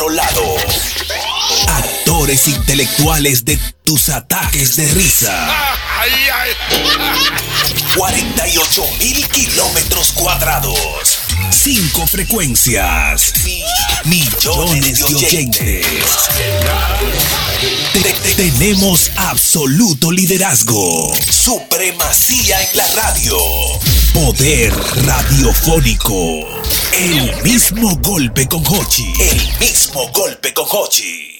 Controlado. Actores intelectuales de tus ataques de risa. 48 mil kilómetros cuadrados. Cinco frecuencias. Millones de oyentes. Te- te- tenemos absoluto liderazgo. Supremacía en la radio. Poder radiofónico. El mismo golpe con Hochi. El mismo golpe con Hochi.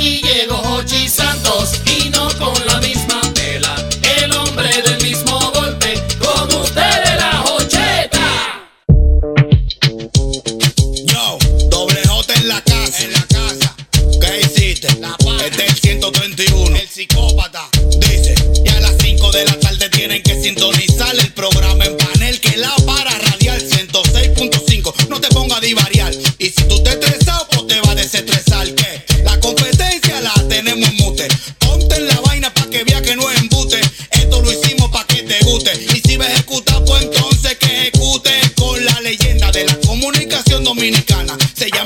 Aquí llegó Hochi Santos y no con la misma tela. El hombre del mismo golpe, con ustedes la Hocheta. Yo, doble J en la casa. En la casa. ¿Qué hiciste? Este es el 131. El psicópata. Dice, ya a las 5 de la tarde tienen que sintonizar el programa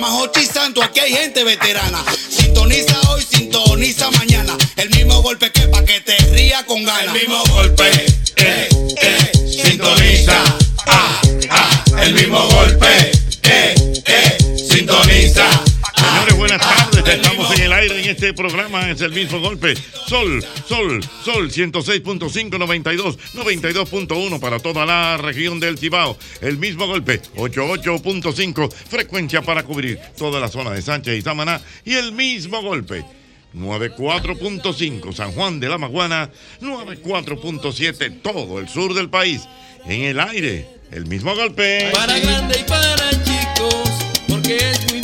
Se llama Jochi Santo, aquí hay gente veterana. Sintoniza hoy, sintoniza mañana. El mismo golpe que pa' que te ría con ganas. El mismo golpe, eh, eh, sintoniza. Ah, ah, el mismo golpe, Estamos en el aire en este programa. Es el mismo golpe. Sol, sol, sol. 106.5, 92, 92.1 para toda la región del Cibao. El mismo golpe. 88.5. Frecuencia para cubrir toda la zona de Sánchez y Samaná. Y el mismo golpe. 94.5 San Juan de la Maguana, 94.7 todo el sur del país. En el aire, el mismo golpe. Para grande y para chicos, porque es muy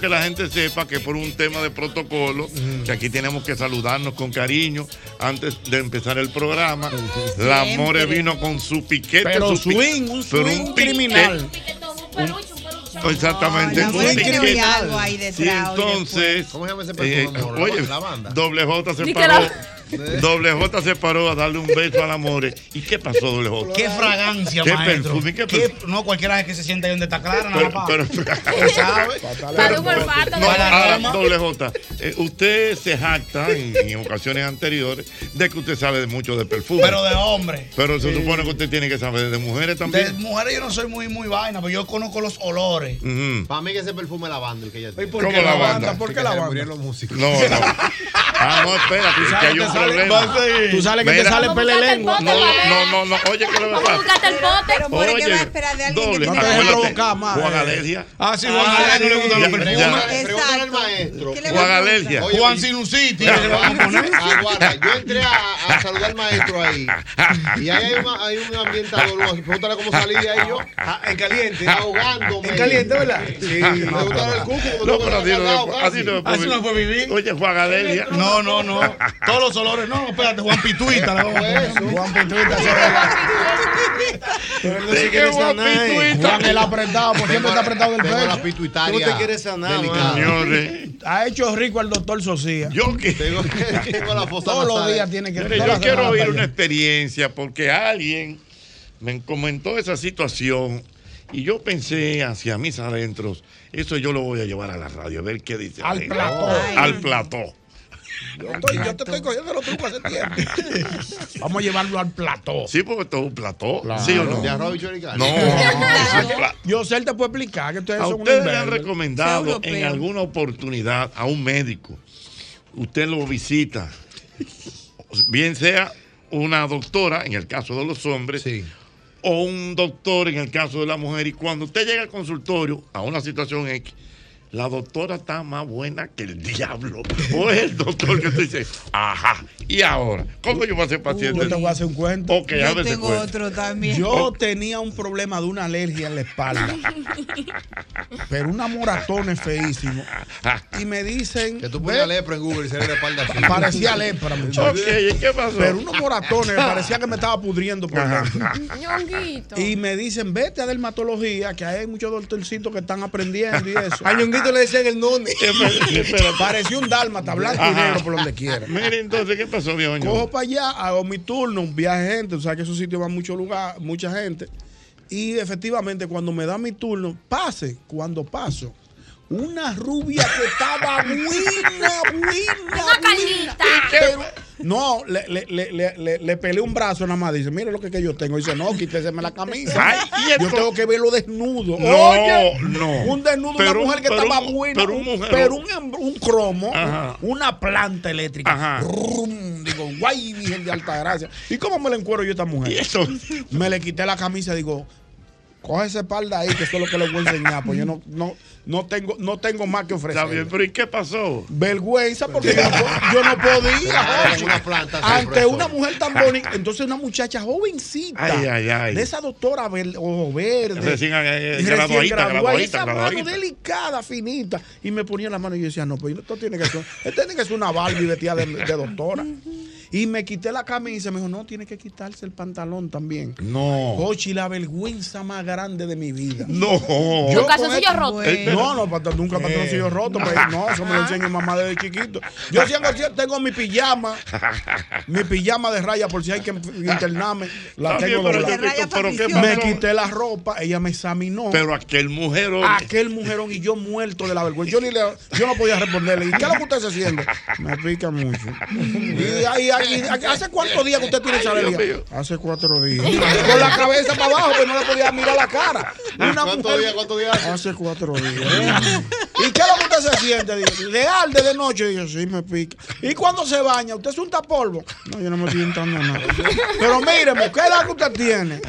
que la gente sepa que por un tema de protocolo, que aquí tenemos que saludarnos con cariño antes de empezar el programa. La More vino con su piquete. Pero su pi- swing, un pero swing piquete. Exactamente. Ay, un criminal. algo ahí detrás, entonces. ¿Cómo se llama ese eh, oye, La banda. doble J se paró. la- Doble J se paró a darle un beso al amor. ¿Y qué pasó, doble J? Qué fragancia, ¿Qué maestro. perfume? ¿Qué Qué- perfume? no, cualquiera que se sienta ahí donde está clara, nada Pero, más. pero, pero- no, ahora, rama. doble J, eh, usted se jacta en, en ocasiones anteriores de que usted sabe de mucho de perfume. Pero de hombre. Pero se Sí. supone que usted tiene que saber de mujeres De también. mujeres yo no soy muy, muy vaina, pero yo conozco los olores. Para mí que ese perfume es lavanda el que ella tiene. por qué ¿Cómo lavanda? ¿Por qué lavanda? los músicos. No, no. Ah, no, espérate, Tú que sabes hay un Tú sales que te sale pele lengua. No, no, no, no. Oye, ¿qué le pasa? Pero por qué Oye, va a esperar de alguien doble. que No te dejes provocar más. Juan. Alergia. Ah, sí, Juan Alergia no le gustan los perfumes. Pregúntale al maestro. ¿Qué le va a Juan y- Sinusiti. que le vamos a poner. Aguarda, yo entré a, a saludar al maestro ahí. Y ahí hay, un ambientador. Pregúntale cómo salí de ahí yo. Ah, en caliente. Ahogándome. En caliente, ¿verdad? Sí. Cuco. No, pero me así no, cagado me- casi. así no me Así no fue vivir. Oye, Juan Alergia. No, no, no. Todos los olores. No, espérate, Juan Pituita. le vamos a poner. Juan Pituita. Se que Juan sanar. Pituita. Juan el apretado, porque siempre está apretado del Tengo la pecho. pituitaria. Tú no te quieres sanar. Señores, Ha hecho rico al doctor Socia. yo que. Tengo, tengo la fosa Todos los días tiene que yo quiero oír una experiencia porque alguien me comentó esa situación y yo pensé hacia mis adentros, eso yo lo voy a llevar a la radio, a ver qué dice. la Al plató. Al plató. Yo, estoy- yo te estoy cogiendo los trucos hace tiempo. Vamos a llevarlo al plató. Sí, porque esto es un plató. ¿Sí o no? De arroz y choricán. No, Yo sé, él te puede explicar que ustedes A son un ustedes le han recomendado en alguna oportunidad a un médico, usted lo visita, bien sea una doctora, en el caso de los hombres, Sí. o un doctor en el caso de la mujer. Y cuando usted llega al consultorio a una situación X, la doctora está más buena que el diablo. O es el doctor que te dice, ajá, y ahora, ¿cómo yo voy a ser paciente? Yo te voy a hacer un cuento. Ok, a Yo tengo otro también. Yo tenía un problema de una alergia en la espalda. pero una moratona es feísimo. Y me dicen. Que tú pones lepra en Google y se ve la espalda así. Parecía lepra, muchachos. Ok, ¿y qué pasó? Pero unos moratones parecía que me estaba pudriendo por dentro. Ñonguito. Y me dicen, vete a dermatología, que hay muchos doctorcitos que están aprendiendo y eso. Ñonguito le decían el noni. Parecía un dálmata, blanco y negro por donde quiera. Mire, entonces, ¿qué pasó, viejo? Cojo para allá, hago mi turno, un viaje gente, o sea que esos sitios van mucho lugar, mucha gente. Y efectivamente, cuando me da mi turno, pase, cuando paso, una rubia que estaba buena, buena, Una buena. Pero, no, le, le, le, le, le, le pelé un brazo nada más. Dice, mire lo que, que yo tengo. Dice, no, quíteseme la camisa. Ay, y yo tengo que verlo desnudo. No, Oye, no. Un desnudo, Pero una un- mujer que pero estaba buena. pero un mujer- pero un, em- un cromo, Ajá. una planta eléctrica. Ajá. Rum, digo, guay, Virgen de Alta Gracia. ¿Y cómo me la encuero yo a esta Y mujer? eso, Me le quité la camisa y digo, coge esa espalda ahí, que eso es lo que le voy a enseñar, pues yo no, no, no, tengo, no tengo más que ofrecer. está bien, pero ¿y qué pasó? Vergüenza porque yo no, po- yo no podía. Una planta Ante una mujer tan bonita, entonces una muchacha jovencita, Ay, ay, ay. de esa doctora ver- ojo verde, Recién, eh, recién graduadita, graduadita, esa mano delicada, finita, y me ponía la mano y yo decía, no, pues esto tiene que ser, esto tiene que ser una Barbie vestida de, de doctora. Y me quité la camisa y me dijo, no, tiene que quitarse el pantalón también. No. Jochi, la vergüenza más grande de mi vida. No. Con calzoncillo con- roto. Eh, No, no, pata- nunca pantaloncillo roto. pues, no, eso me lo enseñó mamá desde chiquito. Yo siempre tengo mi pijama, mi pijama de raya por si hay que internarme. La tengo pero, yo- pero ¿qué Me quité la ropa, ella me examinó. Pero aquel mujer, Aquel mujerón y yo muerto de la vergüenza. Yo, ni le- yo no podía responderle. ¿Y qué es lo que usted está haciendo? Me pica mucho. ¿Y, ahí- hace cuántos días que usted tiene esa Ay. Hace cuatro días. Con la cabeza para abajo, pues no le podía mirar la cara. Una ¿Cuántos días? ¿Cuántos días? Hace cuatro días. ¿Y qué es lo que usted se siente? Digo, ¿Le arde de noche? Digo, sí, me pica. ¿Y cuando se baña? ¿Usted es un tapolvo? No, yo no me estoy untando nada. Pero míreme, ¿qué edad que usted tiene?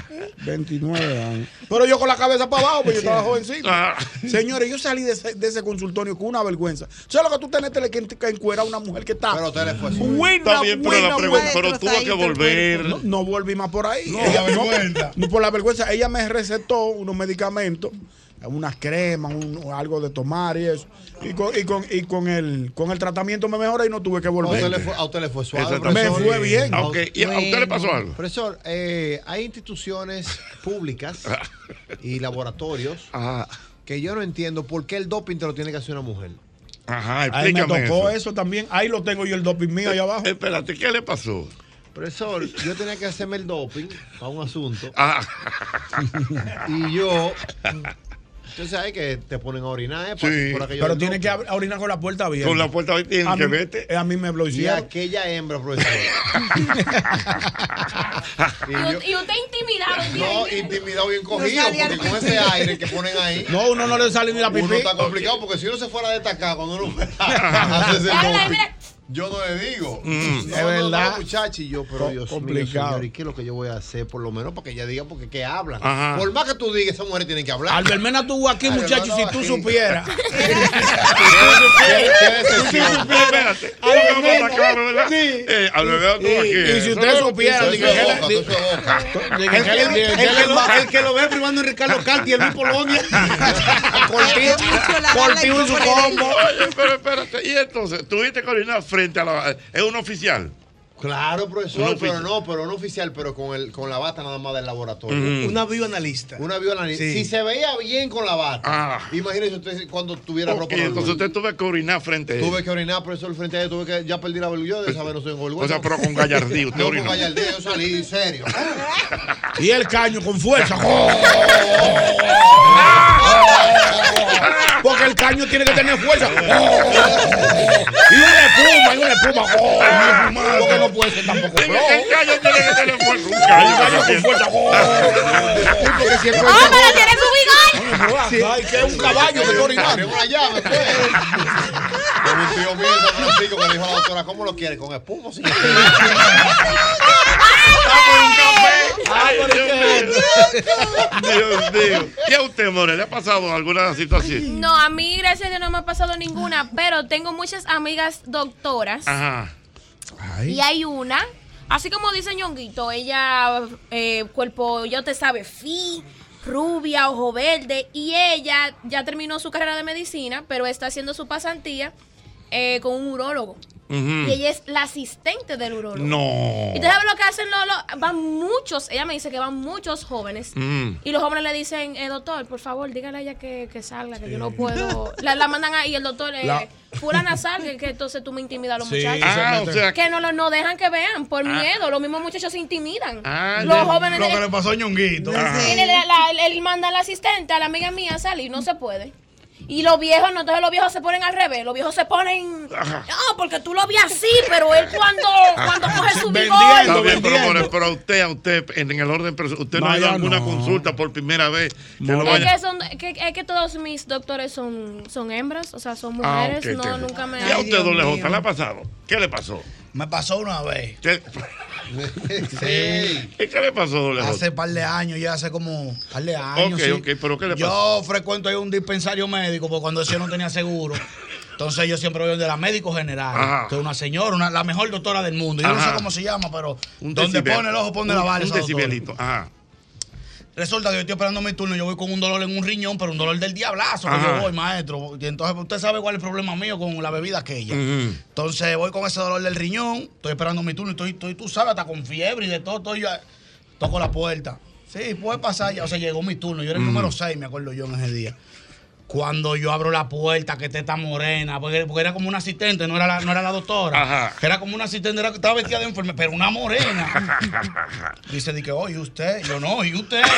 29 años. Pero yo con la cabeza para abajo, pues yo estaba jovencito. Ah. Señores, yo salí de ese, de ese consultorio con una vergüenza. ¿Sabes lo que tú tenés que, encuerar a una mujer que está Pero usted le fue buena, Está bien, pero la pregunta, pero tuvo que volver. No, no volví más por ahí. No, Ella- la vergüenza. no, por la vergüenza. Ella me recetó unos medicamentos, unas cremas, un- algo de tomar y eso. Y con, y con, y con el, con el tratamiento me mejora y no tuve que A usted volver. le fue, a usted le fue suave. Me fue bien. Ah, ok. ¿Y a usted le pasó algo? Profesor, eh, hay instituciones públicas y laboratorios Ah, que yo no entiendo por qué el doping te lo tiene que hacer una mujer. Ajá, Ahí me explícame tocó eso. eso. también. Ahí lo tengo yo el doping mío allá abajo. Espérate, ¿qué le pasó? Profesor, yo tenía que hacerme el doping para un asunto Ah, y yo. Entonces hay que te ponen a orinar, ¿eh? Por, Sí. por Pero tiene que orinar con la puerta abierta. con la puerta ahí tienen a que mí, vete. eh, a mí me lo Y aquella hembra, profesor. y Y, yo, y usted intimidado. no, intimidado bien cogido, porque con ese aire que ponen ahí. No, uno no le sale ni la Uno pipí. está complicado porque si uno se fuera a destacar cuando uno fuera a Yo no le digo. Mm. No, Es verdad. No, muchacho, y yo, pero Dios complicado. mío, señor, ¿y qué es lo que yo voy a hacer? Por lo menos para que ella diga, porque que hablan. Ajá. Por más que tú digas, esas mujeres tienen que hablar. Albermena tuvo aquí, muchachos, no, si tú supieras. Espérate. Vamos a estar claro, ¿verdad? Eh, Alberto tuvo aquí. Y si boca. di- El, que- lo, di- el que lo ve privando en Ricardo Carti el Luis Polonia. Cortivo cortivo en su combo. Oye, pero espérate. Y entonces, tuviste que orinar frente a la. ¿Es un oficial? Claro, profesor, pero no, pero no oficial, pero con, el, con la bata nada más del laboratorio. Ujú. Una bioanalista. Una bioanalista. Sí. Si se veía bien con la bata, Ah. imagínese usted cuando tuviera Ok, ropa normal. entonces usted tuve que orinar frente a él. Tuve que orinar, profesor, frente a ella, tuve que, ya perdí la vergüenza de saber, no soy O sea, pero con gallardía, usted No, orinó. con gallardía, yo salí serio. Y el caño con fuerza. Porque el caño tiene que tener fuerza. Y una espuma, y una espuma. Porque no puede ser tampoco flojo. El gallo tiene que tener fuerza. Un Un caño con fuerza. Porque siempre ¡Oh, pero tiene su bigón! Ay, que es un caballo que está orinando. una llave, pues. Como un tío mío Francisco que dijo a la doctora, ¿cómo lo quiere? ¿Con espuma o sin espuma? Ay, Dios mío. Dios mío. ¿Y a usted, More, le ha pasado alguna situación? No, a mí, gracias a Dios, no me ha pasado ninguna, pero tengo muchas amigas doctoras. Ajá. Y hay una, así como dice Ñonguito, ella, eh, cuerpo, ya te sabe, fi, rubia, ojo verde, y ella ya terminó su carrera de medicina, pero está haciendo su pasantía eh, con un urólogo. Y ella es la asistente del urólogo. No. ¿Y tú sabes lo que hacen? Lo- lo- van muchos, ella me dice que van muchos jóvenes. Mm. Y los jóvenes le dicen, eh, doctor, por favor, dígale a ella que, que salga, que yo no puedo. La, la mandan ahí, el doctor, eh, La- fulana salga, que entonces tú me intimidas a los Sí, muchachos. Ah, o sea- que no, lo- no dejan que vean por Ah. miedo. Los mismos muchachos se intimidan. Ah, los jóvenes. Lo que le pasó a Ñonguito. Tiene la- la- él manda al asistente, a la amiga mía a salir, no se puede. Y los viejos, no, entonces los viejos se ponen al revés. Los viejos se ponen. No, porque tú lo vi así, pero él cuando, cuando coge su Está vigor. bien, pero, pero a usted, a usted, en el orden, personal, usted no, No, ha ido a yo alguna no. consulta por primera vez. Que lo Es vaya- que, son, que, es que todos mis doctores son, son hembras, o sea, son Ah, mujeres. no, nunca me. ¿Y a usted, doble J, le ha pasado? ¿Qué le pasó? Me pasó una vez. ¿Qué, Sí. ¿Y qué le pasó, doble J? Hace par de años, ya hace como par de años. Ok, sí. ok, pero ¿qué le Yo pasó? frecuento ahí un dispensario médico porque cuando yo no tenía seguro. Entonces yo siempre voy de la médico general. Ajá. Que es una señora, una- la mejor doctora del mundo. Yo no sé cómo se llama, pero Un donde decibel. pone el ojo, pone Un- la bala. Un decibelito, ajá. Resulta que yo estoy esperando mi turno, yo voy con un dolor en un riñón, pero un dolor del diablazo que yo voy, maestro. Y entonces usted sabe cuál es el problema mío con la bebida aquella. Ujú. Entonces voy con ese dolor del riñón, estoy esperando mi turno y estoy, estoy, tú sabes, hasta con fiebre y de todo, estoy toco la puerta. Sí, puede pasar ya. O sea, llegó mi turno, yo era el número 6, me acuerdo yo en ese día. Cuando yo abro la puerta, que está morena, porque, porque era como una asistente, no era la, no era la doctora. Ajá. Era como una asistente, era, estaba vestida de enfermera, pero una morena. Dice, di que, oye, usted. Yo no, ¿y usted? ¿Y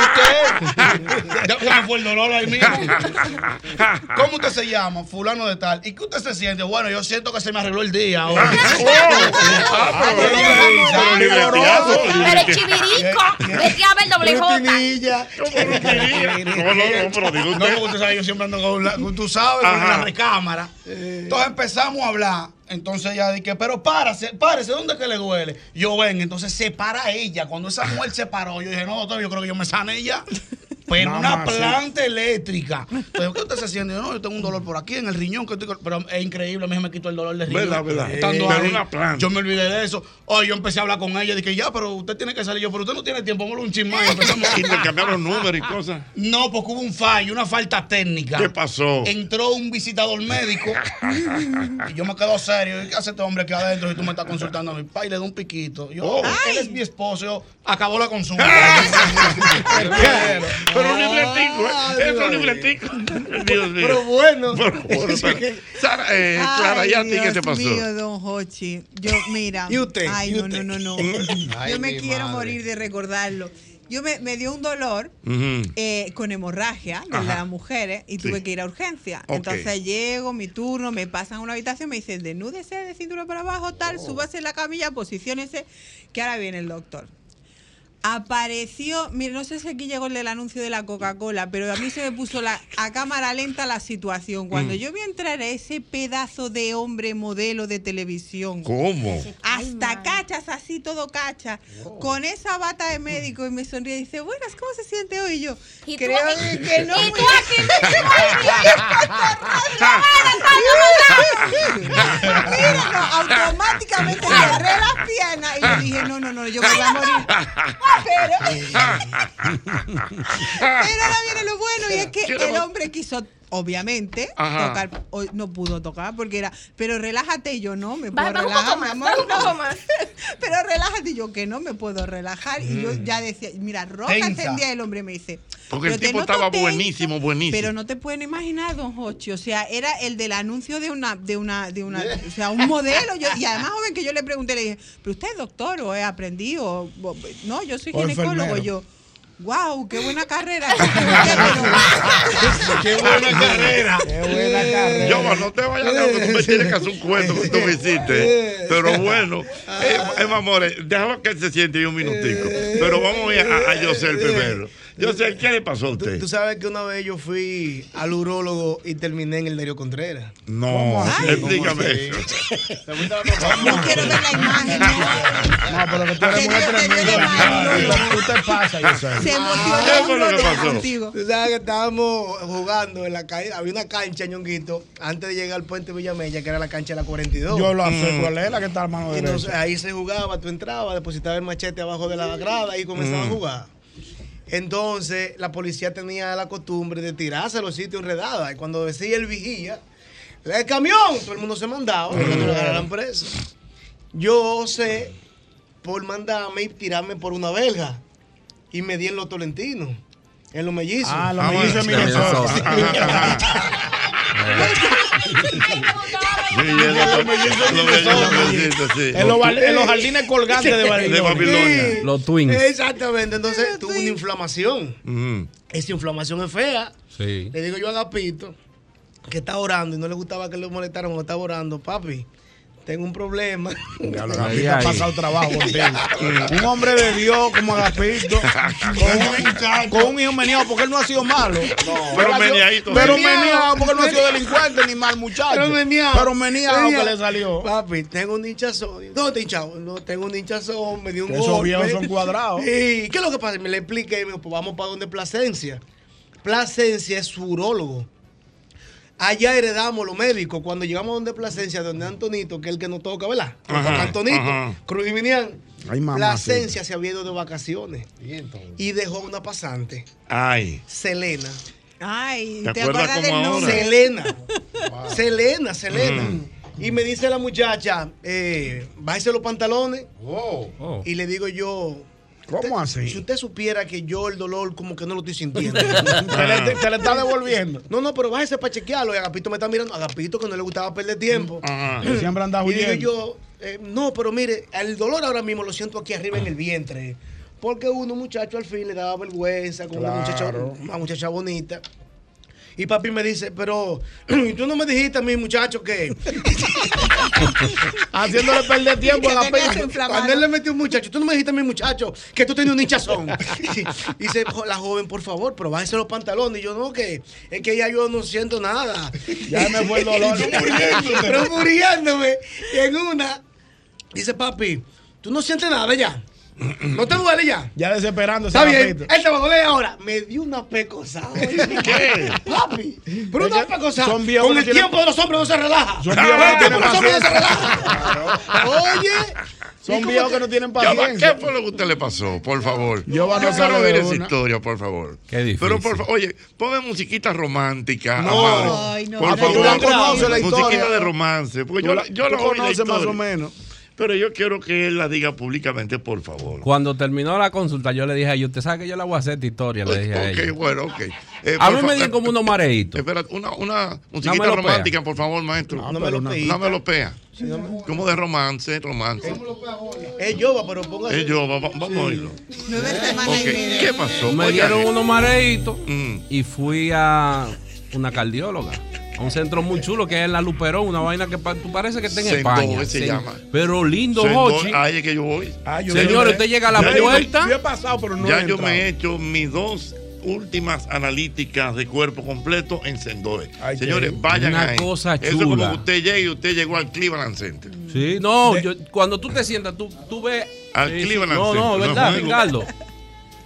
usted? Ya se me fue el dolor ahí mismo. ¿Cómo usted se llama? Fulano de tal. ¿Y qué usted se siente? Bueno, yo siento que se me arregló el día ahora. Ah, Pero el chivirico, el doble J. No, no, no, pero digo No, usted. porque usted sabe, yo siempre ando con la, tú sabes, con la recámara. Entonces empezamos a hablar. Entonces ella dije, pero párase, párese, ¿dónde es que le duele? Yo ven, entonces se para ella. Cuando esa mujer se paró, yo dije, no, doctor, yo creo que yo me sané ya. Pero Nada una más, sí. planta eléctrica. Entonces, ¿qué usted se siente? Yo, no, yo tengo un dolor por aquí en el riñón. Que estoy con-". Pero es increíble, a mí se me quitó el dolor del riñón. Verdad, verdad. Estando Pero ahí, una planta. Yo me olvidé de eso. Hoy yo empecé a hablar con ella. Dije, ya, pero usted tiene que salir. Yo, pero usted no tiene tiempo, vamos un chismán. Y empezamos Intercambiaron números y cosas. no, porque hubo un fallo, una falta técnica. ¿Qué pasó? Entró un visitador médico y yo me quedo serio. ¿Qué hace este hombre aquí adentro si tú me estás consultando a mi padre? Le da un piquito. Yo, Oh. él es mi esposo. Yo, acabó la consulta. Pero un libretico, ¿eh? Es un libretico. Dios mío. Pero bueno. Pero bueno, Sara, eh, Clara, ¿y a ti qué te pasó? Dios mío, don Hochi. Yo, mira. ¿Y usted? Ay, ¿Y no, usted? no, no, no. Ay, Yo me quiero madre. morir de recordarlo. Yo me, me dio un dolor eh, con hemorragia de Ajá. las mujeres y tuve Sí. que ir a urgencia. Entonces llego, mi turno, me pasan a una habitación, me dicen, desnúdese de cintura para abajo, tal, Oh. súbase en la camilla, posiciónese, que ahora viene el doctor. Apareció, mira, no sé si aquí llegó el del anuncio de la Coca-Cola, pero a mí se me puso la, a cámara lenta la situación. Cuando Mm. yo vi entrar a ese pedazo de hombre modelo de televisión, ¿Cómo? hasta cachas, así todo cacha, con esa bata de médico y me sonríe y dice, buenas, ¿cómo se siente hoy? Y yo, ¿Y tú creo aquí? que no. ¿Y tú Mira, no, automáticamente cerré las piernas y le dije, no, no, no, yo me voy a morir. Pero, pero ahora viene lo bueno y es que el hombre quiso, obviamente, Ajá. tocar, o- no pudo tocar porque era, pero relájate y yo no, me puedo relajar, poco mi más, amor, baja un poco no. más. Pero relájate y yo que no me puedo relajar y yo Mm. ya decía, mira, roja encendía el hombre me dice. Porque "Pero el tipo estaba tensa". buenísimo, buenísimo. Pero no te pueden imaginar, don Jochi. O sea, era el del anuncio de una, de una, de una, o sea, un modelo. Yo- y además, joven, que yo le pregunté, le dije, ¿pero usted es doctor o es aprendido? O- no, yo soy ginecólogo. Yo, wow, qué buena carrera. Qué buena carrera. Qué buena carrera. Yo, no te vayas a tú me tienes que hacer un cuento que tú me hiciste. Pero bueno, eh, eh, amores, déjalo que él se siente ahí un minutico. Pero vamos a ir a, a Yosel primero. Yosel, ¿qué le pasó a usted? tú sabes que una vez yo fui al urólogo y terminé en el Darío Contreras. No, explícame eso. No quiero ver la imagen. No, pero que tú eres muy tremendo. Tú te pasas, yo sé. Se emocionó. ¿Qué fue lo que pasó? Tú sabes que estábamos jugando en la calle, había una cancha, ñonguito, antes de llegar al puente Villamella, que era la cancha de la 42. Yo lo sé, ¿cuál es la que está a mano entonces ahí se jugaba, tú entrabas, depositabas el machete abajo de la grada y comenzaba Mm. a jugar. Entonces la policía tenía la costumbre de tirarse a los sitios enredados. Y cuando decía el vigía, el camión, todo el mundo se mandaba para que no lo agarraran preso. Yo sé por mandarme y tirarme por una belga. Y me di en los tolentinos, en los mellizos. Ah, los Minnesota. Los mellizos, sí. En val- en los jardines colgantes de Babilonia. Los twins. Exactamente. Entonces tuve una inflamación. Esa inflamación es fea. Sí. Le digo yo a Agapito, que está orando y no le gustaba que le molestaran cuando estaba orando, papi, tengo un problema. Ya lo Agapito ha pasado trabajo contigo. Un hombre de Dios como Agapito, con un, con un hijo meneado, porque él no ha sido malo. Pero ha sido- meneadito, Pero meneado, porque él no ha sido delincuente ni mal muchacho. Pero meneado. Pero meneado que Meneado. le salió. Papi, tengo un hinchazón. ¿Dónde te hinchado? No, tengo un hinchazón, me dio un Que esos golpe. viejos son cuadrados. ¿Y qué es lo que pasa? Me le expliqué y me dijo, pues vamos para donde Plasencia. Plasencia es urólogo. Allá heredamos los médicos. Cuando llegamos a donde Plasencia, donde Antonito, que es el que nos toca, ¿verdad? Ajá, Antonito, ajá. Cruz y Minian. Ay, mamá, Plasencia se había ido de vacaciones y dejó una pasante, Ay. Selena. Ay, ¿Te ¿te, acuerdas acuerdas del como ahora? nombre? Selena. Selena, Selena. Y me dice la muchacha, eh, bájese los pantalones. Oh. Y le digo yo, ¿Cómo así? si usted supiera que yo el dolor como que no lo estoy sintiendo. Te le, está devolviendo. No, no, pero bájese para chequearlo. Y Agapito me está mirando. Agapito que no le gustaba perder tiempo. Ajá. Que siempre anda Y digo huyendo. yo, eh, no, pero mire, el dolor ahora mismo lo siento aquí arriba en el vientre. Porque uno, muchacho, al fin le daba vergüenza con una, muchacha, Claro. una muchacha bonita. Y papi me dice, pero ¿y tú no me dijiste a mi muchacho que Haciéndole perder tiempo a su inflamado. cuando él le metió un muchacho, tú no me dijiste a mi muchacho que tú tenías un hinchazón. Y dice "Jo- la joven, por favor, pero bájese los pantalones. Y yo, no, que es que ya yo no siento nada. Ya me fue el dolor. pero muriéndome. Y en una, dice papi, tú no sientes nada ya. No te duele ya. Ya desesperando Está bien, él te va a doler ahora. Me dio una pecosa. ¿Qué? Papi, pero una pecosa. Con que el tienen- tiempo de los hombres no se relaja. Son Con viejos el que tiempo de los tienen hombres no se relaja. Oye. Son ¿y cómo viejos que no tienen paciencia. ¿Qué fue lo que a usted le pasó? Por favor. Yo a quiero saber oír de esa historia, por favor. Qué difícil. Pero por favor, oye, ponme musiquita romántica. No. Ay, no, por Ah, pues tú favor. la conoces, la musiquita historia. de romance. Porque yo, la- yo oí conoces más historia. o menos. Pero yo quiero que él la diga públicamente, por favor. Cuando terminó la consulta, yo le dije a ella, usted sabe que yo le voy a hacer esta historia, le dije a Ok, ella. bueno, ok. Eh, A mí me dieron como unos mareitos. Espera, una, una musiquita melopea. romántica, por favor, maestro. No me lo pedí. Una melopea. Como de romance, romance. Es yoba, pero póngase. Eh, yo, va- va- vamos a oírlo. Nueve semanas Ok, y media. ¿qué pasó? Me dieron unos mareitos Mm. y fui a una cardióloga. A un centro muy chulo que es la Luperón, una vaina que pa- tú parece que está en Sendoe España. se Sí. llama. Pero lindo, Hochi. Ahí es que yo voy. Ah, yo Señor, no- usted llega a la Ya yo- puerta. Yo he pasado, pero no ya he yo me he hecho mis dos últimas analíticas de cuerpo completo en Sendoe. Ay, Señores, vayan Una ahí. cosa Eso es como chula. que usted llega y usted llegó al Cleveland Center. Sí, no, yo- cuando tú te sientas, tú, tú ves. Al sí. Cleveland No, no, Center, no ¿verdad, juego. Ricardo?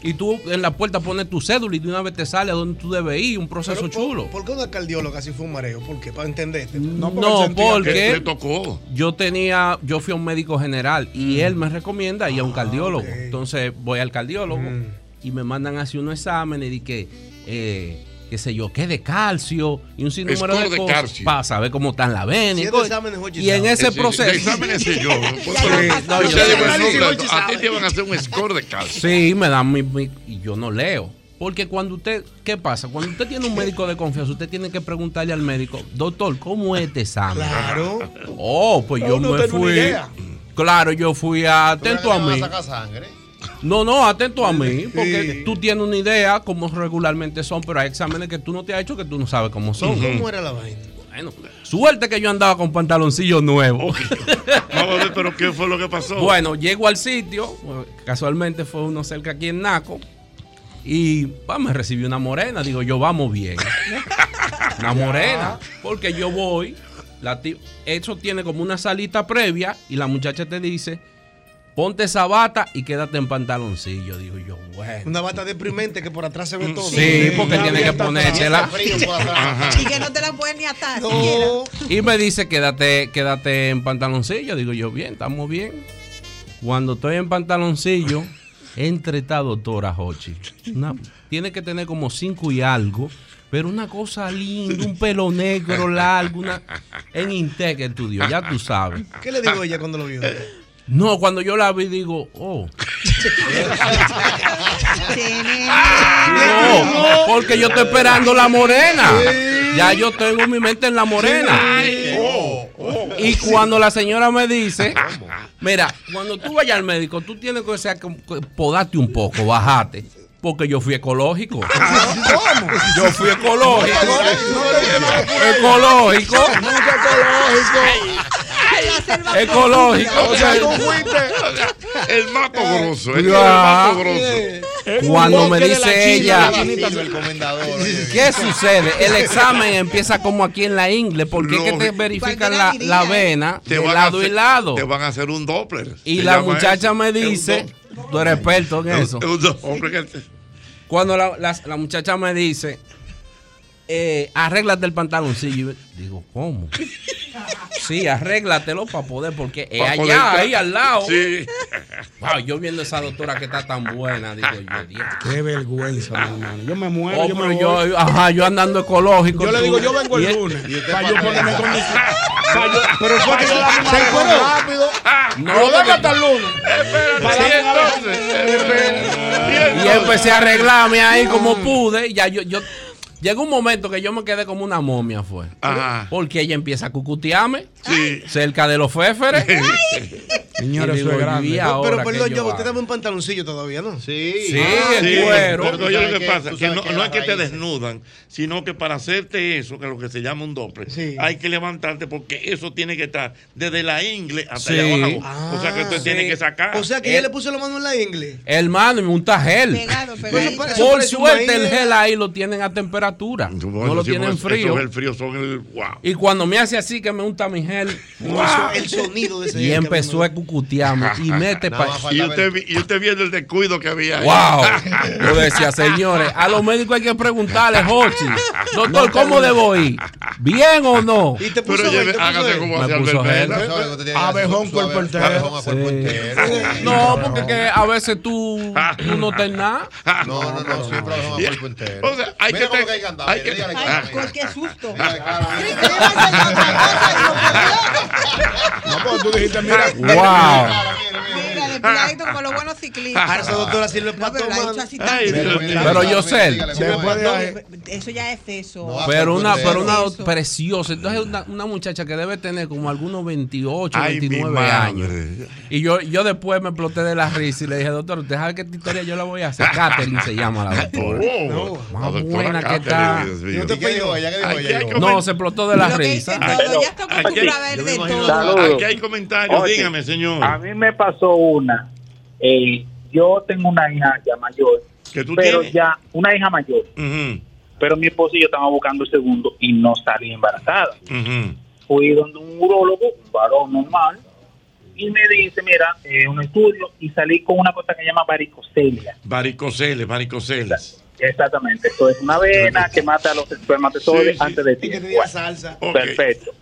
Y tú en la puerta pones tu cédula y de una vez te sale a donde tú debes ir, un proceso Pero, ¿por- chulo. ¿Por qué una cardióloga si fue un mareo? ¿Por qué? Para entenderte. No, Que porque le tocó. yo tenía, yo fui a un médico general y él me recomienda ir a un cardiólogo. Entonces voy al cardiólogo y me mandan así unos exámenes y que, eh, qué sé yo, qué de calcio y un sinnúmero Score de de cosas calcio. para saber cómo están las venas. y en ese proceso. de exámenes yo. Sí, no, Yo yo te sé. digo el número, A ti te van a hacer un score de calcio. Sí, me dan mi, mi- y yo no leo. Porque cuando usted, ¿qué pasa? Cuando usted tiene un médico de confianza, usted tiene que preguntarle al médico, doctor, ¿cómo es este examen? Claro. Oh, pues yo me fui. Claro, yo fui atento a mí. sacar sangre. No, no, atento a mí, porque tú tienes una idea como regularmente son, pero hay exámenes que tú no te has hecho que tú no sabes cómo son. ¿Cómo era la vaina? Bueno, suerte que yo andaba con pantaloncillos nuevos. Vamos a ver, pero ¿qué fue lo que pasó? Bueno, llego al sitio, casualmente fue uno cerca aquí en Naco, y pa, me recibió una morena. Digo, yo vamos bien. Una morena, porque yo voy, la eso tiene como una salita previa, y la muchacha te dice, ponte esa bata y quédate en pantaloncillo. Digo yo, bueno. Una bata deprimente que por atrás se ve todo. Sí, porque tiene que ponérsela. Y que no te la puedes ni atar. No. Y me dice, quédate, quédate en pantaloncillo. Digo yo, bien, estamos bien. Cuando estoy en pantaloncillo, entre esta doctora Hochi. Una- tiene que tener como cinco y algo, pero una cosa linda, un pelo negro largo, una, en Intec estudió, ya tú sabes. ¿Qué le digo a ella cuando lo vio? No, cuando yo la vi, digo, oh. No, porque yo estoy esperando la morena. Ya yo tengo mi mente en la morena. Y cuando la señora me dice, mira, cuando tú vayas al médico, tú tienes que, o sea, que- que podarte un poco, bajate. Porque yo fui ecológico. Yo fui ecológico. Ecológico. Ecológico. O sea, tú fuiste el mato grosso. El Ya. mato grosso. Cuando me dice ella. ¿qué sucede? El examen empieza como aquí en la ingle, porque es que te verifican la, la vena Te de lado y lado. Te van a hacer un Doppler. Y la muchacha eso. me dice, tú eres experto en Es eso. Cuando la, la- la muchacha me dice, eh, arréglate el pantaloncillo. Yo Digo, ¿cómo? Sí, arréglatelo para poder, porque es Pa' allá, poder- ahí al lado. Sí. Wow, yo viendo esa doctora que está tan buena, digo yo, Dios. Qué vergüenza, mi hermano. Yo me muero. Oh, yo, pero me yo, voy. ajá, yo andando ecológico. Yo le digo, yo vengo el lunes. y Para yo ponerme. Pa' yo- Pero fue que Se fue rápido. No, porque- hasta el lunes. Entonces. Y empecé a arreglarme ahí como pude. Ya yo, yo llegó un momento que yo me quedé como una momia, fue. Ajá. Porque ella empieza a cucutearme Sí. cerca de los féferes. Señores, eso es grande. ¿y Pero, pero perdón, yo usted dame un pantaloncillo todavía, ¿no? Sí. Sí, Ah, el Sí, cuero. Pero oye lo sabes que que- pasa, tú que sabes no, que no la es que te desnudan, sino que para hacerte eso, que es lo que se llama un doble, Sí. hay que levantarte porque eso tiene que estar desde la ingle hasta Sí. allá abajo. o sea que usted Ah, tiene que sacar. O sea que ella le puso la mano en la ingle. Hermano, y me unta gel. Pegado, Por suerte el gel ahí lo tienen a temperatura. Bueno, no lo tienen frío. El frío son el wow. Y cuando me hace así que me unta mi gel, Eso- El sonido de ese y empezó a a cucutearme y mete Nada pa- más falta Y usted, y usted viendo el descuido que había ahí. Wow. Yo decía, señores, a los médicos hay que preguntarle, Jochi, doctor, ¿cómo debo ir? ¿Bien o no? Y te puso Pero lleve, te hágase como tiene que Abejón, cuerpo entero. No, porque que a veces tú, tú no estás nada. No, no, no, siempre abejón a cuerpo entero. O sea, hay que te- hay que mira. qué susto. No, porque tú dijiste, mira. Wow. Mira, estiradito como los buenos ciclistas. Ah, esa doctora para pero la hecho así tan- yo sé. Eso ya es feso. Pero una, pero una Eso. preciosa. Entonces, una, una muchacha que debe tener como algunos 28, Ay, mi 29 madre. años. Y yo, yo después me exploté de la risa y le dije, doctor, deja que esta historia yo la voy a hacer. Catherine se llama la doctora. Oh, la Más doctora buena que está. Dios mío. ¿Y qué? ¿Qué No, se explotó de la risa. dice todo, ya está acostumbrada a ver Yo me de imagino- todo. Aquí hay comentarios, dígame, señor. A mí me pasó una. eh, yo tengo una hija ya mayor. ¿Que tú pero tienes? ya, una hija mayor. Pero mi esposo y yo estábamos buscando el segundo y no salí embarazada. Fui donde un urólogo, un varón normal, y me dice, mira, eh, un estudio, y salí con una cosa que se llama varicocelia. Varicoceles, varicoceles. Exactamente, esto es una vena que mata a los espermatozoides Sí, sí. antes de tiempo. diga salsa. Perfecto.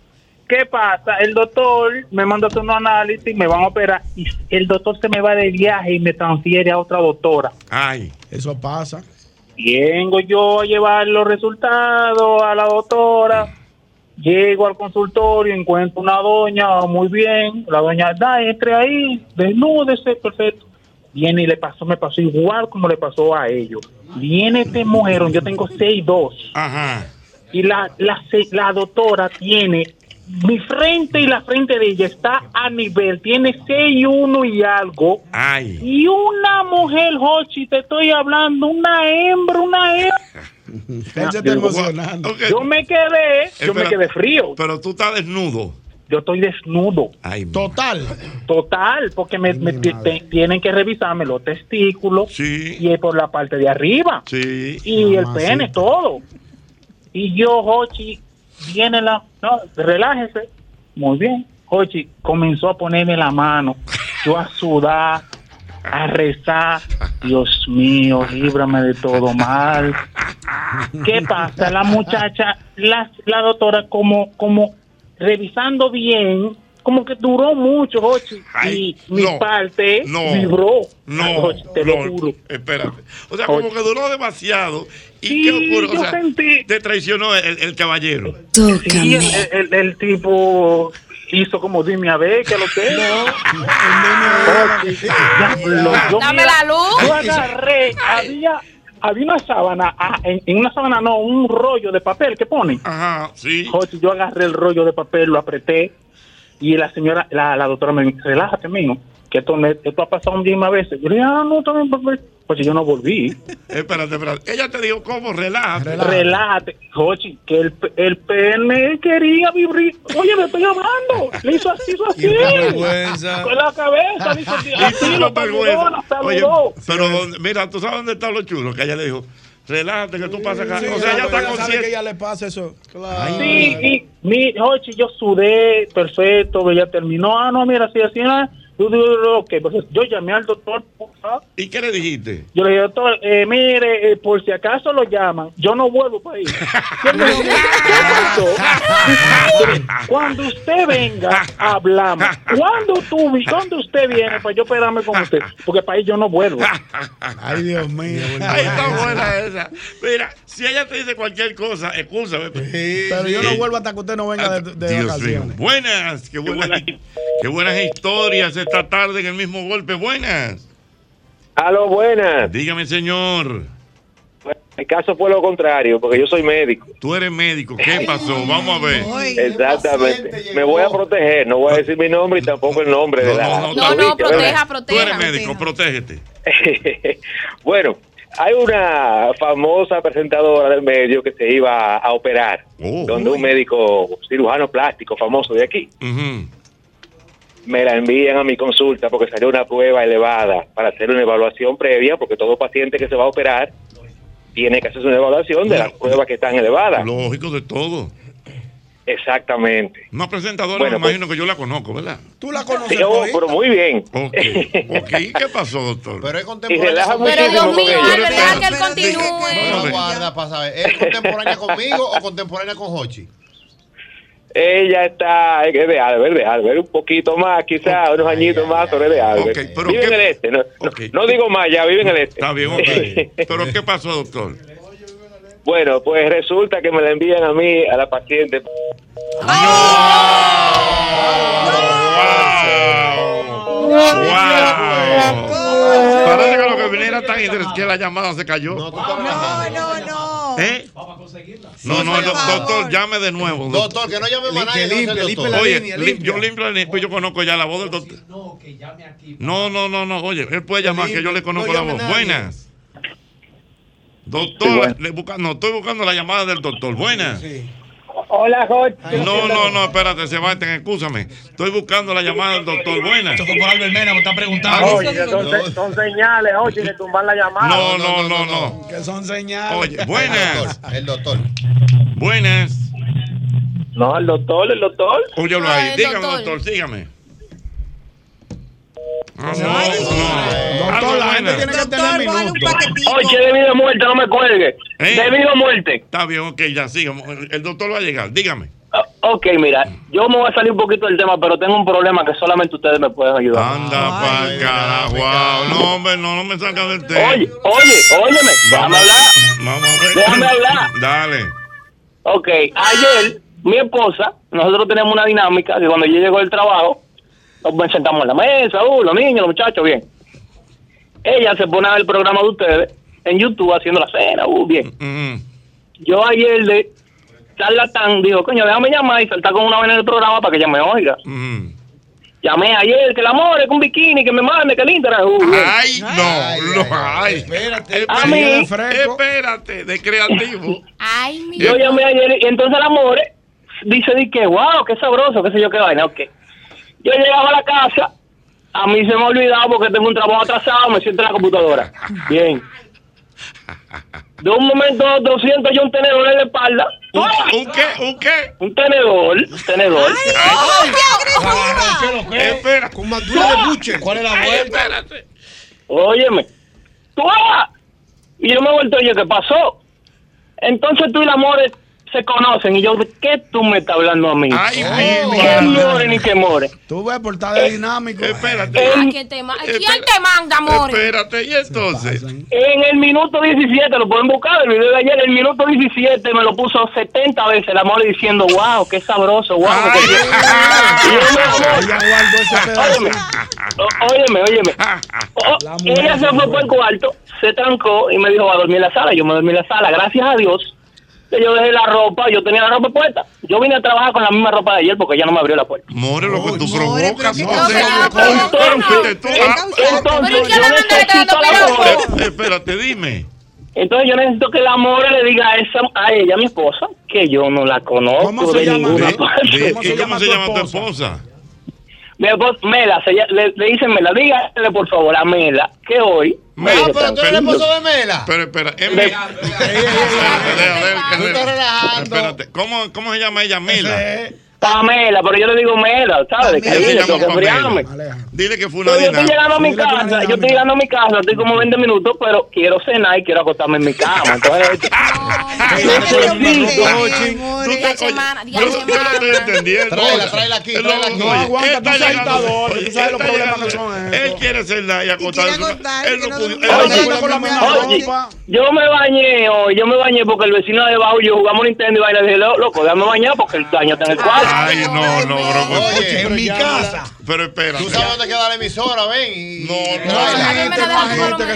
¿Qué pasa? El doctor me mandó a hacer un análisis, me van a operar y el doctor se me va de viaje y me transfiere a otra doctora. Ay. Eso pasa. Vengo yo a llevar los resultados a la doctora. Llego al consultorio, encuentro una doña muy bien. La doña, da, entre ahí, desnúdese, perfecto. Viene y le pasó, me pasó igual como le pasó a ellos. Viene este mujer, yo tengo 6'2". Ajá. Y la, la, se- la doctora tiene mi frente y la frente de ella está a nivel, tiene 6'1 y algo. Ay. Y una mujer, Jochi, te estoy hablando, una hembra, una hembra. Yo- emocionando. Yo me quedé, yo me quedé frío. Pero tú estás desnudo. Yo estoy desnudo. Ay, Total. Total, porque me, me ti- te- tienen que revisarme los testículos Sí. y por la parte de arriba. Sí. y el pene, todo. Y yo, Hochi, viene la. No, relájese. Muy bien. Hochi comenzó a ponerme la mano, yo a sudar, a rezar. Dios mío, líbrame de todo mal. ¿Qué pasa? La muchacha, la, la doctora, como, como revisando bien, como que duró mucho, Hochi. Ay, y mi no, parte no, vibró. No, te lo juro. espérate. O sea, como que duró demasiado. ¿Y Sí, qué ocurrió? yo O sea, sentí- te traicionó el, el caballero. Sí, el, el- el tipo hizo como dime a ver que lo que es. Diablo, yo Dame la luz. Yo agarré, había, había una sábana, ah, en, en una sábana no, un rollo de papel que ponen. Ajá, sí. Oye, yo agarré el rollo de papel, lo apreté y la señora, la, la doctora me dice, relájate, mijo, que esto, me- esto ha pasado un día más veces. Yo le dije, ah, no, también, pues, pues yo no volví. Espérate, espérate. Ella te dijo, ¿cómo? Relájate. Relájate, Jochi, que el, pe- el pene quería vibrar. Oye, me estoy hablando. Le hizo así, hizo así. vergüenza. Con la cabeza, le hizo así. Y así tú lo vergüenza. Oye, pero ¿dónde- mira, tú sabes dónde está lo chulo, que ella le dijo, relájate, que tú pasas acá. Sí, o sea, ella está sabe que consciente. ella le pasa eso. Claro. Sí, y mi, Jochi, yo sudé, perfecto, ella terminó. Ah, no, mira, así, así, ah. Yo digo, ok, pues yo llamé al doctor. ¿Y qué le dijiste? Yo le dije, doctor, eh, mire, eh, por si acaso lo llaman, yo no vuelvo para ahí. ¿qué pasó? Cuando usted venga, hablamos. Cuando tú, cuando usted viene, pues yo esperarme con usted, porque para ahí yo no vuelvo. Ay, Dios mío. Ahí está buena esa. Mira, si ella te dice cualquier cosa, excúsame. Pero yo no vuelvo hasta que usted no venga de, de Dios mío. vacaciones. Buenas, qué buenas, qué buenas historias esta tarde en el mismo golpe. Buenas. Aló, buenas. Dígame, señor. El caso fue lo contrario, porque yo soy médico. Tú eres médico. ¿Qué pasó? Vamos a ver. Exactamente. Me voy a proteger, no voy a decir mi nombre y tampoco el nombre de la. No, no, proteja, Tú eres proteja. médico, protégete. bueno, hay una famosa presentadora del medio que se iba a operar, Oh. donde un médico cirujano plástico famoso de aquí Ujú. Me la envían a mi consulta porque salió una prueba elevada para hacer una evaluación previa, porque todo paciente que se va a operar tiene que hacer una evaluación de las pruebas que están elevadas. Lógico de todo. Exactamente. Una presentadora, Bueno, me imagino que yo la conozco, ¿verdad? Tú la conoces. Sí, oh, pero muy bien. ¿Qué pasó, doctor? Pero es Y contemporánea. Pero Dios mío, que él continúe. guarda para saber. ¿Es contemporánea conmigo o contemporánea con Hochi? Ella está, es de Albert, de Albert, un poquito más, quizás unos añitos más, pero es de Albert. Ok, pero vive ¿qué- en el este, no, no- no digo más, ya vive en el este. Está bien, ok. Pero ¿qué pasó, doctor? Bueno, pues resulta que me la envían a mí, a la paciente. ¡Wow! Parece que lo que venía era tan interesante que la llamada se cayó. No, no, no. ¿Eh? No, no, do- doctor, llame de nuevo. Doctor, que no llame más nadie, no Oye, yo limpio la línea, pues yo conozco ya la voz del doctor. No, no, no, no, oye, él puede llamar que yo le conozco la voz. Buenas. Doctor, le busca- no, estoy buscando la llamada del doctor. Buenas. Hola, Jorge. No, no, no, espérate, Sebastián, escúchame. Estoy buscando la llamada del doctor. Buenas. Esto fue por Albert Mena, me está preguntando. Oye, son, se- son señales, oye, de tumbar la llamada. No, no, no, no. Que son señales. Oye, buenas. El doctor. Buenas. No, el doctor, el doctor. Óyelo Ah, ahí. el Dígame, doctor. doctor, sígame. Ah, Doctor, la gente tiene que tener minutos. Oye, debido a muerte, no me cuelgue. Debido a muerte. ¿Eh? Está bien, ok, ya sigamos. El doctor va a llegar, dígame. Ok, mira, yo me voy a salir un poquito del tema, pero tengo un problema que solamente ustedes me pueden ayudar. Anda pa'l carajo, wow. No, hombre, no, no me saca del tema. Oye, oye, óyeme, déjame hablar. Vamos a ver. Déjame hablar. Dale. Ok, ayer mi esposa, nosotros tenemos una dinámica que cuando yo llego del trabajo, nos sentamos en la mesa, uh, los niños, los muchachos, bien. Ella se pone a ver el programa de ustedes en YouTube haciendo la cena, uh, bien. Yo ayer de charlatán digo, coño, déjame llamar y saltar con una vaina en el programa para que ella me oiga. Llamé ayer, que el amor es con bikini, que me mande, que Instagram. uh. Ay, no, no, ay. Espérate, A mí- espérate, de creativo. Ay, mi Yo llamé ayer y entonces el amor dice di que wow, qué sabroso, qué sé yo qué vaina, ok. Yo llegaba a la casa, a mí se me ha olvidado porque tengo un trabajo atrasado, me siento en la computadora. Bien. De un momento a otro siento yo un tenedor en la espalda. ¿Un, qué? ¿Un qué? Un tenedor, un tenedor. Espera. Con madura de buche. ¿Cuál es la vuelta? Espérate. Óyeme. ¡Tú! Y yo me he vuelto y yo, ¿qué pasó? Entonces tú y la More se conocen y yo, ¿qué tú me estás hablando a mí? Ay, ¿Qué more ni qué more? Tú ves por estar de dinámico. Espérate. ¿A quién te, ma- ¿Quién te manda, amor? Espérate, y entonces. En el minuto 17, lo pueden buscar, el video de ayer, el minuto 17 me lo puso 70 veces el amor diciendo, wow, qué sabroso, wow. qué- Y yo me Óyeme, óyeme, óyeme. Ella se fue por el cuarto, se trancó y me dijo, va a dormir en la sala. Yo me dormí en la sala, gracias a Dios. Que Yo dejé la ropa, yo tenía la ropa puesta. Yo vine a trabajar con la misma ropa de ayer porque ella no me abrió la puerta. More, lo que tú provocas. ¿qué no Pero, entonces, yo necesito la ropa. Espérate, dime. Entonces yo necesito que el amor le diga a, esa, a ella, mi esposa, que yo no la conozco ¿Cómo de se llama? ninguna parte. di- ¿Y cómo se llama tu esposa? Mi esposa, Mela, se lla- le, le dicen Mela, dígale por favor a Mela que hoy... me dijo, tranquilo. Mela. Pero espera, es De- Tú estás relajando. Espérate, ¿cómo, ¿cómo se llama ella? Mela. Pamela, pero yo le digo Mela, ¿sabes? Tengo que enfriarme. Dile que fue una Yo estoy dinámica. llegando a mi casa, yo estoy llegando a mi casa, estoy como 20 minutos, pero quiero cenar y quiero acostarme en mi cama. Entonces, Yo estoy entendiendo. Tráela, tráela aquí, tráela No, aguanta, tú sabes llegando- dictador, oye, tú sabes los está problemas llegando- que son Él quiere cenar y acostarse. Él no pudo- yo me bañé hoy, yo me bañé porque el vecino de abajo y yo jugamos Nintendo y vaina. Dije, "Lo- loco, déjame bañar porque el daño está en el cuarto. Ay, no, no, bro. Oye, en mi casa. Pero espera. Tú sabes dónde queda la emisora, ven. Y... No,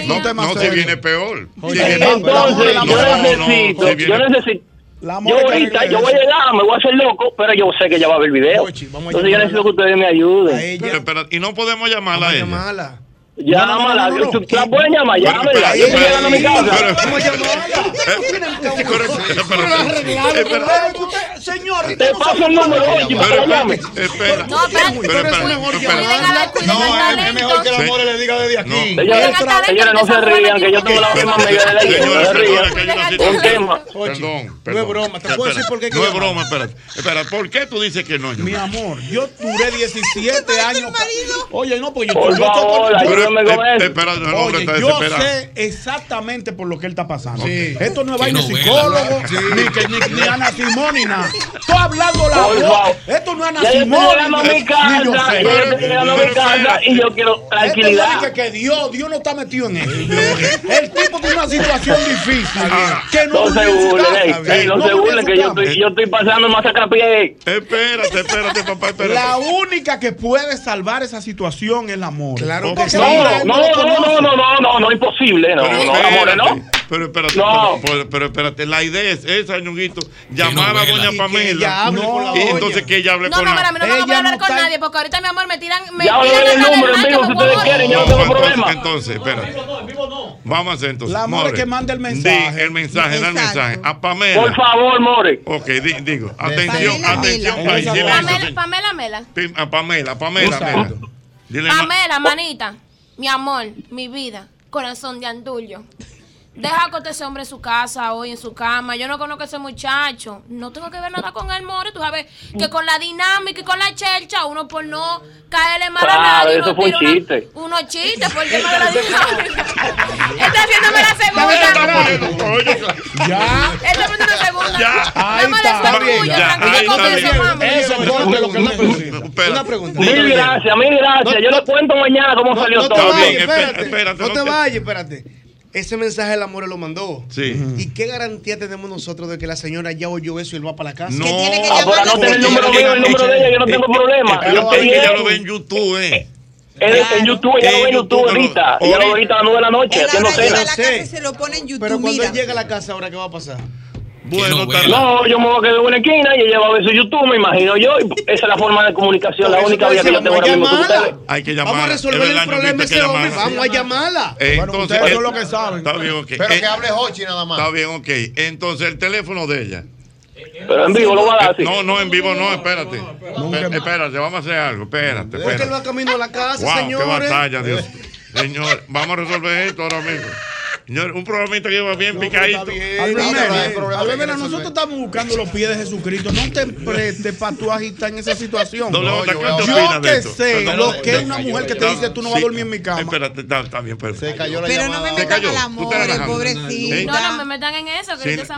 No, no, si viene peor. Si Oye, viene- Entonces, no, yo no, no, necesito, yo necesito. La Yo ahorita, yo voy a llegar, me voy a hacer loco, pero yo sé que ella va a ver el video. Entonces yo necesito que ustedes me ayuden. Pero espera, y no podemos llamarla a ella. Llámala, tú la pueden llamar, llámela. Yo estoy llegando a mi casa. Señor, Te paso el número, la llame. Espera. No, espera, Es mejor que el talento. amor le diga desde aquí. Señores, no se rían, que yo tengo la misma amiga de la no se rían. Un tema. Perdón, no es broma, te puedo decir por qué No es broma, espera. Espera, ¿por qué tú dices que no? Mi amor, yo duré 17 años. Oye, no, porque yo eh, eh, yo sé exactamente por lo que él está pasando. Esto no es vaina psicólogo, ni, que, ni, ni Ana Simón. Estoy hablando la voz. Esto no es Ana Simón. Yo mi casa, yo y yo quiero tranquilidad. Que Dios, Dios no está metido en él. El tipo tiene una situación difícil. Ah. Que no, no se burlen, no, se burlen, que yo estoy, yo estoy pasando más a pie. Espérate, espérate, papá, espérate. La única que puede salvar esa situación es el amor. Claro que sí no, no, no, no, no, no, imposible, no, pero no, amor, no. Pero espérate, no. pero, pero, espérate, la idea es esa, ñuguito, llamar a doña Pamela. Y, y entonces que ella hable no, con No, no, la... pero no, no voy a hablar con nadie, porque ahorita, mi amor, me tiran. Me ya tiran el número en vivo si ustedes quieren, yo no tengo problema. Entonces, espérate. Vamos a hacer entonces. La More que manda el mensaje. el mensaje, da el mensaje. A Pamela. Por favor, More. Ok, digo, atención, atención, Pamela, Pamela, A Pamela, Pamela, Pamela, manita mi amor, mi vida, corazón de andullo. Deja que ese hombre en su casa hoy, en su cama. Yo no conozco a ese muchacho. No tengo que ver nada con el More. Tú sabes que con la dinámica y con la chelcha, uno por no caerle mal a nadie. Eso uno fue un chiste. Uno chiste por el tema de la dinámica. Está haciéndome la segunda. Ya. Está haciendo la segunda. Ya. Ahí no está. Tuyo, ya. Lo que una, una pregunta. Mil gracias, mil gracias. Yo lo cuento mañana cómo salió todo. No te vayas, espérate. No te vayas, espérate. Ese mensaje el amor lo mandó. Sí. ¿Y qué garantía tenemos nosotros de que la señora ya oyó eso y él va para la casa? No, tiene que ahora no tiene el número mío, el número de ella, yo no tengo eh, problema. Eh, claro, es que ella lo ve en YouTube, ¿eh? Claro. En YouTube, ella lo ve en eh, YouTube ahorita. Ella lo ve ahorita a las 9 de la noche, haciendo. Se lo pone en YouTube. Pero cuando él llega a la casa, ¿ahora qué va a pasar? No, yo me voy a quedar en una esquina y ella va a ver su YouTube, me imagino yo. Esa es la forma de comunicación, la única vía que yo tengo ahora mismo. Hay que llamarla. Vamos a resolver el, problema ese hombre. Vamos a llamarla. Eh, bueno, entonces, ustedes eh, el, lo que saben. Está bien, ok. Pero eh, que hable Hochi nada más. Está bien, ok. Entonces, el teléfono de ella. Pero en vivo lo va a dar. No, no, en vivo no, espérate. Espérate, vamos a hacer algo, espérate. espérate. Porque él va camino la casa, wow, señores. qué batalla, Dios. Señor, vamos a resolver esto ahora mismo. Un programita que va bien picadito. Albemena, nosotros estamos buscando los pies de Jesucristo. No te prestes para tú agitar en esa situación. No, no, yo que sé lo que es una mujer que te dice tú no vas a dormir en mi cama. Espérate, está bien, pero. Se cayó la Pero no me metan al amor, pobrecito. No, no me metan en eso, que esa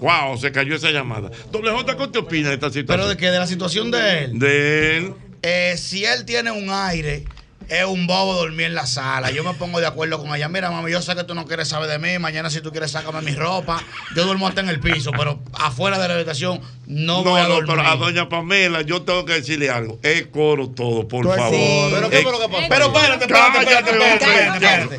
Wow, se cayó esa llamada. Doble J, ¿qué te opinas de esta situación? Pero de que de la situación de él. De él. Eh, si él tiene un aire es un bobo dormir en la sala. Yo me pongo de acuerdo con ella. Mira, mami, yo sé que tú no quieres saber de mí. Mañana, si tú quieres, sácame mi ropa. Yo duermo hasta en el piso, pero afuera de la habitación no, no voy a dormir. No, pero a doña Pamela, yo tengo que decirle algo. Es coro todo, por pues favor. Sí. Pero qué es lo que pasó. Pero espérate, espérate, espérate. Espérate.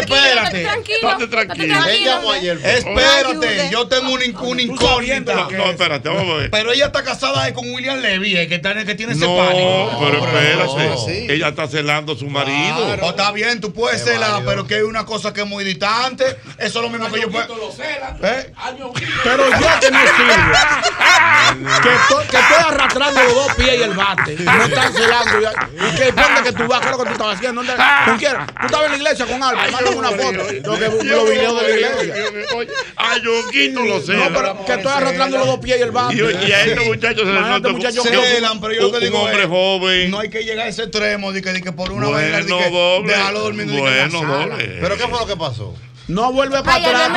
Espérate. Espérate, tranquilo. Ella ayer. Espérate, yo tengo un incógnita. No, espérate, vamos a ver. Pero ella está casada con William Levy, que tiene ese pánico. No, pero espérate. Ella está celando su marido. O oh, está bien, tú puedes celar, pero que hay una cosa que es muy distante. Eso es lo mismo que yo puedo. ¿Eh? Pero yo que me que, estoy, arrastrando los dos pies y el bate. No están celando. Y que depende que tú vas, creo que tú estabas haciendo. ¿Dónde, ¿Con quién? Tú estabas en la iglesia con Alba. Mándame una foto. ¿eh? Lo que los videos de la iglesia. Ay, yo quito celos. No, pero que estoy arrastrando los dos pies y el bate. Y a estos muchachos se les nota. Celan, pero yo te digo. Un hombre eh, joven. No hay que llegar a ese extremo de que por una no va a déjalo bueno, ¿Pero qué fue lo que pasó? No vuelve para atrás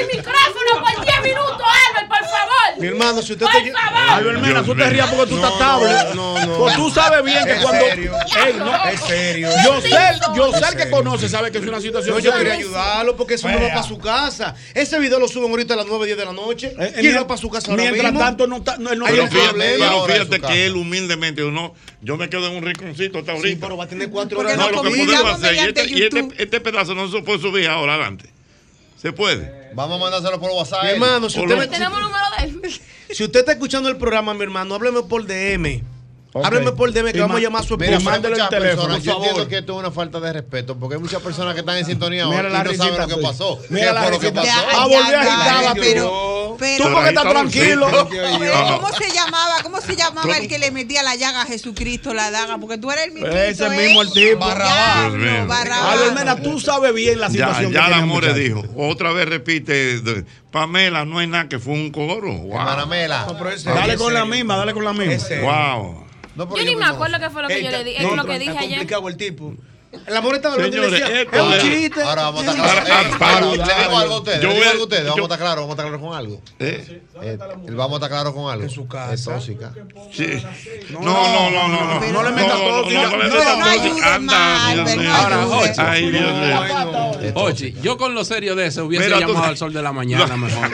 el micrófono por 10 minutos, Albert, por favor. Mi hermano, si usted por te... favor. Albert, mira, tú te rías porque tú no, estás estable. No, no, Pues tú sabes bien que cuando. Serio. Ey, no. Es serio. Yo sé, yo sé el que conoce, sabe que es una situación. No, yo quería ayudarlo porque eso Vaya. no va para su casa. Ese video lo suben ahorita a las 9, 10 de la noche. Eh, y él va para su casa ahora Mientras mismo? tanto, no, está, no, él no Pero fíjate, pero fíjate que él humildemente, no, yo me quedo en un rinconcito hasta ahorita. Sí, pero va a tener cuatro horas. No, lo que podemos hacer, y este, y este, este pedazo no se puede subir ahora adelante. Se puede. Vamos a mandárselo por WhatsApp. Mi hermano, si usted, si usted está escuchando el programa, mi hermano, hábleme por DM Okay. Hábleme por DM que y vamos a llamar a su esposa. Mándale el teléfono. Personas, yo entiendo que esto es una falta de respeto porque hay muchas personas que están en sintonía mira hoy la y no saben lo que pues. pasó. Mira la lo que. Ah, volví agitada, pero. pero tú porque estás tranquilo. ¿Cómo se llamaba? ¿Cómo se llamaba el que le metía la llaga a Jesucristo, la daga? Porque tú eres el mismo. Ese es mismo el tipo. Barrabás. Albermena, tú sabes bien la situación. Ya, ya la dijo. Otra vez repite. Pamela, no hay nada que fue un coro. Wow. Dale con la misma, dale con la misma. Wow. Yo ni me acuerdo qué fue lo que yo le dije, es lo que dije ayer. complicado el tipo. El amor estaba hablando y le Señores, decía, es un chiste. Ahora vamos a estar claros. Eh, le digo algo a ustedes. Yo le digo algo a ustedes. Vamos yo- a estar claros, vamos a estar claros con algo. ¿Eh? Eh, vamos a estar claros con algo. En su casa. Es tóxica. Sí. No, no, no, no, no. No le metas no, no, tóxica. no, no le No, ayude Anda, Ahora. Jochi. Ay, Dios mío. Ochi, yo con lo serio de ese hubiese Mira, tú- llamado al sol de la mañana mejor.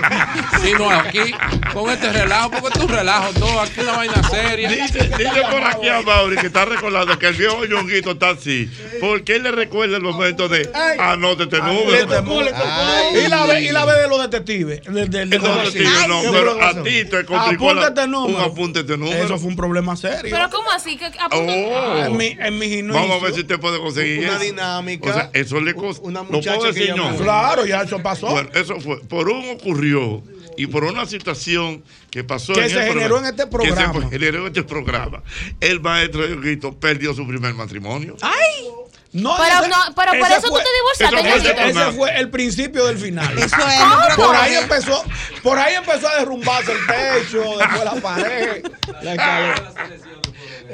Si no aquí, con este relajo, porque un relajo todo, aquí una vaina seria. Dice, dice por aquí a Mauri que está recordando que el viejo Yonguito está así. Porque él le recuerda el momento de anote este número. Y la vez y la vez de los detectives. Del, del, del No, detective, no, ¿Qué pero a ti te complicó este número. un apunte este número. Eso fue un problema serio. Pero ¿cómo así? ¿Que Oh. En mi, en mis. Vamos a ver si usted puede conseguir Una eso. dinámica. O sea, eso le costó. Una ¿Lo puedo muchacha que? Claro, ya eso pasó. Bueno, eso fue. Por un ocurrió y por una situación que pasó Que en se el generó en este Que programa. se generó en este programa. El maestro Yonguito perdió su primer matrimonio. ¡Ay! No, Pero ese- no- pero por eso tú te divorciaste, ese fue- Ñonguito. Ese fue el principio del final. Eso es, Por ahí empezó, por ahí empezó a derrumbarse el techo, después la pared, la escalera.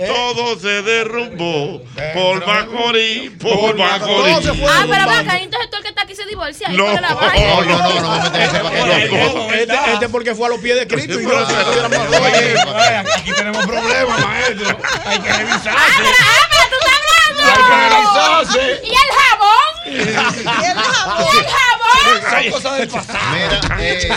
Todo se derrumbó por Macorís, por Todo se Macorís. fue Ah, pero acá, entonces tú el que está aquí se divorcia. No, no, no, no, no Este, este, este porque fue a los pies de Cristo y Oye, aquí tenemos problemas, maestro. Hay que. Ah, pero, ah, pero tú estás ¿Y el jabón? ¿Y el jabón? Son cosas del pasado. Mira, eh,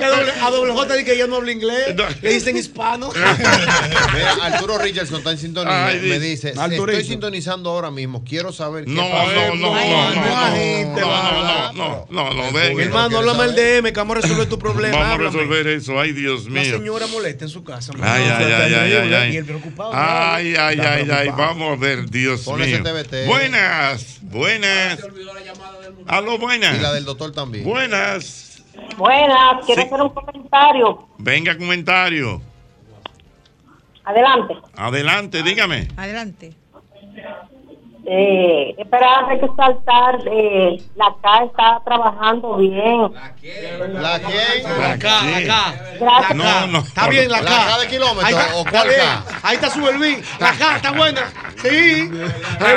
doble- a doble J dice que yo no hablo inglés. Le dicen hispano. Mira, Arturo Richardson está en sintonía. Ay, me dice- estoy sintonizando ahora mismo. Quiero saber qué No, no, no, no, no, no, no, no, no, hermano, háblame el DM, que vamos a resolver tu problema. Vamos a resolver eso, ay Dios mío. señora molesta en su casa. Ay, ay, ay, ay. Y el preocupado. Ay, ay, ay, ay, vamos a ver, Dios mío. Buenas, buenas. Aló, buenas. Y la del doctor también. Buenas. Buenas, quiero Sí. hacer un comentario. Venga, comentario. Adelante. Adelante, dígame. Adelante. Eh, espera resaltar, eh, la K está trabajando bien. ¿La quién? La K, la. K. Gracias. No, no. Está bien la ¿La K. K de kilómetro Ahí está, o cuál bien. K? Ahí está su Belvín. La K está buena. Sí.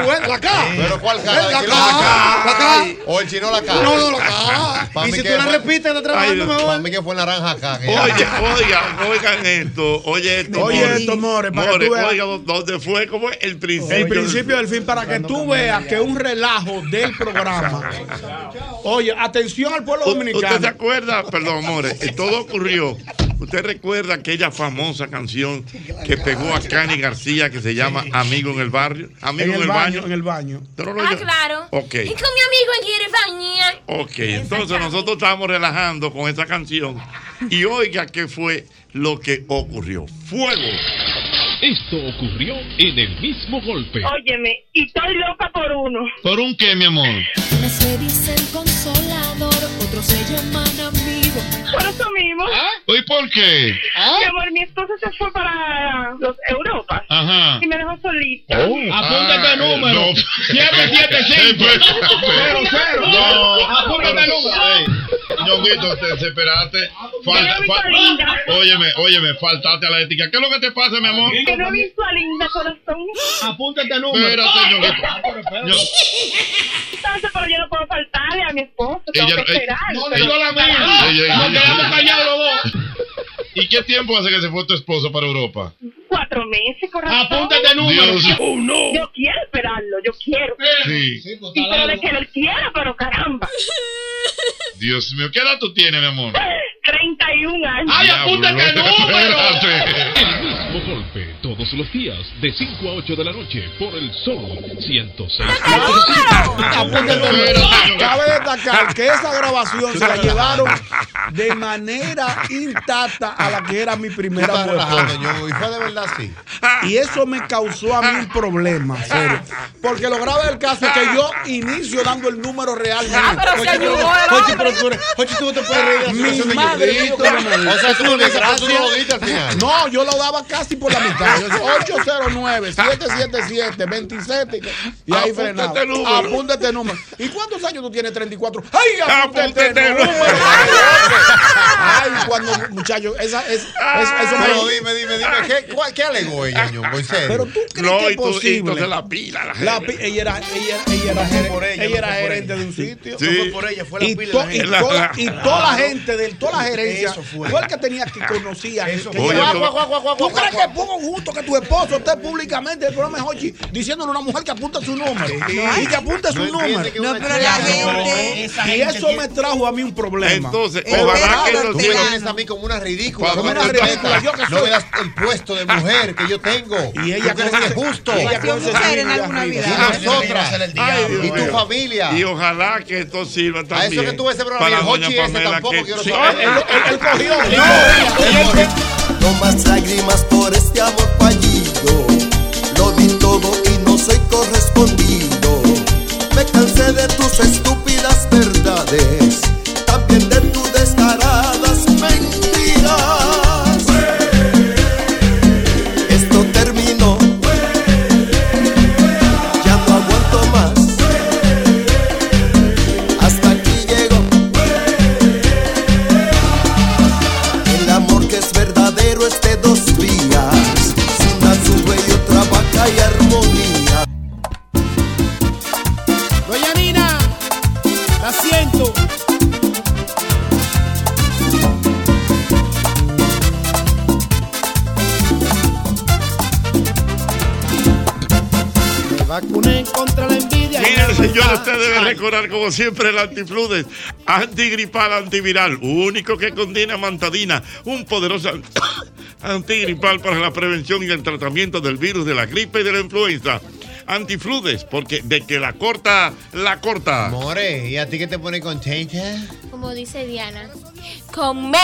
Buena. La K. ¿Pero cuál K? ¿La La? K. La K. ¿O el chino la K? No, no, la K. Y si tú la repites, está trabajando Ay, Para mejor. mí que fue naranja acá. que- Oye, oigan, oigan esto. Oye esto. Oye More. esto, More, para More, tú veas. oiga, ¿dónde fue? ¿Cómo es el principio? El principio del fin, para que tú veas que un relajo del programa. Oye, atención al pueblo U- ¿Usted se dominicano. acuerda? Perdón, More. eh, Todo ocurrió. ¿Usted recuerda aquella famosa canción que pegó a Cani García que se llama Amigo en el barrio? Amigo En el baño, en el baño. ¿Usted no lo Ah, claro. Ok. Y con mi amigo en Girifaña. Ok, entonces nosotros estábamos relajando con esa canción y oiga qué fue lo que ocurrió. Fuego. Esto ocurrió en el mismo golpe. Óyeme, y estoy loca por uno. ¿Por un qué, mi amor? Unos se dicen consolador, otros se llaman amigo. Por eso mismo. ¿Y por qué? Mi amor, mi esposo se fue para los Europas Ajá. y me dejó solita. Apúntate el número. 775. Cero, cero. No, apúntate el número. Ñonguito, te desesperaste. Falta, Pero, fa- mi linda. óyeme, óyeme, faltaste a la ética. ¿Qué es lo que te pasa, mi amor? Que no vi su linda corazón. Apúntate el número. Espérate, Ñonguito. Ño- Entonces, pero yo no puedo faltarle a mi esposo. Tengo Ella- que esperar. ella- Pero- ella- Carajo. Nos quedamos callados los dos. ¿Y qué tiempo hace que se fue tu esposo para Europa? Cuatro meses, corazón. Apúntate el número. Dios. Oh, no. Yo quiero esperarlo, yo quiero. Sí. Y pero de que él quiera, pero caramba. Dios mío, ¿qué edad tú tienes, mi amor? 31 años. ¡Ay, apúntate el número! El mismo golpe todos los días de 5 a 8 de la noche por el Sol 106. Cabe destacar que esa grabación se la llevaron de manera intacta a la que era mi primera. Ñongo, y fue de verdad así. Y eso me causó a mí un problema, serio. Porque lo grave del caso es que yo inicio dando el número real. Ah, pero se ayudó el pero tú no te puedes reír Ñonguito. o sea, tú no tú no lo diste al final. No, yo lo daba casi por la mitad. 809-777-27 y ahí frenado. este número. Apunta este número. ¿Y cuántos años tú tienes? 34. ¡Ay, este número! Ay, cuando, muchachos, esa, es, es- eso me Pero dime, dime, dime, ¿qué, qué alegó ella, serio. Pero tú crees No, que es posible. entonces la pila, la La ella era, ella, ella era, por ella, ella no era gerente de un sitio. Sí. No fue por ella, fue la Y, pila. to- de la y, toda, y toda la gente de toda la gerencia Eso fue. fue el que tenía que conocía Eso que fue. llevaba- Oye, Guau, tú- guau, guau, guau, ¿Tú crees que es poco justo que tu esposo esté públicamente en el programa de Hochi diciéndole a una mujer que apunta su número y que apunte su No número? que No, pero la gente. Y eso me trajo a mí un problema. Entonces, ojalá que Tú me a mí como una ridícula. Como no una ridícula, yo que No soy- el puesto de mujer que yo tengo. Y ella ¿Tú crees que es justo? y nosotras. Y tu familia. Y ojalá que esto sirva A también. eso que tuve ese programa, Hochi ese tampoco quiero saber. No más lágrimas por este amor fallido. Lo di todo y no soy correspondido. Me cansé de tus estúpidas verdades. También de tus descaradas contra la envidia. y Mire, la señor, usted debe recordar como siempre el antifludes, antigripal, antiviral, único que contiene amantadina, un poderoso antigripal para la prevención y el tratamiento del virus de la gripe y de la influenza. Antifludes, porque de que la corta, la corta. More, ¿y a ti qué te pone contenta? Como dice Diana, comer.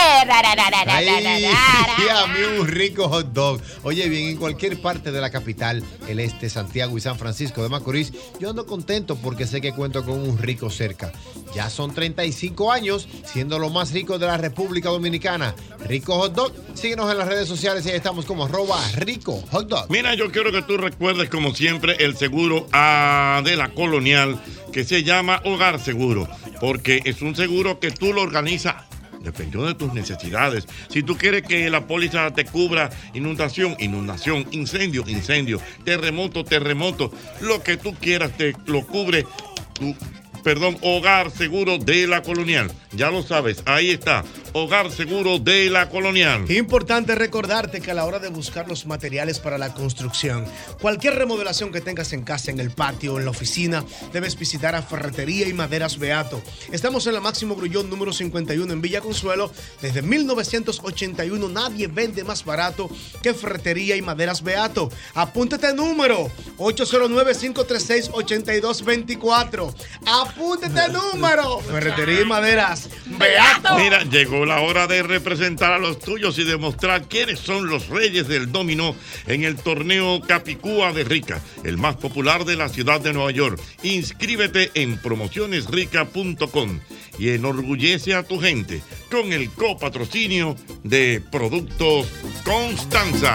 Ay, y a mí un rico hot dog. Oye, bien, en cualquier parte de la capital, el este, Santiago y San Francisco de Macorís, yo ando contento porque sé que cuento con un rico cerca. Ya son 35 años siendo lo más rico de la República Dominicana. Rico hot dog. Síguenos en las redes sociales y ahí estamos como arroba rico hot dog. Mira, yo quiero que tú recuerdes como siempre el seguro ah, de la colonial que se llama Hogar Seguro, porque es un seguro que tú lo organizas dependiendo de tus necesidades. Si tú quieres que la póliza te cubra inundación, inundación, incendio, incendio, terremoto, terremoto, lo que tú quieras te lo cubre tu perdón, Hogar Seguro de la Colonial. Ya lo sabes, ahí está, Hogar Seguro de la Colonial. Importante recordarte que a la hora de buscar los materiales para la construcción, cualquier remodelación que tengas en casa, en el patio, en la oficina, debes visitar a Ferretería y Maderas Beato. Estamos en la Máximo Grullón número 51 en Villa Consuelo. Desde 1981 nadie vende más barato que Ferretería y Maderas Beato. Apúntate el número 809-536-8224. Apúntate el número. Ferretería y Maderas Beato. Mira, llegó la hora de representar a los tuyos y demostrar quiénes son los reyes del dominó en el torneo Capicúa de Rica, el más popular de la ciudad de Nueva York. Inscríbete en promocionesrica.com y enorgullece a tu gente con el copatrocinio de Productos Constanza.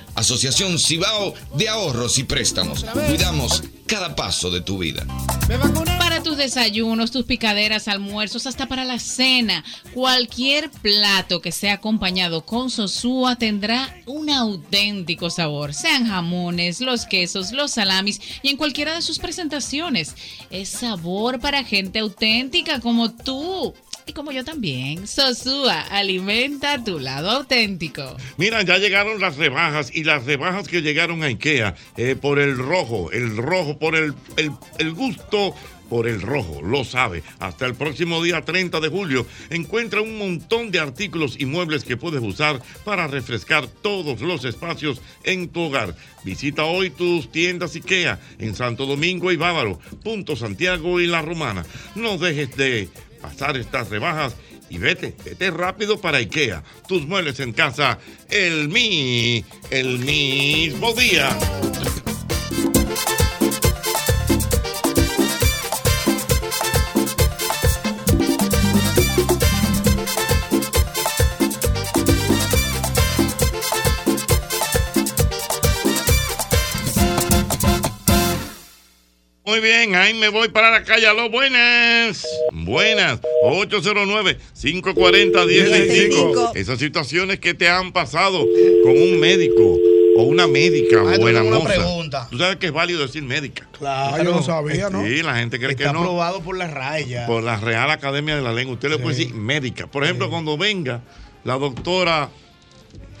Asociación Cibao de Ahorros y Préstamos. Cuidamos cada paso de tu vida. Para tus desayunos, tus picaderas, almuerzos, hasta para la cena, cualquier plato que sea acompañado con sosúa tendrá un auténtico sabor. Sean jamones, los quesos, los salamis y en cualquiera de sus presentaciones. Es sabor para gente auténtica como tú. Y como yo también. Sosúa, alimenta tu lado auténtico. Mira, ya llegaron las rebajas y las rebajas que llegaron a IKEA eh, por el rojo, el rojo, por el, el, el gusto por el rojo, lo sabe. Hasta el próximo día 30 de julio encuentra un montón de artículos y muebles que puedes usar para refrescar todos los espacios en tu hogar. Visita hoy tus tiendas IKEA en Santo Domingo y Bávaro, Punto Santiago y La Romana. No dejes de pasar estas rebajas y vete, vete rápido para IKEA. Tus muebles en casa el mi, el mismo día. Muy bien, ahí me voy para la calle. Aló, buenas. Buenas. 809-540-1065. Esas situaciones que te han pasado con un médico o una médica Maestro, buena una moza. pregunta. Tú sabes que es válido decir médica. Claro. Yo no sabía, ¿no? Sí, la gente cree Está que no. aprobado por la raya. Por la Real Academia de la Lengua. Usted le puede decir médica. Por ejemplo, cuando venga la doctora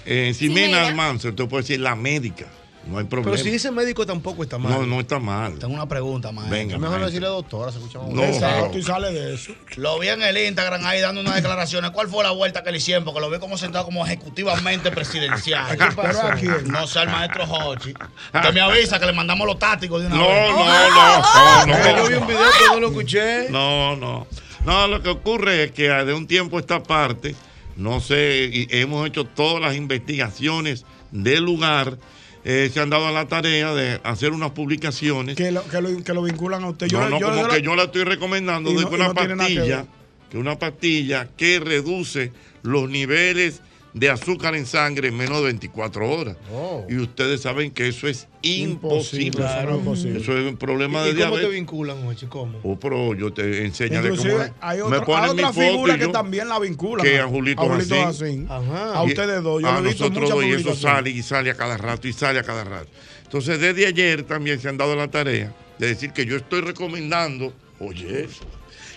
eh, Ximena. Almanzar, usted puede decir la médica. No hay problema. Pero si dice médico tampoco está mal. No, no está mal. Tengo una pregunta, maestro. Venga, Es mejor maestro. decirle doctora, se escucha más No, Exacto, no. y sale de eso. Lo vi en el Instagram ahí dando unas declaraciones. ¿Cuál fue la vuelta que le hicieron? Porque lo vi como sentado como ejecutivamente presidencial. ¿Qué pasó? ¿Pero a quién? No sé, el maestro Hochi. Que me avisa que le mandamos los tácticos de una No, vez. no, no, no, no. Yo vi un video que no lo escuché. No, no. No, lo que ocurre es que de un tiempo a esta parte, no sé, y hemos hecho todas las investigaciones del lugar. Eh, se han dado a la tarea de hacer unas publicaciones. Que lo, que lo, que lo vinculan a usted. no, no, como yo que yo la estoy recomendando de no- una que pastilla, que una pastilla que reduce los niveles de azúcar en sangre en menos de 24 horas. Oh. Y ustedes saben que eso es imposible. Imposible, eso es posible. Eso es un problema de ¿Y cómo te diabetes. vinculan, Hochi? ¿Cómo? Oh, pero yo te enseñaré cómo Inclusive es. hay Me otra, ponen hay mi otra foto figura y que también la vinculan. que a Julito, Jacín. Jacín. Ajá. A Y- ustedes dos. Yo a nosotros dos, y eso sale y sale a cada rato y sale a cada rato. Entonces, desde ayer también se han dado la tarea de decir que yo estoy recomendando, oye,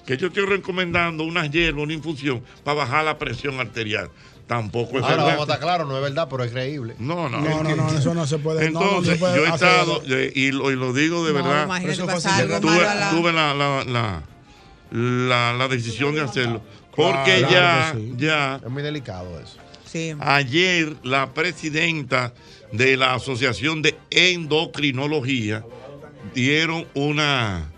que yo estoy recomendando unas hierbas, una infusión para bajar la presión arterial. Tampoco es Ahora verdad. vamos a estar claros, no es verdad, pero es creíble. No, no. No, no, no, eso no se puede. no, no Entonces, se puede yo he estado, eh, y, lo, y lo digo de No, verdad, eso tuve, la- tuve la, la, la, la- la decisión de hacerlo. Porque Claro ya, sí. ya, Es muy delicado eso. Sí. Ayer la presidenta de la Asociación de Endocrinología dieron una,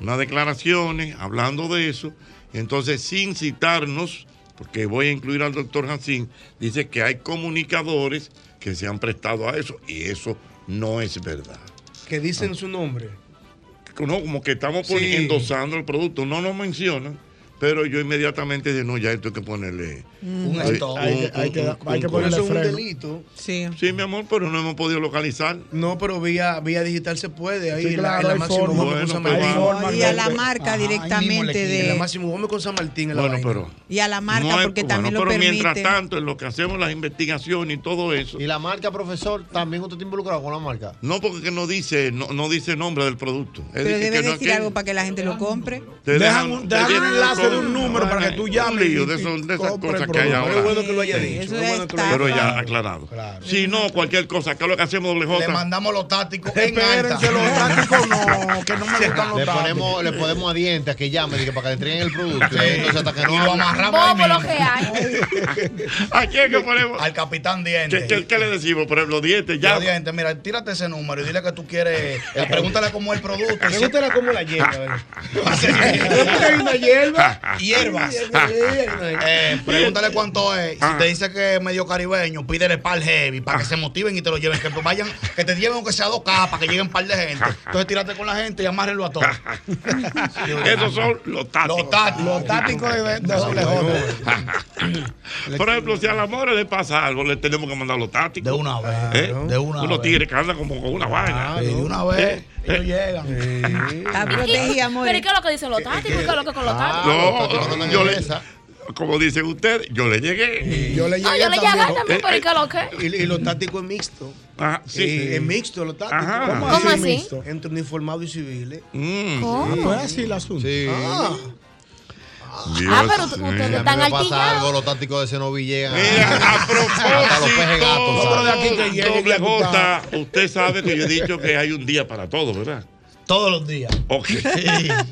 unas declaraciones hablando de eso. Entonces, sin citarnos, porque voy a incluir al doctor Jacín, dice que hay comunicadores que se han prestado a eso y eso no es verdad. Que dicen su nombre. No, como que estamos Sí. endosando el producto, no nos mencionan, pero yo inmediatamente dije, no, ya esto hay que ponerle Un Hay- stop. un- Hay que- hay un- que- un- hay que un- ponerle un delito. Sí. Sí, mi amor, pero no hemos podido localizar. No, pero vía, vía digital se puede. Ahí Sí, en la- claro, en la hay Máximo. Gómez con San Martín. Y a la marca directamente En la de. Máximo Gómez con San Martín. en la Bueno, vaina. pero. Y a la marca, no hay- porque bueno, también lo pero permite. mientras tanto, en lo que hacemos las investigaciones y todo eso. Y la marca, profesor, también usted está involucrado con la marca. No, porque no dice, no, no dice nombre del producto. Pero debe que decir algo para que la gente lo compre. te Dejan un- un enlace un número para que tú Un llames lío y- de, y esos- de esas cosas que hay ahora. Pero es bueno que lo haya dicho, Eso es es bueno que lo haya Pero ya aclarado. Si no, cualquier cosa, ¿qué es lo que hacemos, doble J? Le mandamos los tácticos en Espérense, los tácticos no, que no me gustan los Le tácticos. ponemos, le ponemos a dientes a que llame para que le entreguen el producto. Entonces hasta que no lo amarramos lo que hay. ¿A quién que ponemos? Al capitán Diente. ¿Qué, le decimos? Por ejemplo, dientes, ya. Ya. Diente, mira, tírate ese número y dile que tú quieres. eh, pregúntale cómo es el producto. Pregúntale cómo la hierba. hay una hierba. Hierbas. Eh, Eh, pregúntale cuánto es. Si Ah. te dice que es medio caribeño, pídele par heavy para que se motiven y te lo lleven. Que te vayan, que te lleven aunque sea dos cajas para que lleguen par de gente. Entonces tírate con la gente y amárrenlo a todos. Esos son los tácticos. Los tácticos. Los tácticos de, de doble J. Por ejemplo, si a la more le pasa algo, le tenemos que mandar los tácticos. De una vez. ¿Eh? De una Unos vez. tigres que andan como con una vaina. Sí, de una vez. Ellos llegan. Está protegida, amor. Pero ¿y qué es lo que dicen los tácticos? ¿Qué es lo que con los Ah, tácticos? No, yo le, como dicen ustedes, yo le llegué. Yo le Ah, llegué yo le llegué también. también, pero ¿y qué es lo que? Y, y los tácticos es mixto. Ajá, sí. Eh, Es mixto los tácticos. Ajá. ¿Cómo, ¿Cómo así? así? mixto? Entre uniformados y civiles. Mm. ¿Cómo? Ah, pues así el asunto. Sí. Ah. Dios Ah, pero ustedes están altillados. algo, los tácticos de Cenoví llegan Mira, a hasta los pejes gatos. propósito, Otro de aquí que llegue doble J, usted sabe que yo he dicho que hay un día para todo, ¿verdad? Todos los días. Ok.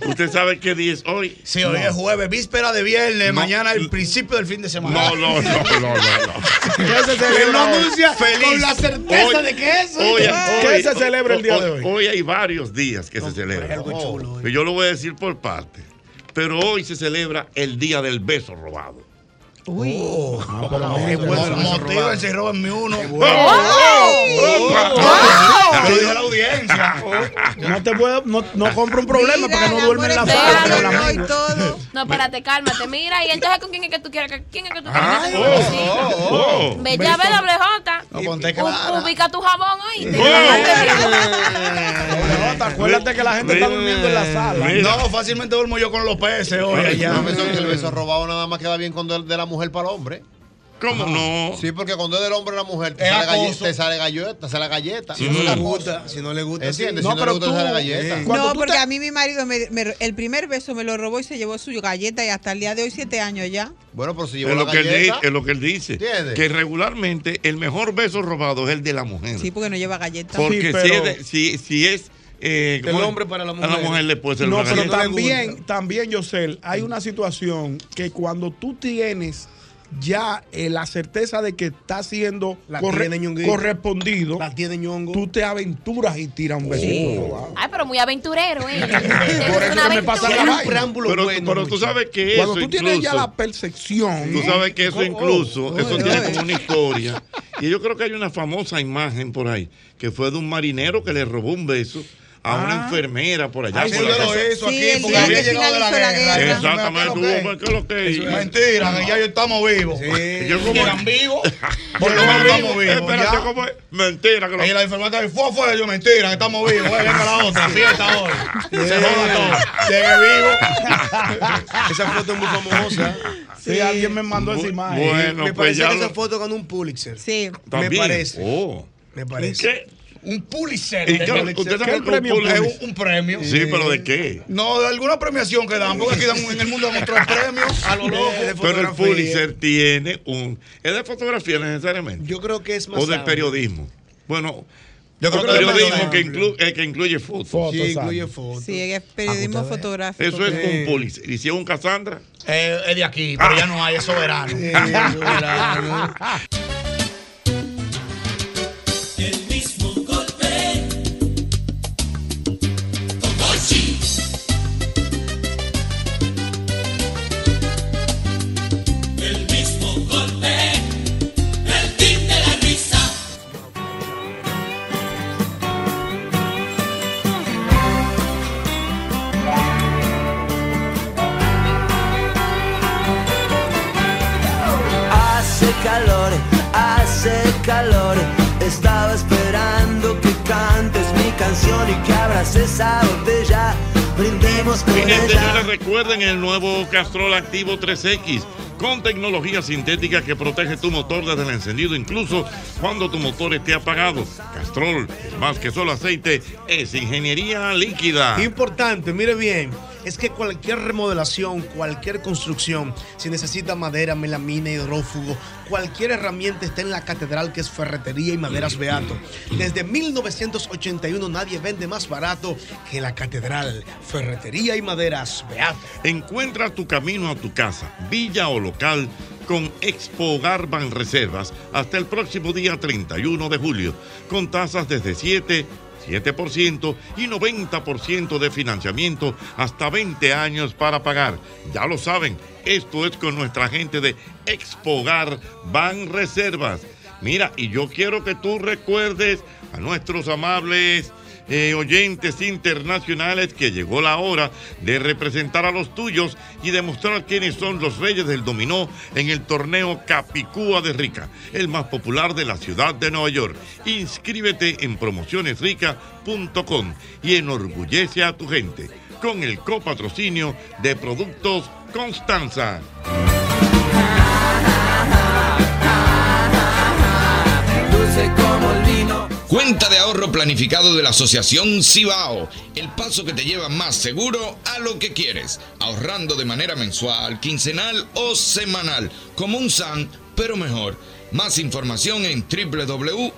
¿Usted sabe qué día es hoy? Sí, hoy es jueves, víspera de viernes, No. mañana el principio del fin de semana. No, no, no, no, no. no. ¿Qué se Él celebra anuncia Feliz. con la certeza Hoy- de que eso. Hoy, ¿Qué hoy- se celebra el día de hoy? Hoy hay varios días que se celebran. algo chulo hoy. Pero yo lo voy a decir por parte. Pero hoy se celebra el Día del Beso Robado. Uy. Es bueno, motívense y robenme uno. Te lo dije a la audiencia. No te puedo, no, no compro un problema para que no duerme en la sala. con amigo. No, espérate, cálmate. Mira, y entonces con quién es que tú quieres que quién es que tú quieres que oh, sí. oh, oh. Ve ya ve doble J. No, ponte U- clara. Ubica tu jabón ahí. Acuérdate que la gente está durmiendo en la sala. No, fácilmente duermo yo con los peces hoy allá. El beso robado nada más queda bien cuando es de la mujer para el hombre. ¿Cómo no? Sí, porque cuando es del hombre a la mujer te Es sale, galle- te sale galleta, te sale galleta. Si no es le gusta, si no le gusta. ¿Entiendes? sí. si no le gusta, te sale galleta. No, porque a mí mi marido me- me- el primer beso me lo robó y se llevó su galleta y hasta el día de hoy siete años ya. Bueno, pero si Es llevó la lo, que él, es lo que él dice. ¿Entiendes? Que regularmente el mejor beso robado es el de la mujer. Sí, porque no lleva galleta. Porque Sí, si, es de- si, si es. Eh, Del ¿cómo es? hombre para la A la mujer. mujer le puede ser No, pero también, también, Yosel, hay una situación que cuando tú tienes ya eh, la certeza de que está siendo corre- correspondido, La tiene ñongo. tú te aventuras y tiras un beso. robado. Ay, pero muy aventurero, ¿eh? Por eso que me pasa la vaina. Pero, pero tú sabes que eso Cuando tú tienes ya la percepción. Tú sabes que eso Oh, incluso, oh, eso oh, tiene oh. como una historia. Y yo creo que hay una famosa imagen por ahí, que fue de un marinero que le robó un beso a una enfermera por allá. Ay, por sí, la casa. hizo aquí, porque había llegado de la guerra. Exactamente, tú, ¿qué es lo que es? Mentira, que ya estamos vivos. Yo como- Llegan vivos. Por lo menos estamos vivos. Espérate. ¿cómo es? Mentira. Que lo- Y la enfermera dice, fue, fue, yo mentira, que estamos vivos. Venga la otra, fiesta hoy. Se joda todo. Llegué vivo. Esa foto es muy famosa. Sí, alguien me mandó esa imagen. Bueno, me pues parece que lo- esa foto ganó un Pulitzer. Sí. Me También. parece. Oh. Me parece. Un Pulitzer. ¿Y qué- usted sabe ¿Qué que un premio Pulitzer- Es un, premio. Sí, pero ¿de qué? No, de alguna premiación que dan, porque aquí dan, en el mundo dan otros premios a lo loco. Pero el Pulitzer tiene un. ¿Es de fotografía necesariamente? Yo creo que es más. ¿O del periodismo? Bueno, Yo creo el que periodismo que, periodismo. inclu- eh, que incluye fotos. Sí, incluye fotos. Sí, es periodismo fotográfico. Eso es un Pulitzer. ¿Y si es un Cassandra? Eh, es de aquí, pero ya no hay, es soberano. El Brindemos con Mi gente, ella. señores, recuerden el nuevo Castrol Activo 3X con tecnología sintética que protege tu motor desde el encendido, incluso cuando tu motor esté apagado. Castrol más que solo aceite, es ingeniería líquida. Importante, mire bien, es que cualquier remodelación, cualquier construcción, si necesita madera, melamina, hidrófugo, cualquier herramienta está en la catedral que es Ferretería y Maderas Beato. Desde 1981 nadie vende más barato que la catedral, Ferretería y Maderas Beato. Encuentra tu camino a tu casa, villa o local con Expo Hogar Reservas hasta el próximo día 31 de julio, con tasas desde 7, 7% y 90% de financiamiento hasta 20 años para pagar. Ya lo saben, esto es con nuestra gente de Expo Hogar Reservas. Mira, y yo quiero que tú recuerdes a nuestros amables eh, oyentes internacionales que llegó la hora de representar a los tuyos y demostrar quiénes son los reyes del dominó en el torneo Capicúa de Rica, el más popular de la ciudad de Nueva York. Inscríbete en promocionesrica.com y enorgullece a tu gente con el copatrocinio de Productos Constanza. Cuenta de ahorro planificado de la Asociación Cibao. El paso que te lleva más seguro a lo que quieres. Ahorrando de manera mensual, quincenal o semanal. Como un SAN, pero mejor. Más información en www.acap.com.do.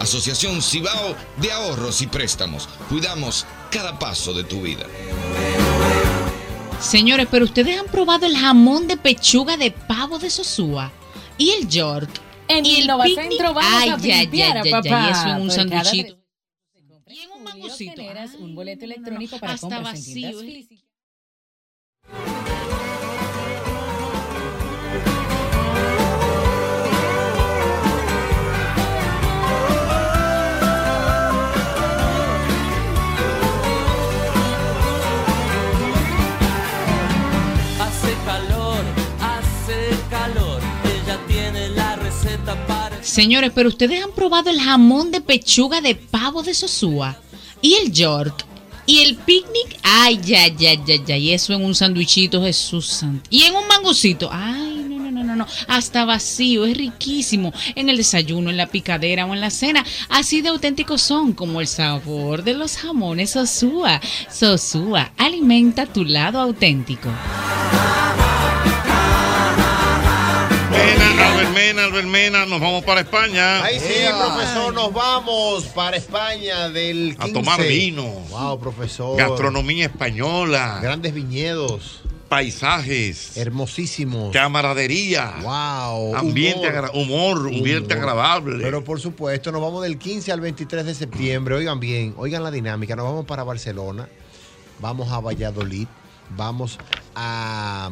Asociación Cibao de Ahorros y Préstamos. Cuidamos cada paso de tu vida. Señores, pero ustedes han probado el jamón de pechuga de pavo de Sosúa y el York. En y el Innovacentro picnic. vamos Ay, a ya, limpiar, ya, ya, ya, papá, y eso en un sanduchito. Y en un mangocito. generas un boleto electrónico para Hasta compras en tiendas vacío. ¿eh? físicas. Señores, pero ustedes han probado el jamón de pechuga de pavo de Sosúa y el York y el picnic. Ay, ya, ya, ya, ya. Y eso en un sandwichito, Jesús santo. Y en un mangocito. Ay, no, no, no, no, no. Hasta vacío, es riquísimo. En el desayuno, en la picadera o en la cena. Así de auténticos son como el sabor de los jamones Sosúa. Sosúa, alimenta tu lado auténtico. Mena, Albert Mena, nos vamos para España. Ahí sí, profesor, nos vamos para España del 15. A tomar vino. Wow, profesor. Gastronomía española. Grandes viñedos. Paisajes. Hermosísimos. Camaradería. Wow. Ambiente agra- humor, ambiente agradable. Pero por supuesto, nos vamos del 15 al 23 de septiembre. Oigan bien, oigan la dinámica. Nos vamos para Barcelona, vamos a Valladolid, vamos a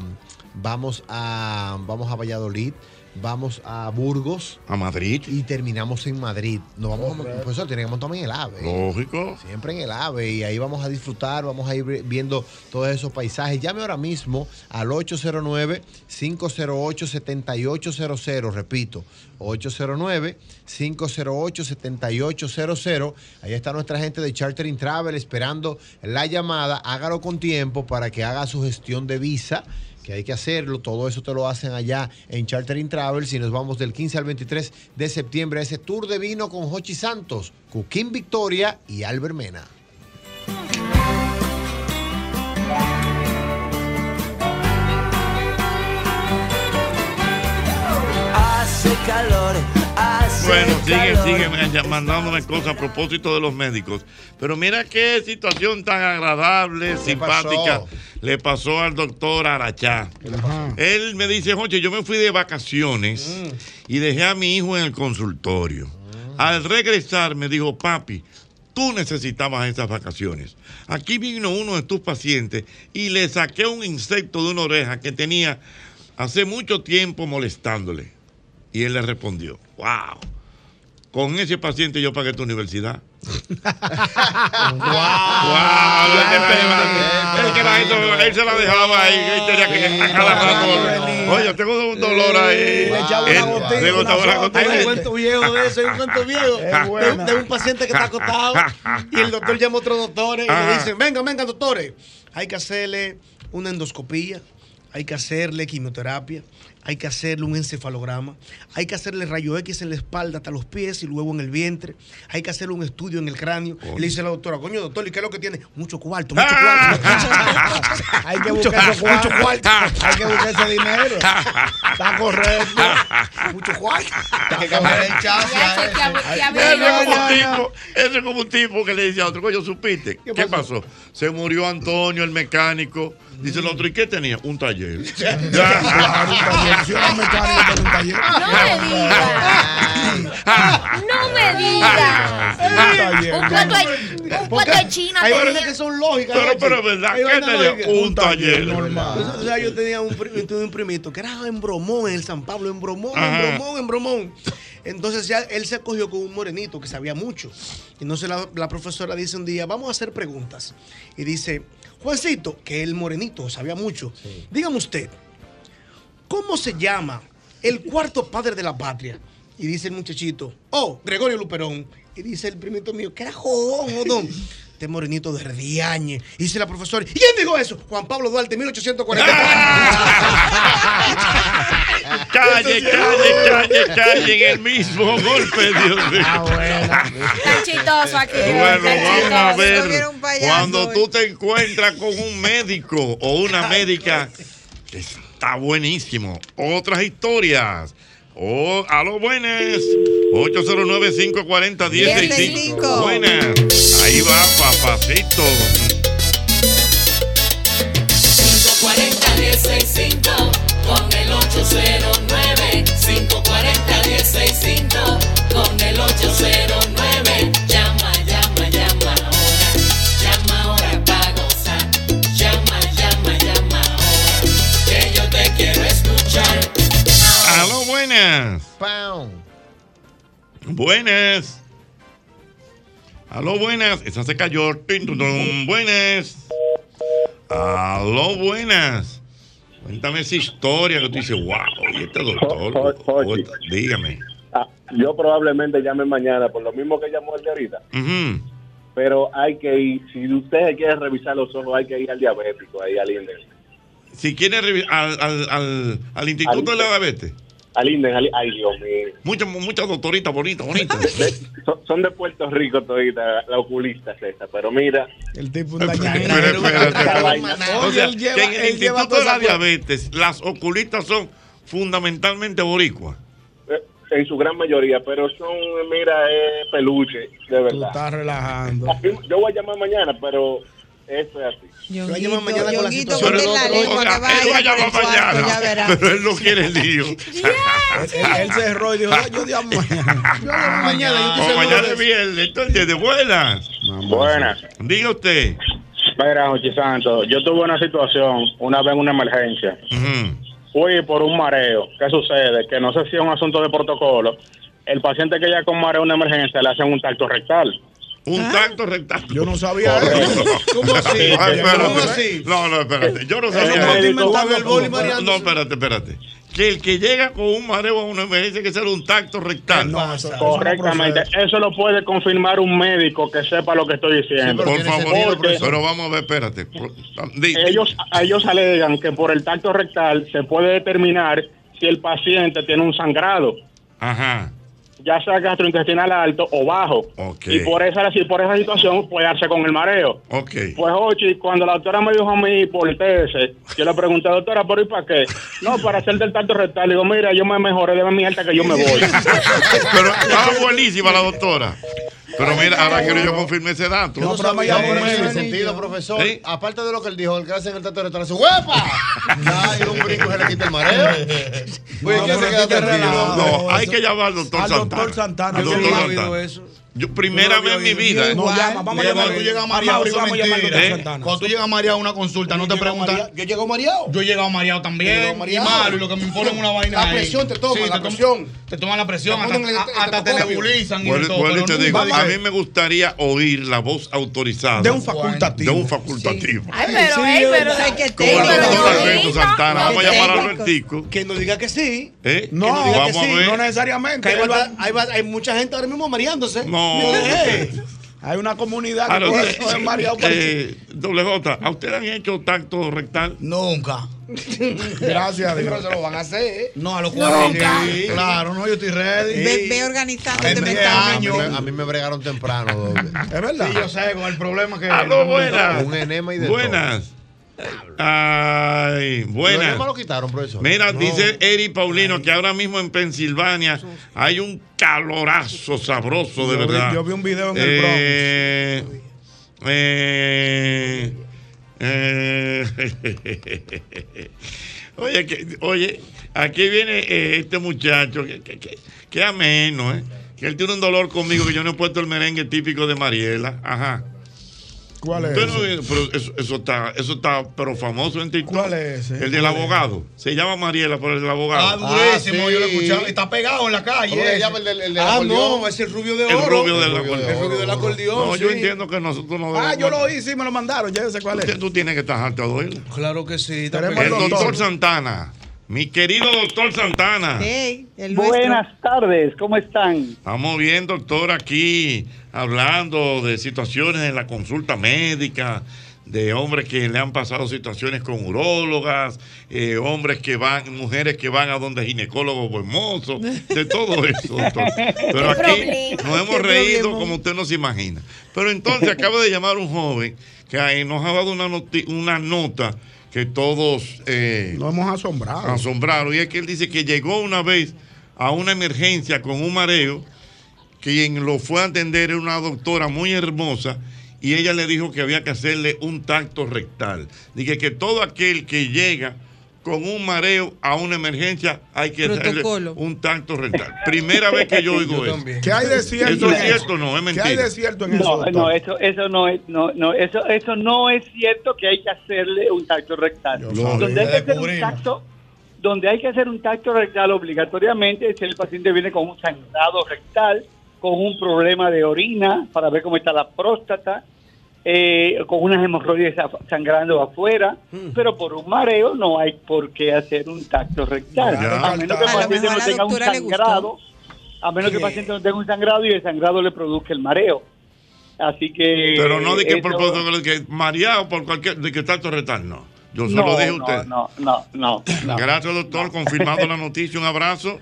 vamos a vamos a Valladolid, vamos a Burgos, a Madrid y terminamos en Madrid. Nos vamos, a, profesor, tiene que montarme en el AVE. Lógico. Siempre en el AVE y ahí vamos a disfrutar, vamos a ir viendo todos esos paisajes. Llame ahora mismo al 809-508-7800, repito, 809-508-7800. Ahí está nuestra gente de Chartering Travel esperando la llamada. Hágalo con tiempo para que haga su gestión de visa que hay que hacerlo, todo eso te lo hacen allá en Chartering Travel. Si nos vamos del 15 al 23 de septiembre a ese tour de vino con Jochi Santos, Cuquín Victoria y Albert Mena. Bueno, sigue, calor. sigue eh, mandándome cosas a propósito de los médicos. Pero mira qué situación tan agradable, simpática pasó? le pasó al doctor Arachá. Él me dice, oye, yo me fui de vacaciones y dejé a mi hijo en el consultorio. Al regresar me dijo, papi, tú necesitabas esas vacaciones. Aquí vino uno de tus pacientes y le saqué un insecto de una oreja que tenía hace mucho tiempo molestándole. Y él le respondió, wow, con ese paciente yo pagué tu universidad. Wow, es que la gente, él se la dejaba ahí, él tenía que a cada rato. Oye, tengo un dolor ahí. Le echaba una Él- gotita, le una. Hay un cuento viejo de eso, hay un cuento viejo de, de un paciente que está acostado y el doctor llama a otros doctores y le dicen, venga, venga, doctores, hay que hacerle una endoscopía, hay que hacerle quimioterapia, hay que hacerle un encefalograma, hay que hacerle rayo X en la espalda hasta los pies y luego en el vientre, hay que hacerle un estudio en el cráneo. Y le dice la doctora, coño, doctor, ¿y qué es lo que tiene? Mucho cuarto, mucho cuarto. Hay que Mucho- buscar mucho cuarto. Hay que buscar ese dinero. Está correcto. Mucho cuarto. Hay que cambiar el chasis a ese. Es como un tipo, ese es como un tipo que le dice a otro, coño, ¿supiste? ¿Qué, pasó? Se murió Antonio, el mecánico. Dice el otro, ¿y qué tenía? Un taller. Tiene un taller. No me digas. Un plato de, un plato de China Hay vainas que son lógicas. Pero, pero, ¿verdad? ¿Qué tenía? Un taller. O sea, yo tenía un, un primito que era en Bromón, en el San Pablo, en Bromón, en Bromón, en Bromón. Entonces ya él se acogió con un morenito que sabía mucho. Entonces la, la profesora dice un día, vamos a hacer preguntas. Y dice, Juancito, que el morenito sabía mucho, dígame usted, ¿cómo se llama el cuarto padre de la patria? Y dice el muchachito, oh, Gregorio Luperón. Y dice el primito mío, que era jodón, jodón. Este morenito de Rediañe. Y dice la profesora, ¿y quién dijo eso? Juan Pablo Duarte, 1840. Calle, calle, calle, calle, en el mismo golpe, Dios mío. Tan chistoso aquí. Bueno, vamos a ver. Cuando tú te encuentras con un médico o una médica, está buenísimo. Otras historias. Oh, a los buenas. 809-540-1065. Buenas. Ahí va, papacito. 540-1065 con el 809 540-1065 con el 809 Buenas. Aló, buenas. Esa se cayó. Buenas. Aló, buenas. Cuéntame esa historia que tú dices, wow, y este doctor. Dígame. Ah, yo probablemente llame mañana, por lo mismo que llamó el de ahorita. Pero hay que ir, si usted quiere revisar los ojos, hay que ir al diabético, ahí al INDEN. Si quiere revi- al, al, al, al Instituto de la Diabetes. Al INDEN, al- ay Dios mío. Muchas muchas doctoritas bonitas, bonitas. Son, son de Puerto Rico toditas, la oculista es esa, pero mira. El tipo en el Instituto de la Diabetes, las oculistas son fundamentalmente boricuas. eh, En su gran mayoría, pero son, mira, es peluche, de Tú verdad. estás relajando. Yo voy a llamar mañana, pero eso es así. Yo voy a llamar mañana con la situación. ponte la lengua O sea, que vaya él va a llamar ya mañana, pero él no quiere el lío. Él, él cerró y dijo, "Ah, yo llamo mañana. Yo llamo mañana. yo estoy O seguro mañana es eso". viernes, entonces, de buenas. Buenas. Diga usted. Mira, Jochi Santos, yo tuve una situación una vez en una emergencia. Fui por un mareo. ¿Qué sucede? Que no sé si es un asunto de protocolo. El paciente que llega con mareo en una emergencia le hacen un tacto rectal. Un tacto rectal. Yo no sabía eso. ¿Cómo así? ¿Cómo así? No, no, espérate. Yo no Eso sabía no eso. inventando el boli No. No, espérate, espérate. Que el que llega con un mareo a una emergencia que hacer un tacto rectal. Correctamente. Eso lo puede confirmar un médico que sepa lo que estoy diciendo. Por favor, Porque pero vamos a ver, espérate. Di- ellos, ellos alegan que por el tacto rectal se puede determinar si el paciente tiene un sangrado. Ajá. Ya sea gastrointestinal alto o bajo. Y por esa, por esa situación puede darse con el mareo. Ok. Pues, Ochi, cuando la doctora me dijo a mí por TS, yo le pregunté, doctora, ¿pero y para qué? No, para hacerte el tacto rectal. Le digo, mira, yo me mejoré, deme mi alta que yo me voy. Pero estaba buenísima la doctora. Pero mira, ahora quiero yo confirmar ese dato. No, pero me llamo en ese sentido, profesor. ¿Sí? Aparte de lo que él dijo, el que hace en el tato de ¡huepa! Ya, y un brinco se le quita el mareo. Oye, ¿quién se queda tranquilo? No, hay que llamar al doctor Santana. Doctor Santana. Yo no he oído eso. Yo, primera vez en mi vida. No, llama, vamos a llamar. Cuando tú llegas a. Santana. Cuando tú llegas mareado a una consulta, no te preguntan. Yo llego mareado. Yo he llegado mareado Yo he también. llegado Y malo, y lo que me imponen una vaina. La presión te toman, Sí, la te toman- presión. Te toman la presión, Te hasta, a- hasta te nebulizan pero te digo, a mí me gustaría oír la voz autorizada De un facultativo. De un facultativo. Ay, pero, ey, pero de que doctor Alberto. Santana. Vamos a llamar a. Albertico. Que no diga que sí. ¿Eh? No, no a necesariamente. Hay mucha gente ahora mismo mareándose. No. Eh, Hay una comunidad que usted- coge mareado eh, doble J, ¿a usted le han hecho tacto rectal? Nunca. Gracias a Dios. Pero se lo van a hacer. ¿eh? No, a los Nunca. 40. Sí, Claro, no, yo estoy ready. Ve, 10 mentalmente. años. A mí, me, a bregaron temprano, doble. Es verdad. Sí, yo sé, con el problema que. Aló, buenas. Un enema y de Buenas. Todo. ¿Los buenas. enemas lo quitaron, profesor? Mira, No. dice Eri Paulino que ahora mismo en Pensilvania hay un calorazo sabroso, de Yo vi- verdad. yo vi un video en el eh, eh, eh, oye, que- oye, aquí viene este muchacho que, que, que, que ameno, ¿eh? Que él tiene un dolor conmigo que yo no he puesto el merengue típico de Mariela. Ajá. ¿Cuál es? Pero eso, eso está, eso está pero famoso en TikTok. ¿Cuál es ese? El del abogado. Se llama Mariela, pero es el Ah, abogado. durísimo, Ah, yo lo escuchado. Está pegado en la calle. ¿Cómo le ese. llama el del, el del Ah, acordeón? no, es el rubio de el oro. rubio del El rubio acordeón. de El rubio del acordeón. No, yo entiendo que nosotros no Ah, yo lo oí, sí, me lo mandaron. Ya yo sé cuál es. Usted- Tú tienes que estar harto de oírlo. Claro que sí. El doctor Santana. Mi querido doctor Santana. Buenas tardes, ¿cómo están? Estamos bien, doctor, aquí hablando de situaciones en la consulta médica, de hombres que le han pasado situaciones con urólogas, eh, hombres que van, mujeres que van a donde ginecólogos hermosos, de todo eso, doctor. Pero aquí nos hemos reído como usted no se imagina. Pero entonces acaba de llamar un joven que ahí nos ha dado una, una nota que todos... eh, Nos hemos asombrado. asombraron. Y es que él dice que llegó una vez a una emergencia con un mareo, quien lo fue a atender era una doctora muy hermosa y ella le dijo que había que hacerle un tacto rectal. Dije que todo aquel que llega con un mareo a una emergencia hay que hacerle un tacto rectal. Primera vez que yo oigo eso. ¿Qué hay de cierto? ¿Eso es cierto o no? Es ¿Qué hay mentira. de cierto en eso? No, no, eso, eso no es, no, no, eso, eso no es cierto que hay que hacerle un tacto rectal. Yo Donde hay que hacer un descubrimos. tacto, donde hay que hacer un tacto rectal obligatoriamente es si el paciente viene con un sangrado rectal con un problema de orina para ver cómo está la próstata, eh, con unas hemorroides sangrando afuera, Mm. pero por un mareo no hay por qué hacer un tacto rectal. Ya. A menos que el A lo paciente no tenga un sangrado, a menos que el paciente no tenga un sangrado y el sangrado le produzca el mareo. Así que... Pero no de que por que mareado por cualquier, de que tacto rectal, no. Yo se No, lo dije a usted. No, no, no. no. Gracias, doctor, confirmando la noticia. Un abrazo.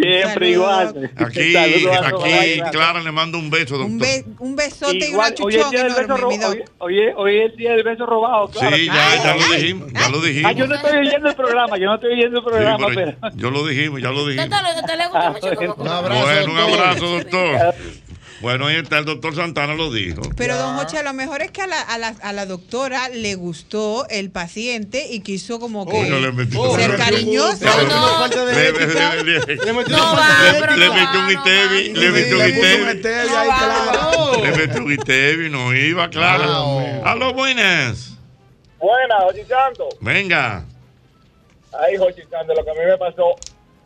Siempre igual. Aquí, aquí. Clara le mando un beso, doctor. Un, be- un besote y Igual, una hoy es chuchón enorme, doc. hoy, hoy es- hoy es el día del beso robado, claro. Sí, ya, ya lo dijimos, ya lo Ah, dijimos. yo no estoy oyendo el programa, yo no estoy oyendo el Sí, programa, pero pero... yo lo dijimos, ya lo dijimos. Doctor, ¿te le gusta mucho cómo Un abrazo, Bueno, un doctor. abrazo, doctor. Bueno, ahí está, el doctor Santana lo dijo. Pero, don Joche, a lo mejor es que a la, a, la, a la doctora le gustó el paciente y quiso como que Coño, le metió- ser le metió- cariñoso. le metió- No, falta de Le- le- le- Le metió No un Itevi, le metió un Itevi. Claro. Le metió un Itevi, no iba, Clara. Aló, buenas. Buenas, Jochi Santo. Venga, Ay, Jochi Santo, lo que a mí me pasó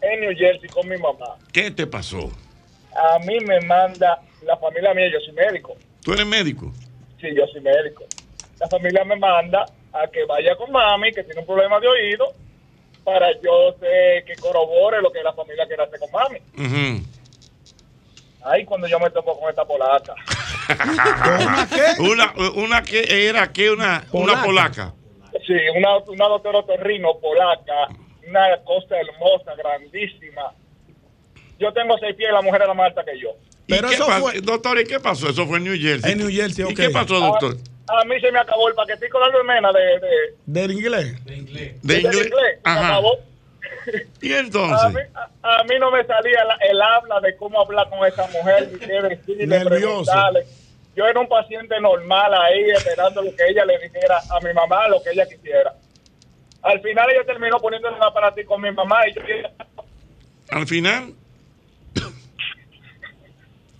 en New Jersey con mi mamá. ¿qué te pasó? A mí me manda la familia mía, yo soy médico. ¿Tú eres médico? Sí, yo soy médico. La familia me manda a que vaya con mami, que tiene un problema de oído, para yo sé que corrobore lo que la familia quiere hacer con mami. Ay, cuando yo me topo con esta polaca. ¿Una qué? Una, una que era que una, una polaca. Sí, una, una doctora otorrino polaca, una cosa hermosa, grandísima. Yo tengo seis pies, la mujer era más alta que yo. Pero eso fue... Doctor, ¿y qué pasó? Eso fue en New Jersey. En New Jersey, ¿Y qué pasó, doctor? A, a mí se me acabó el paquetico de almena de, de, ¿Del inglés? De del inglés. Se Ajá. acabó. ¿Y A entonces? mí, a, a mí no me salía la- el habla de cómo hablar con esa mujer, decirle, Nervioso. preguntarle. Yo era un paciente normal ahí, esperando lo que ella le dijera a mi mamá, lo que ella quisiera. Al final ella terminó poniéndole un aparatico con mi mamá y yo Al final.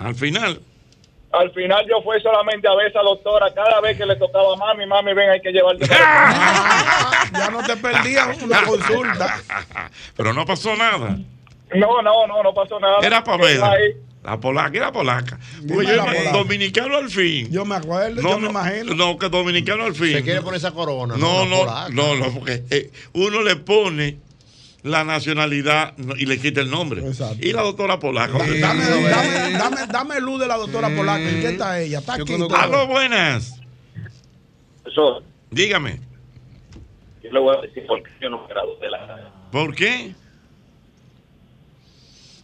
Al final. al final yo fui solamente a ver a esa doctora cada vez que le tocaba a mami, mami, ven, hay que llevarte. Ya no te perdías una consulta. Pero no pasó nada. No, no, no, no pasó nada. Era para ver. Ahí. La polaca era polaca. Dime Porque yo, la polaca. dominicano al fin. Yo me acuerdo, No, yo me no, imagino. No, que dominicano al fin. Se quiere poner esa corona. No, no, no, no, porque eh, uno le pone la nacionalidad y le quita el nombre. Y la doctora polaca. Dame, dame, dame, dame luz de la doctora Polaca. ¿En qué está ella? Está aquí. Aló, buenas. Eso, Dígame, yo le voy a decir por qué yo no me gradué de la ¿por qué?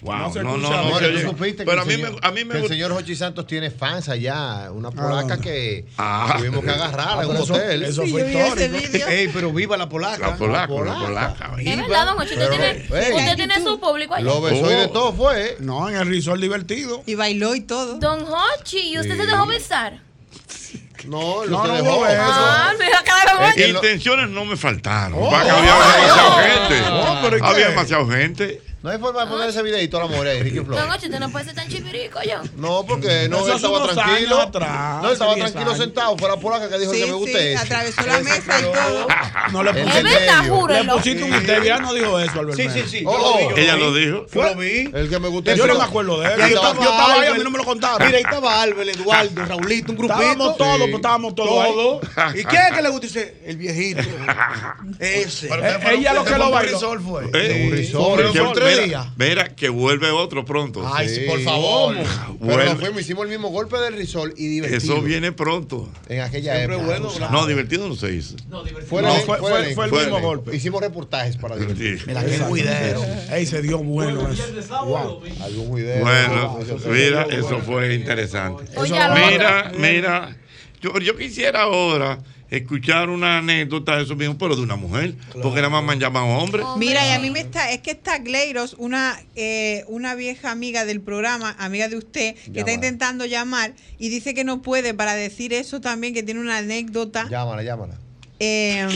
Wow, No se no, no, no, More, se ¿tú oye. supiste que Pero a el mí, señor- me, a mí me que el señor Jochi Santos tiene fans allá, una polaca dónde? que Ah. tuvimos que agarrarla Ah, en un pero eso- hotel. eso Sí, fue histórico. Ey, pero viva la polaca. La polaca, la polaca. Es verdad, don Ocho, usted Pero, tiene, usted tiene su público allá. Lo besó y de todo fue. No, en el resort divertido. Y bailó y todo. Don Hochi, ¿y usted Sí. se dejó besar? No, No, no dejó. eso. Ah, Eh, intenciones no me faltaron. Oh. Va que había demasiada gente. Oh, pero ¿y qué? había demasiada gente. No hay forma de poner ese videito a la mujer, Ricky Flores. Don Ocho, usted no puede ser tan chipirico yo. No, porque no, él estaba tranquilo. atrás, no, él estaba hace 10 tranquilo años. sentado. Fue la polaca que dijo Sí, que me sí, gusta ese. atravesó la mesa y todo. No le pusiste, Es verdad, medio. le júrelo. pusiste un usted. Ya no dijo eso, Albert. Sí, sí, sí. Yo Oh, lo vi, yo Ella lo dijo. Yo lo vi. El que me gusta Yo no me acuerdo de él. ahí Yo estaba, estaba yo estaba ahí, a mí no me lo contaron. Mira, ahí estaba Albert, Eduardo, Raulito, un grupito. Estábamos todos, Sí. pues estábamos todos ahí. Todo. ¿Y quién es que le gusta ese? El viejito. Ese. Ella lo que lo bailó. Fue. Eh, risol. Mira, que vuelve otro pronto. Ay, sí, por favor. Pero Vuelve. no fuimos, hicimos el mismo golpe del risol y divertido. Eso viene pronto. En aquella Siempre época. bueno, tú No, divertido no se hizo. Fue, No, el- fue- fue fue- el- fue el fue mismo golpe. Hicimos reportajes para divertir. Mira, qué juidero. Ey, se dio bueno eso. Wow, algún. Bueno, Eso fue- mira, eso fue interesante. Mira, mira, yo, yo quisiera ahora escuchar una anécdota de eso mismo, pero de una mujer, porque nada más me llaman hombre. Mira, y a mí me está, es que está Gleiros, una, eh, una vieja amiga del programa, amiga de usted, que está intentando llamar y dice que no puede para decir eso también, que tiene una anécdota. Llámala, llámala. Eh,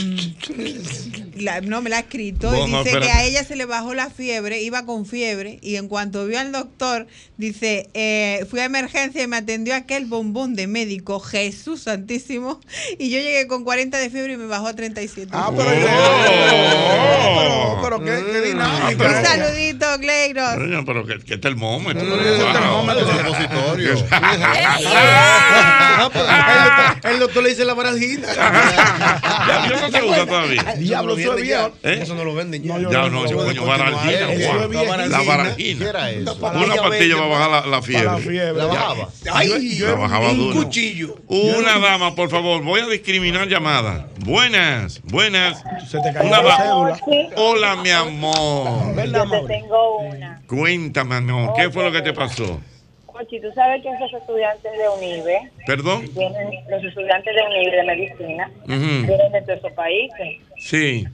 la- no me la ha escrito. No, no, dice que espérate. a ella se le bajó la fiebre, iba con fiebre, y en cuanto vio al doctor, dice, eh, fui a emergencia y me atendió aquel bombón de médico, Jesús Santísimo, y yo llegué con 40 de fiebre y me bajó a 37. Ah, pero, Oh. pero qué, qué dinámica. Un saludito, Gleiros. Pero qué, qué termómetro. termómetro. Ah, pero el, doctor, el doctor le dice la barajita. Ya, no se usa todavía. Diablo, eso es viejo. ¿Eh? Eso no lo venden ya. Ya no, yo coño, viejito. La baralgina. ¿Qué era eso? Una pastilla para bajar la, fiebre. La fiebre. ¿La Ya. bajaba? Ay, La bajaba un duro. cuchillo. Una dama, por favor, voy a discriminar llamadas. Buenas, buenas. Se te cayó Una la cédula. Hola, mi amor. ¿Verdad, Yo te amor? tengo una. Cuéntame, amor, ¿qué fue lo que te pasó? Ochi, ¿tú sabes que esos estudiantes de UNIBE, ¿Perdón? vienen, los estudiantes de UNIBE de medicina, vienen de todos esos países? Sí.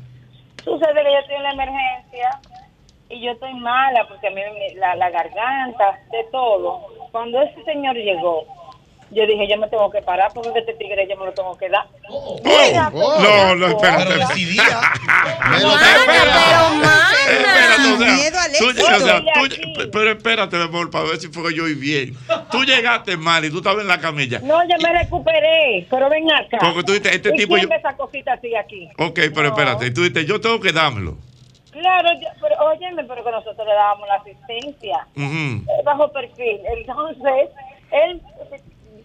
Sucede que yo estoy en la emergencia y yo estoy mala porque a mí la, la garganta, de todo. Cuando ese señor llegó, yo dije, yo me tengo que parar porque este tigre yo me lo tengo que dar. Mira, Oh, pues, no, no, espérate. Pero Espérate, mana. o sea, Miedo al tú- o sea, tú- Estoy pero espérate, mi amor, para ver si fue que yo oí bien. Tú llegaste mal y tú estabas en la camilla. No, yo me recuperé, pero ven acá. Porque tú dijiste, este ¿Y tipo quién yo- esa cosita así aquí? Ok, pero espérate, y tú dices, yo tengo que dármelo. Claro, yo- pero óyeme, pero que nosotros le dábamos la asistencia. Eh, bajo perfil. Entonces, él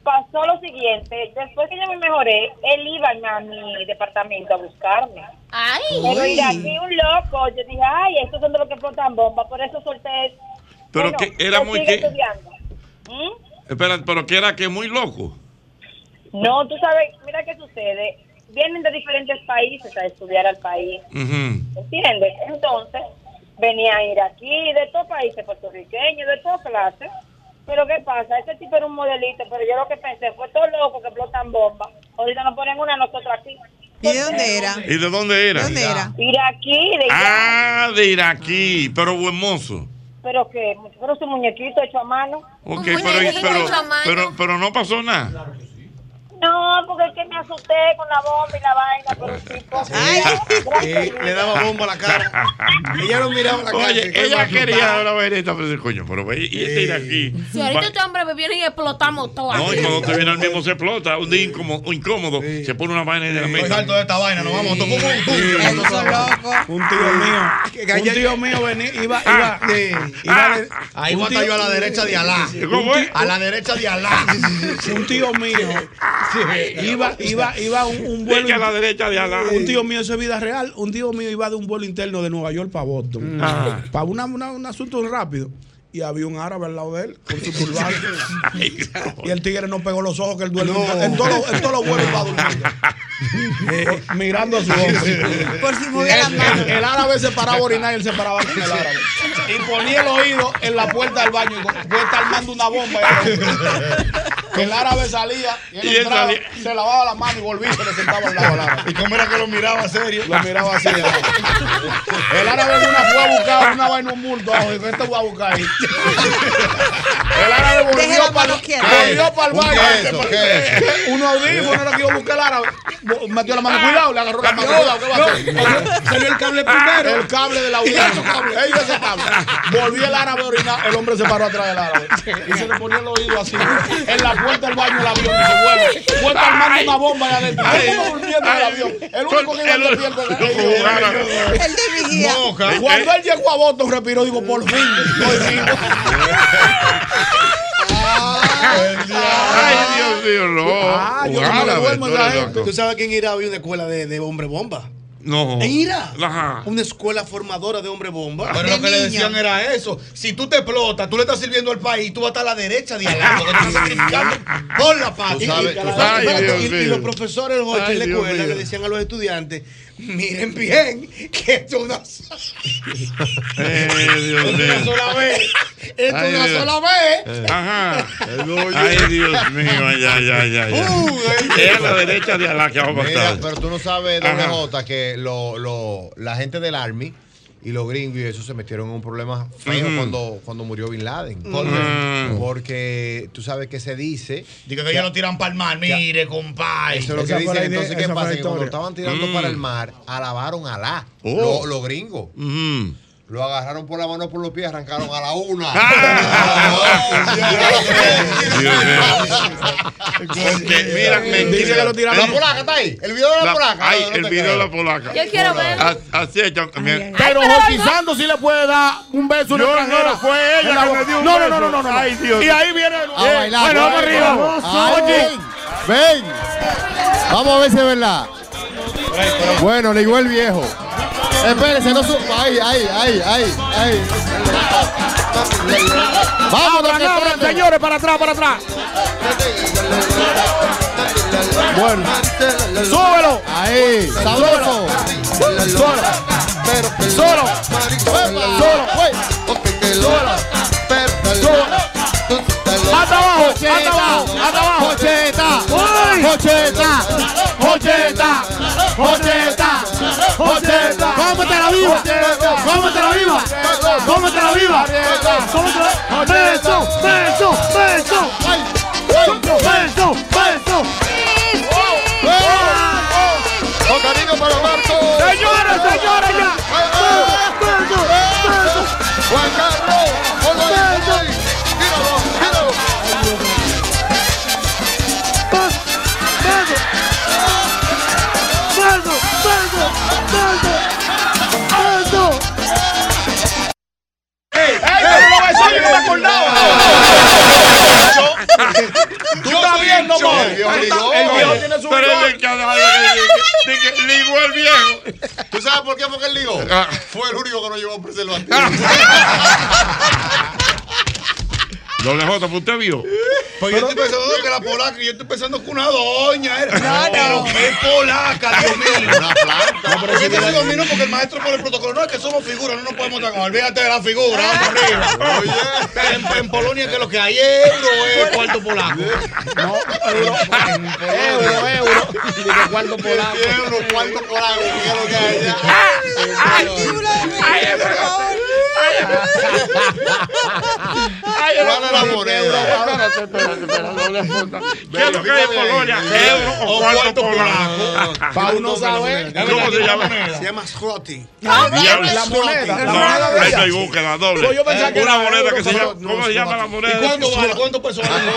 pasó lo siguiente, después que yo me mejoré, él iba a mi departamento a buscarme. Ay. Pero ir aquí un loco, yo dije, ay, estos son de los que explotan bombas, por eso solté. Pero Bueno, que era muy que- estudiando. ¿Mm? Espérate, pero que era que muy loco. No, tú sabes, mira qué sucede. Vienen de diferentes países a estudiar al país. Ujú. ¿Entiendes? Entonces, venía a ir aquí, de todos países puertorriqueños, de todas clases. Pero ¿qué pasa? Este tipo era un modelito, pero yo lo que pensé fue todo loco que explotan bombas. Ahorita nos ponen una nosotros aquí. ¿Y de dónde era? ¿Y de dónde era? ¿Dónde era? Ir aquí, de Irak. Ah, de Iraquí, pero buen mozo. Pero que, pero su muñequito hecho a mano. Ok, pero, pero, pero, pero no pasó nada. No, porque es que me asusté con la bomba y la vaina, pero el tipo. Eh, le daba bomba a la cara. Ella no miraba la cara. Oye, ella quería asustaba. una vainita, pero coño, pero ve, y este Iraquí. Si ahorita este hombre me viene y explotamos todo No, aquí. y cuando te viene al mismo se explota, un día incómodo, incómodo se pone una vaina en la Estoy mesa. harto de esta vaina, nos vamos, tocó un Un tío mío, un tío mío venía, iba, iba, iba de- Ahí un voy a estar tío- yo a la derecha de Alá. ¿Cómo es? A la derecha de Alá. un tío mío iba, iba, iba un, un vuelo. A la derecha de. Un tío mío, eso es vida real. Un tío mío iba de un vuelo interno de Nueva York para Boston. Ah. Para un asunto rápido. Y había un árabe al lado de él con su turbante. y el tigre no pegó los ojos que él duerme. En todos los- en todos los vuelos va durmiendo. Eh, mirando a su hombre. Por si movía las el, manos. el- el árabe se paraba a orinar y él se paraba con el árabe. Y ponía el oído en la puerta del baño y estar armando una bomba. El árabe salía y él Y él entraba, salía. se lavaba la mano y volvía y se le sentaba al lado al árabe. ¿Y cómo era que lo miraba serio? Lo miraba así. El árabe, el árabe una fue a buscar una vaina, un bulto. abajo, Dijo, este voy a buscar ahí. El árabe la volvió para el volvió para el ¿Un baño. Un audífono era que iba a buscar el árabe. Metió la mano, cuidado, le agarró la mano. Cuidado, ¿qué va a hacer? Salió el cable primero. El cable del audífono. Ellos ese cable. Volvió el árabe a orinar. El hombre se paró atrás del árabe. Y se le ponía el oído así. En la puerta del baño del avión. Dice, bueno, fue estar armando una bomba allá adentro. Él como durmiendo en el avión. El único que iba. El de vigía. Cuando él llegó a Boston, respiró, digo, por fin, estoy vivo. Ay, Dios mío, no. Ah, yo no me árabe, duermo en tú la gente. ¿Tú sabes que en Irak había una escuela de, de hombre bomba? No. En Irak. Ajá. Una escuela formadora de hombre bomba. Pero lo que le decían era eso. Si tú te explotas, tú le estás sirviendo al país, tú vas a estar a la derecha estás sacrificando por la paz. Y, Y- y- y- y- y- y los profesores en la escuela le decían a los estudiantes, miren bien, que esto es una, Eh, Dios es una mío. sola vez. Esto es Ay, una Dios. sola vez. Ajá. Ay, Dios mío, ay, ay, ay, ay. Uh. Es a la derecha de Alá que vamos a Mira, pasar. pero tú no sabes, Ajá. doble J, que lo, lo, la gente del Army y los gringos y eso se metieron en un problema feo cuando, cuando murió Bin Laden. ¿Por qué? Ujú. Porque tú sabes que se dice. Digo que ellos lo tiran para el mar. Mire, compadre. Eso es lo que dicen. Entonces, ¿qué pasa? Que cuando estaban tirando Mm. para el mar, alabaron a Alá. Oh. Los, los gringos. Lo agarraron por la mano por los pies, arrancaron a la una. Porque, mira, Dice que lo tiraron. La polaca está ahí. El video de la, La- polaca. Ay, No, no el video de la polaca. Yo quiero verlo. A- Así es. Pero Jochi Santos sí le puede dar un beso no, extranjera. fue ella que me dio un no, no, beso. no, no, no, no. Ay, Dios. Y ahí viene. Bailar. Bueno, vamos arriba. Ven. Vamos a ver si es verdad. Bueno, le igual el viejo. Espérense, no su. Ahí, ahí, ahí, ahí, ahí. Vamos, Abran, señores, para atrás, para atrás. Bueno. Súbelo. Ahí, sabroso. Solo. Solo. Solo. Solo. Hasta abajo, hasta abajo, hasta abajo. Jocheta. Uy. Jocheta. Jocheta. Jocheta. Jocheta. Cómetela viva. Cómetela viva. Cómetela viva. Cómetela. Beso, beso, beso. Beso, beso. Con cariño para Marco. Señores, señores, ya. Beso, beso. No me acordaba! El viejo tiene su Pero el que de que ligó el viejo. ¿Tú sabes por qué? Porque él ligó. Ah. Fue el único que no llevó preservativo. Doble J, ¿pues ¿usted vio? Pues yo estoy pensando que la polaca, yo estoy pensando que una doña era. No, Pero no. qué polaca, Dios mío. Una planta. No, pero es que digo a mí no, porque el maestro por el protocolo. No, es que somos figuras, no nos podemos tocar. Olvídate de la figura, vamos arriba. En, en Polonia, que lo que hay es euro, es cuarto polaco. No, euro, euro, euro. De cuarto polaco. Euro, cuarto polaco. ¿Qué es lo que hay allá? Ay, ¿Cuál es la moneda? Espérate, espérate, espérate, doble J. ¿Qué es lo que hay en Polonia? ¿Euro o cuarto polaco? Para uno saber. ¿Cómo se llama? Se llama Scotty. La moneda. La moneda. Ahí hay búsqueda doble. Una moneda que se llama. ¿Cómo se llama la ¿Y moneda? cuánto vale? ¿Cuántos pesos vale?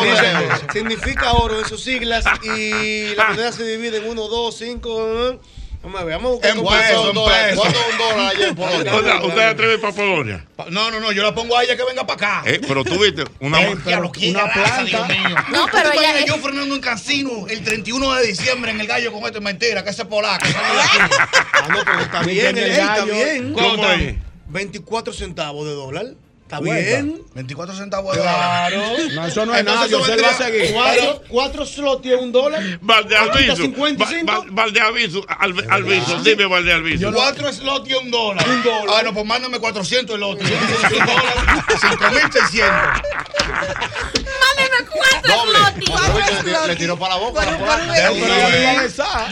Significa oro en sus siglas y la moneda se divide en 1, 2, 5. Vamos a ver, vamos a buscar En pesos, en pesos. ¿Cuánto es un dólar allá en Polonia? O sea, ¿Usted atreve para Polonia? No, no, no, yo la pongo a ella que venga para acá. Eh, pero tú viste una. Ey, pero una planta. Dios mío. No, ¿Tú pero te ella- imaginas yo frenando en Cancino el 31 de diciembre en el gallo con esto es mentira, que ese es polaco. es. Ah, no, pero está bien, el está gallo. bien. ¿Cómo ¿Cuánto es? 24 centavos de dólar. Está Vuelta. bien. 24 centavos de Claro. dólar. No, eso no es nada. Yo sé, él va a seguir. Cuatro, cuatro slots y un dólar. Valdeaviso. 55. Va- Va- Valdeaviso. Alve- Alviso. Dime Valdeaviso. Cuatro slots y un dólar. Un dólar. Ah, no, pues mándame 400 slots. 100 dólares, 5.600. Doble. le tiró- para la boca.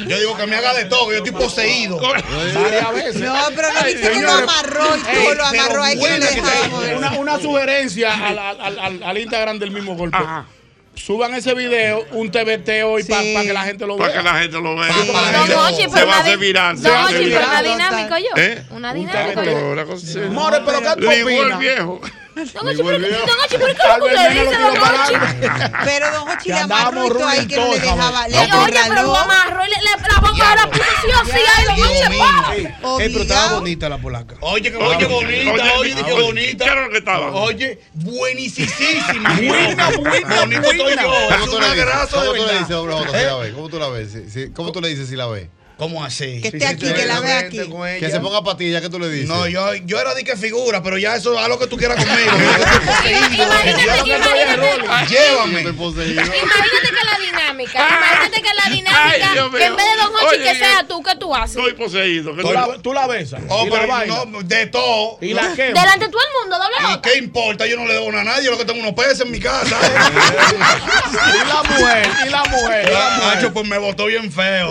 yo digo que me haga de todo, que yo estoy poseído. Varias veces. No, pero no dice que lo amarró y todo lo amarró ahí que mover. Una, sugerencia al, al, al, al Instagram del mismo golpe. Suban ese video, un TBT hoy para Sí. que la gente lo Para que vea. la gente lo vea. Don Hochi, Se va a hacer viral. se Don va a hacer pero viral. una dinámica yo. ¿Eh? Una dinámica yo. More, pero ¿qué tú opinas? viejo. Don Hochi, pero Don Hochi, pero ¿qué lo que dice, Don adelante. Pero Don Hochi Que le amarró todo ahí que no le dejaba. Le Oye, pero lo amarró y le, la boca de la puso sí o sí. Ay, Don. Ey, pero estaba bonita la polaca. Oye, que oye, bonita, oye, qué bonita. ¿Qué era lo que estaba? Oye, buenísima. Buena, buena, Bonito estoy buena. yo. Es ¿Cómo tú una le dices? grasa de ¿Cómo tú le verdad. la ves? ¿Cómo tú la ves? ¿Cómo tú le dices si la ves? ¿Cómo así? Que esté aquí, que la vea aquí. Que se ponga patilla, ¿qué tú le dices? No, yo, yo era de que figura, pero ya eso haz lo que tú quieras conmigo. Llévame. Poseído. Imagínate que la dinámica, imagínate que la dinámica, que en vez de Don Hochi que sea tú, ¿qué tú haces? Estoy poseído. Tú la, besas. Oh, pero no, de todo. Y la quema. Delante de todo el mundo, doble ¿Y J. qué importa? Yo no le debo nada a nadie, yo lo que tengo unos pesos en mi casa. Y la mujer, y la mujer. y la Ah, mujer. Nacho, pues me botó bien feo.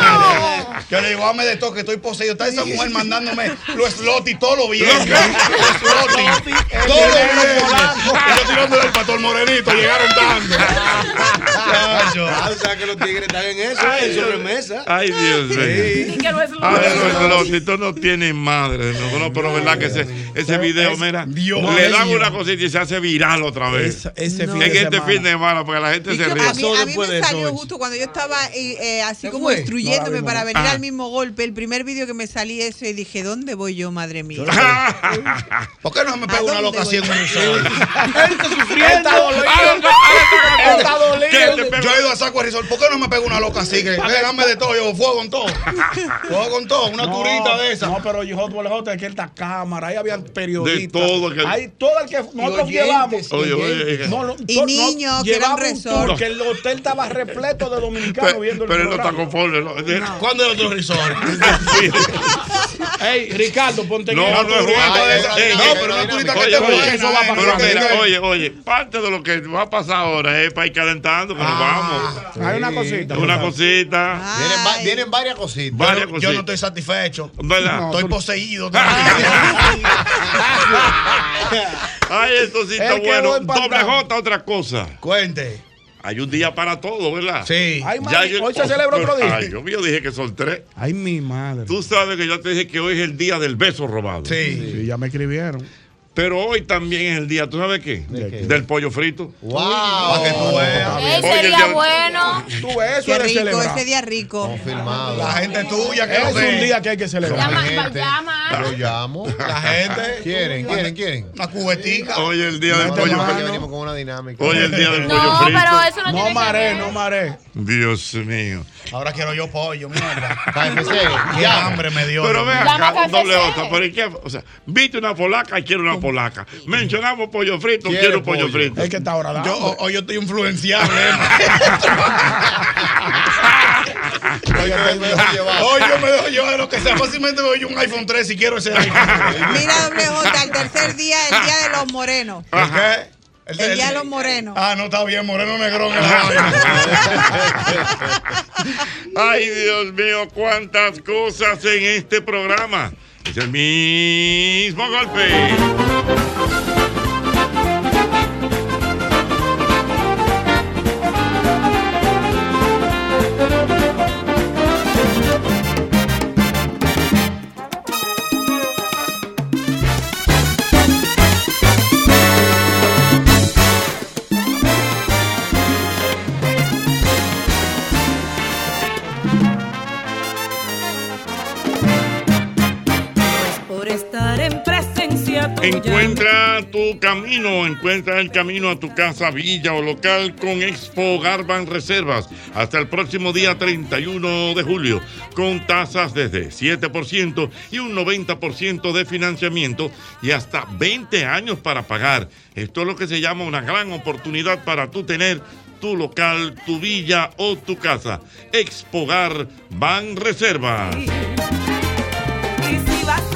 Oh. Que le digo, dame de todo, que estoy poseído. Está esa mujer mandándome los slots y todo lo bien. Los slots todo lo bien. Y yo tirándole el pastor morenito, llegaron dando. Ah, o sea que los tigres están en eso, en sobremesa. Ay, Dios mío. Sí. que no es Ay, los lotitos no tienen madre, no, no, pero verdad que ese, ese video, mira, le dan una cosita y se hace viral otra vez. ese en de este semana. fin de semana, porque la gente se A ríe. mí, a mí me salió justo cuando yo estaba eh, eh, así como instruyéndome para venir Ah. al mismo golpe. El primer vídeo que me salí eso y dije, ¿dónde voy yo, madre mía? ¿Por qué no me pego una loca así en un resort? Él está sufriendo. Está dolido. Está dolido. Yo he ido a Saco Resort. ¿Por qué no me pego una loca así? Que dame de todo, yo fuego con todo. Fuego con todo, una No, turita de esa. No, pero yo J, que esta cámara, ahí habían periodistas. De todo que- Ahí todo el que nosotros oyentes, llevamos. Oye, oye, oye. No, no, Y niños, que era un llevamos resort. tour, que el hotel estaba repleto de dominicanos viendo el Pero él no está conforme. ¿no? Sí. Ey, Ricardo, ponte No, no el es No, pero va para pero oye, oye, parte de lo que va a pasar ahora es para ir calentando, que nos vamos. Hay una cosita. Una cosita, Vienen, va- vienen varias cositas. varias Yo no cositas. estoy satisfecho. ¿Verdad? Estoy poseído. Ay, esto sí está bueno. buen Doble. J, otra cosa. Cuente. Hay un día para todo, ¿verdad? Sí. Ay, mami, hoy se celebra otro día. Ay, yo, yo dije que son tres. Ay, mi madre. Tú sabes que yo te dije que hoy es el día del beso robado. Sí. Sí, ya me escribieron. Pero hoy también es el día, ¿tú sabes qué? ¿De qué? Del pollo frito. ¡Wow! Para que tú veas. Ese ya- bueno. Tú ves, eso Qué es de rico, celebrar. ese día rico. Confirmado. La gente tuya que lo Es un día que hay que celebrar. Llama, gente. llama. Yo llamo. La gente. ¿Quieren? ¿Quieren? ¿Quieren? Una cubetica. Hoy es el día del No, pollo no, frito. venimos con una dinámica. Hoy es el día del pollo No, frito. pero eso no, No tiene que maré, ver. no maré. Dios mío. Ahora quiero yo pollo, mierda. KFC, Qué ya. hambre me dio. Pero ve Llama acá, a doble. J. Pero ¿y qué? O sea, viste una polaca y quiero una polaca. Mencionamos pollo frito, quiero pollo pollo. frito. Es que está ahora Yo, hoy yo estoy influenciable. Hoy me dejo llevar. Hoy yo me dejo llevar de lo que sea. Fácilmente me doy un iPhone 3 si quiero ese iPhone. Mira, doble J, el tercer día, el día de los morenos. ¿El qué? El día de los morenos. Ah, no, está bien, Moreno Negrón. Ay, Dios mío, cuántas cosas en este programa. Es el mismo golpe. Camino a tu casa, villa o local con Expo Garban Reservas hasta el próximo día 31 de julio, con tasas desde 7% y un 90% de financiamiento y hasta 20 años para pagar. Esto es lo que se llama una gran oportunidad para tú tener tu local, tu villa o tu casa. Expo Garban Reservas.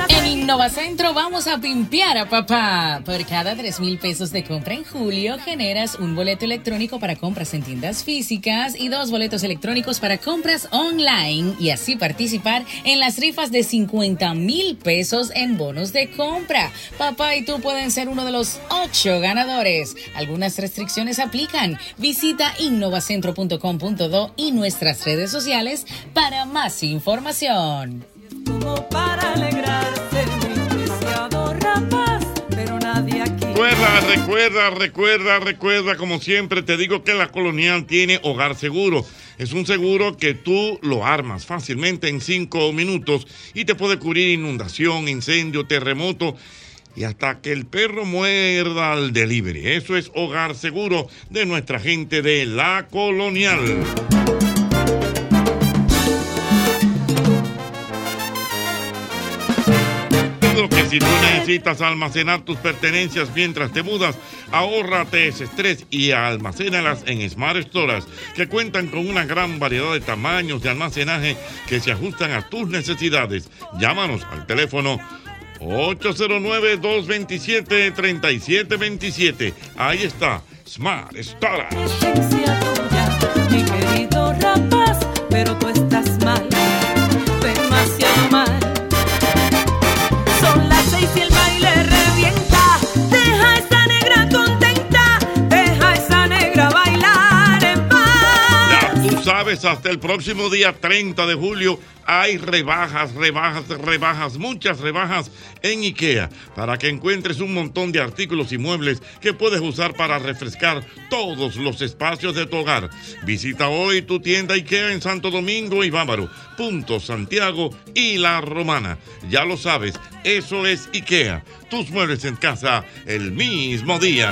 En Innovacentro vamos a pimpear a papá. Por cada 3 mil pesos de compra en julio, generas un boleto electrónico para compras en tiendas físicas y dos boletos electrónicos para compras online y así participar en las rifas de 50 mil pesos en bonos de compra. Papá y tú pueden ser uno de los ocho ganadores. Algunas restricciones aplican. Visita innovacentro.com.do y nuestras redes sociales para más información. Como para alegrarse preciado rapaz, pero nadie aquí. Recuerda, recuerda, recuerda, recuerda, como siempre te digo que la colonial tiene hogar seguro. Es un seguro que tú lo armas fácilmente en cinco minutos y te puede cubrir inundación, incendio, terremoto y hasta que el perro muerda al delivery. Eso es hogar seguro de nuestra gente de la colonial. Si tú necesitas almacenar tus pertenencias mientras te mudas, ahórrate ese estrés y almacénalas en Smart Storage, que cuentan con una gran variedad de tamaños de almacenaje que se ajustan a tus necesidades. Llámanos al teléfono 809-227-3727. Ahí está, Smart Storage. pero tú estás mal. Además, hasta el próximo día 30 de julio hay rebajas, rebajas, rebajas, muchas rebajas en IKEA para que encuentres un montón de artículos y muebles que puedes usar para refrescar todos los espacios de tu hogar. Visita hoy tu tienda IKEA en Santo Domingo y Bávaro, Punto Santiago y La Romana. Ya lo sabes, eso es IKEA. Tus muebles en casa el mismo día.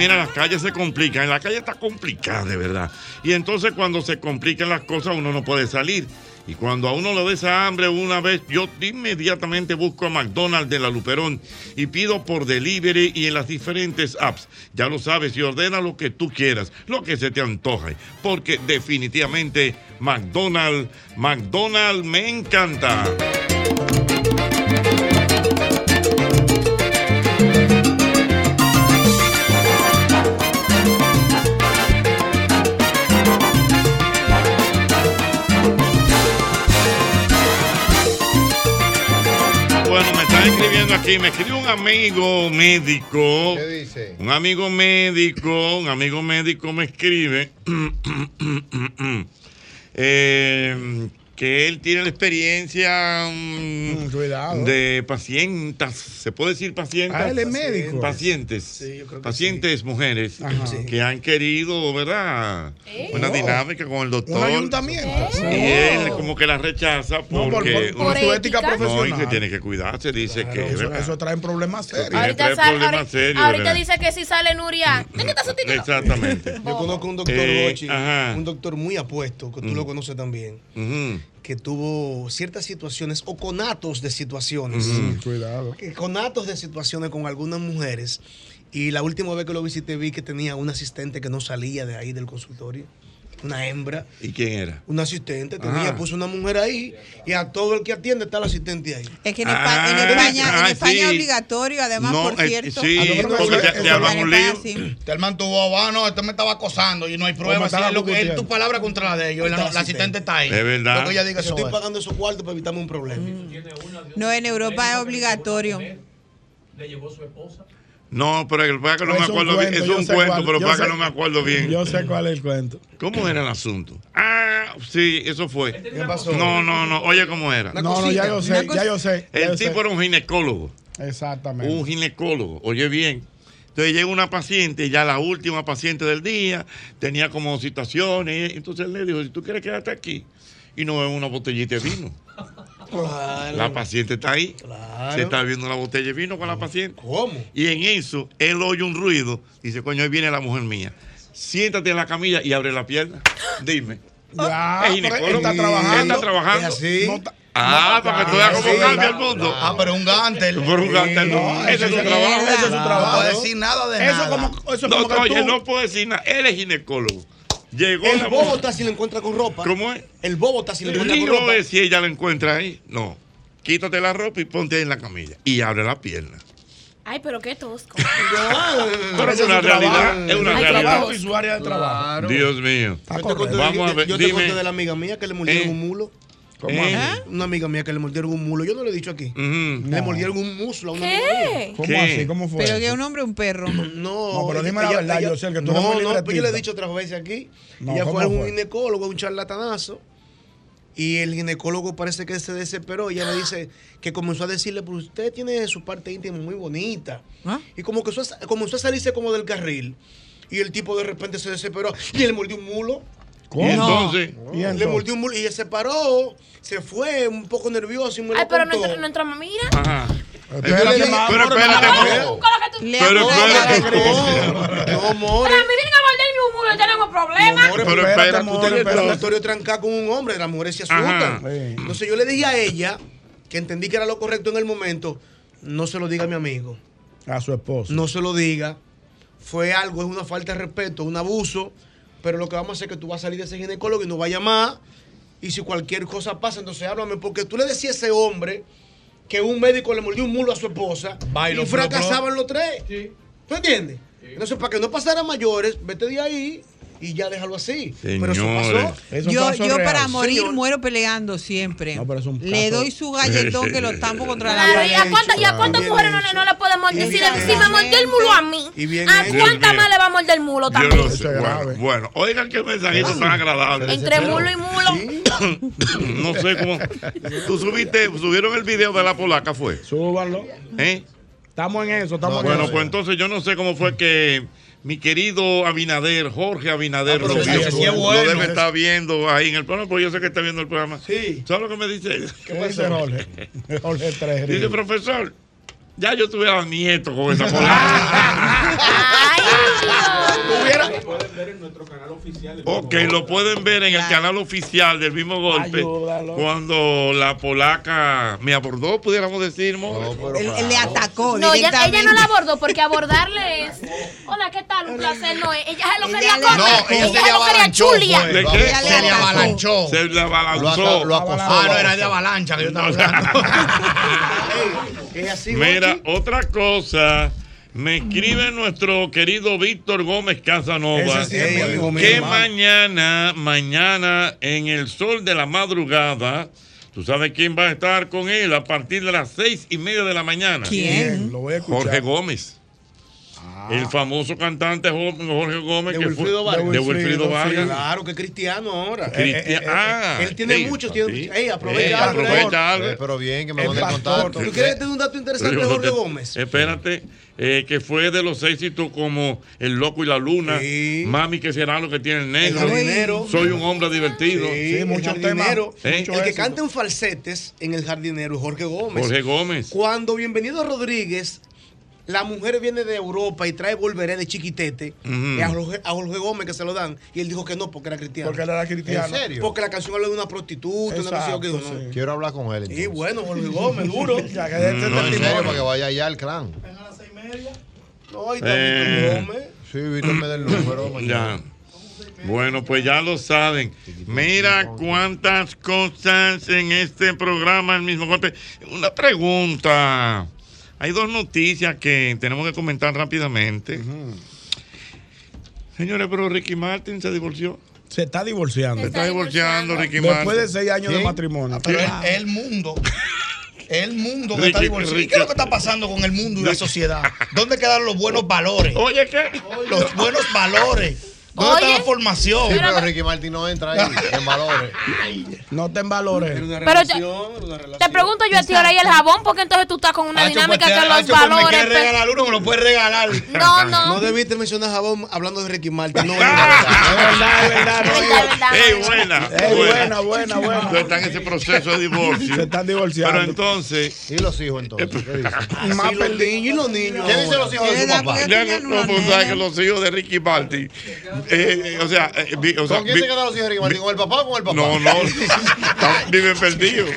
Mira, las calles se complican. La calle está complicada, de verdad. Y entonces cuando se complican las cosas, uno no puede salir. Y cuando a uno le da esa hambre una vez, yo inmediatamente busco a McDonald's de la Luperón y pido por delivery y en las diferentes apps. Ya lo sabes, y ordena lo que tú quieras, lo que se te antoje. Porque definitivamente McDonald's, McDonald's me encanta. Aquí, me escribió un amigo médico. ¿Qué dice? Un amigo médico, un amigo médico me escribe eh, que él tiene la experiencia mm, de pacientes, ¿se puede decir pacientes? Ah, él es médico. Pacientes, yo creo que pacientes mujeres Ajá. Sí. que han querido, ¿verdad? Una Oh. dinámica con el doctor. Un ayuntamiento. Y él como que la rechaza No, por- porque por- por su ética No, y profesional. que tiene que cuidarse, dice que Eso, trae problemas serios. Ahorita, problemas ahorita- serios, ahorita dice que si sale Nuria, ¿de qué está su título? Exactamente. Yo conozco un doctor Eh, Bochi, un doctor muy apuesto, que tú Mm. lo conoces también, Ujú. Que tuvo ciertas situaciones o conatos de situaciones. Cuidado. Conatos de situaciones con algunas mujeres. Y la última vez que lo visité vi que tenía un asistente que no salía de ahí del consultorio. Una hembra. ¿Y quién era? Un asistente tenía, Ah. puso una mujer ahí y a todo el que atiende está el asistente ahí. Es que en, Ah, Espa- en España, en ah, España sí. es obligatorio, además, No, por eh, cierto. sí, Ah, porque te, te arman en un España lío. sí. Tuvo, ah, no, este me estaba acosando y no hay ¿Cómo pruebas. la es lo que- discutiendo? es tu palabra contra la de ellos. La, la asistente está ahí. Es verdad. Lo que ella diga Yo estoy es. pagando esos cuartos para evitarme un problema. No, en Europa es obligatorio. Le llevó su esposa. No, pero el para que no me Es un acuerdo bien. cuento, Es yo un cuento, cuál- pero para que no me acuerdo bien. Yo sé cuál es el cuento. ¿Cómo era el asunto? Ah, sí, eso fue. ¿Qué pasó? No, no, no. Oye, ¿cómo era? No, no, ya yo sé, ya yo sé. ya El yo sé. tipo era un ginecólogo. Exactamente. Un ginecólogo. Oye, bien. Entonces llega una paciente, ya la última paciente del día, tenía como situaciones. Entonces él le dijo: si tú quieres quedarte aquí y no bebes una botellita de vino. Claro. La paciente está ahí. Claro. Se está viendo la botella de vino con la paciente. ¿Cómo? Y en eso, él oye un ruido. Dice, coño, ahí viene la mujer mía. Siéntate en la camilla y abre la pierna. Dime. Ya, Es pero ginecólogo. está trabajando. Está trabajando. Es así. No está- Ah, para que tú veas cómo cambia el mundo. Ah, pero un gantel. Por un gantel, no. No, Ese es su trabajo. Eso es su No trabajo. puedo decir nada de Eso nada. como, eso No, como oye, tú- no puedo decir nada. Él es ginecólogo. Llegó El bobo está si lo encuentra con ropa. ¿Cómo es? El bobo está si lo encuentra con ropa. es si ella la encuentra ahí. No. Quítate la ropa y ponte ahí en la camilla. Y abre la pierna. Ay, pero qué tosco. Pero es una realidad. Es una Ay, realidad. trabajo y su área de trabajo. Dios mío. Está Yo te conté correcto. de- Vamos a yo- ver, Yo te dime. conté de la amiga mía que le mordieron Eh. un mulo. ¿Cómo Eh. así? Una amiga mía que le mordieron un mulo. Yo no lo he dicho aquí. Le No. mordieron un muslo a una amiga mía. ¿Qué? ¿Cómo ¿Qué? así? ¿Cómo fue? Pero que un hombre un perro. No, No, pero ella- dime la ella- verdad, ella- yo sé que tú no, eres muy no, pues yo le he dicho otras veces aquí. No, ella ¿cómo fue a un ginecólogo, un charlatanazo. Y el ginecólogo parece que se desesperó. Ella le dice que comenzó a decirle, pues usted tiene su parte íntima muy bonita. ¿Ah? Y como que comenzó a- comenzó a salirse como del carril. Y el tipo de repente se desesperó y le mordió un mulo. ¿Cómo? Y entonces, ¿Y Le mordió un y se paró, se fue un poco nervioso y me Ay, lo pero no contó. no entra mamira. ajá. Espérate, Pero más, pero amor, espérate, Pero espérate. No, more. Pero a mí vienen a morder mi humor, tenemos problemas. Pero espérate, espérate, tú tenías el consultorio trancado con un hombre, las mujeres se asustan. Entonces yo le dije a ella, que entendí que era lo correcto en el momento, no se lo diga a mi amigo, A su esposo. no se lo diga. Fue algo, es una falta de respeto, un abuso, pero lo que vamos a hacer es que tú vas a salir de ese ginecólogo y no va a llamar. Y si cualquier cosa pasa, entonces háblame, porque tú le decías a ese hombre que un médico le mordió un mulo a su esposa Bailo, y fracasaban los tres. ¿Tú entiendes? Entonces, para que no pasara mayores, vete de ahí y ya déjalo así. Pero eso pasó. Yo, yo para morir Señor. muero peleando siempre. un Le doy su galletón que lo tampo contra la Claro, ¿y a pared. cuántas, y a cuántas mujeres no, le- no le puede morder? Si, me mordió el mulo a mí, Y bien ¿a cuántas más le va a morder el mulo Yo también? no sé. Bueno, bueno, oigan qué mensajito tan agradable. Entre mulo y mulo. no sé cómo. Tú subiste, subieron el video de la polaca, fue. Súbanlo. ¿Eh? Estamos en eso, estamos en bueno, eso. pues entonces yo no sé cómo fue que mi querido Abinader, Jorge Abinader, Ah, lo, ese vio. sí Lo bueno. debe estar viendo ahí en el programa, porque yo sé que está viendo el programa. Sí. ¿Sabes lo que me dice? ¿Qué dice Jorge? Jorge Tres. Dice, profesor, ya yo tuviera nieto con esa polaca. Ok, lo pueden ver en el canal oficial del mismo golpe. Ayúdalo. Cuando la polaca me abordó, pudiéramos decir, Mo. Él, él le atacó No, ella, ella no la abordó porque abordarle es. Hola, ¿qué tal? Un placer, no es. Ella se lo quería le- comer. No, ella ella se lo quería avalanchó, chulia. ¿De qué? Ella Se le avalanchó. Se le. Lo aca- lo acosó. Ah, no, era de avalancha que yo estaba hablando. Mira, otra cosa. Me escribe nuestro querido Víctor Gómez Casanova sí es mío, que mañana, mañana en el sol de la madrugada, tú sabes quién va a estar con él a partir de las seis y media de la mañana. ¿Quién? Lo voy a escuchar. Jorge Gómez. El famoso cantante Jo- Jorge Gómez De que fue- Wilfrido Vargas. de Wilfrido Vargas. Claro, que es cristiano ahora. Cristian- ah, él tiene sí, muchos. Tiene, sí. ey, aprovecha, Eh. Eh, pero bien, que me mande contacto. ¿Tú quieres tener un dato interesante de Jorge Gómez? Espérate, eh, que fue de los éxitos como El Loco y la Luna, Mami, que será lo que tiene el negro. El jardinero. Soy un hombre divertido. Sí, el jardinero. ¿Eh? El que canta en falsetes en el jardinero es Jorge Gómez. Jorge Gómez. Cuando Bienvenido Rodríguez, la mujer viene de Europa y trae volveré de chiquitete, y a, Jorge, a Jorge Gómez que se lo dan, y él dijo que no porque era cristiano. Porque él era cristiano. ¿En serio? Porque la canción habla de una prostituta, una canción que dijo, no. Quiero hablar con él. Y bueno, Jorge Gómez, duro. Ya que este No, testimonio. serio, para que vaya allá al clan. No, ahí Eh. está Víctor Gómez. Sí, Víctor me da el número mañana. Ya. Bueno, pues ya lo saben. Mira cuántas cosas en este programa, el mismo golpe. Una pregunta. Hay dos noticias que tenemos que comentar rápidamente. Señores, pero Ricky Martin se divorció. Se está divorciando. Se está divorciando Ricky Después Martin. de seis años de matrimonio. Pero es es el mundo. El mundo que está divorciado. ¿Y Ricky- qué es lo que está pasando con el mundo y la sociedad? ¿Dónde quedaron los buenos valores? Oye, ¿qué? Los buenos valores. ¿Dónde está la formación? Sí, pero Ricky Martin no entra ahí en valores. No te en valores. Pero te, te pregunto yo a ti ahora y el jabón, porque entonces tú estás con una Hacho, dinámica pues, que los Hacho, pues, me valores. quiere pe- regalar uno, me lo puede regalar. No, no. No debiste mencionar jabón hablando de Ricky Martin. No, Es verdad, es verdad. ¡Ey, buena! Ey, buena, buena, buena. Entonces Está en ese proceso de divorcio. Se están divorciando. Pero entonces. ¿Y los hijos entonces? ¿Qué dicen? Más niños y los niños. ¿Qué dicen los hijos de su papá? Ya no, no, pues, sabes que los hijos de Ricky Martin. Eh, eh, o sea, eh, vi- o sea, ¿Con quién vi- se quedaron los hijos de Ricky Martin? ¿Con el papá o con el papá? No, no. Viven perdidos.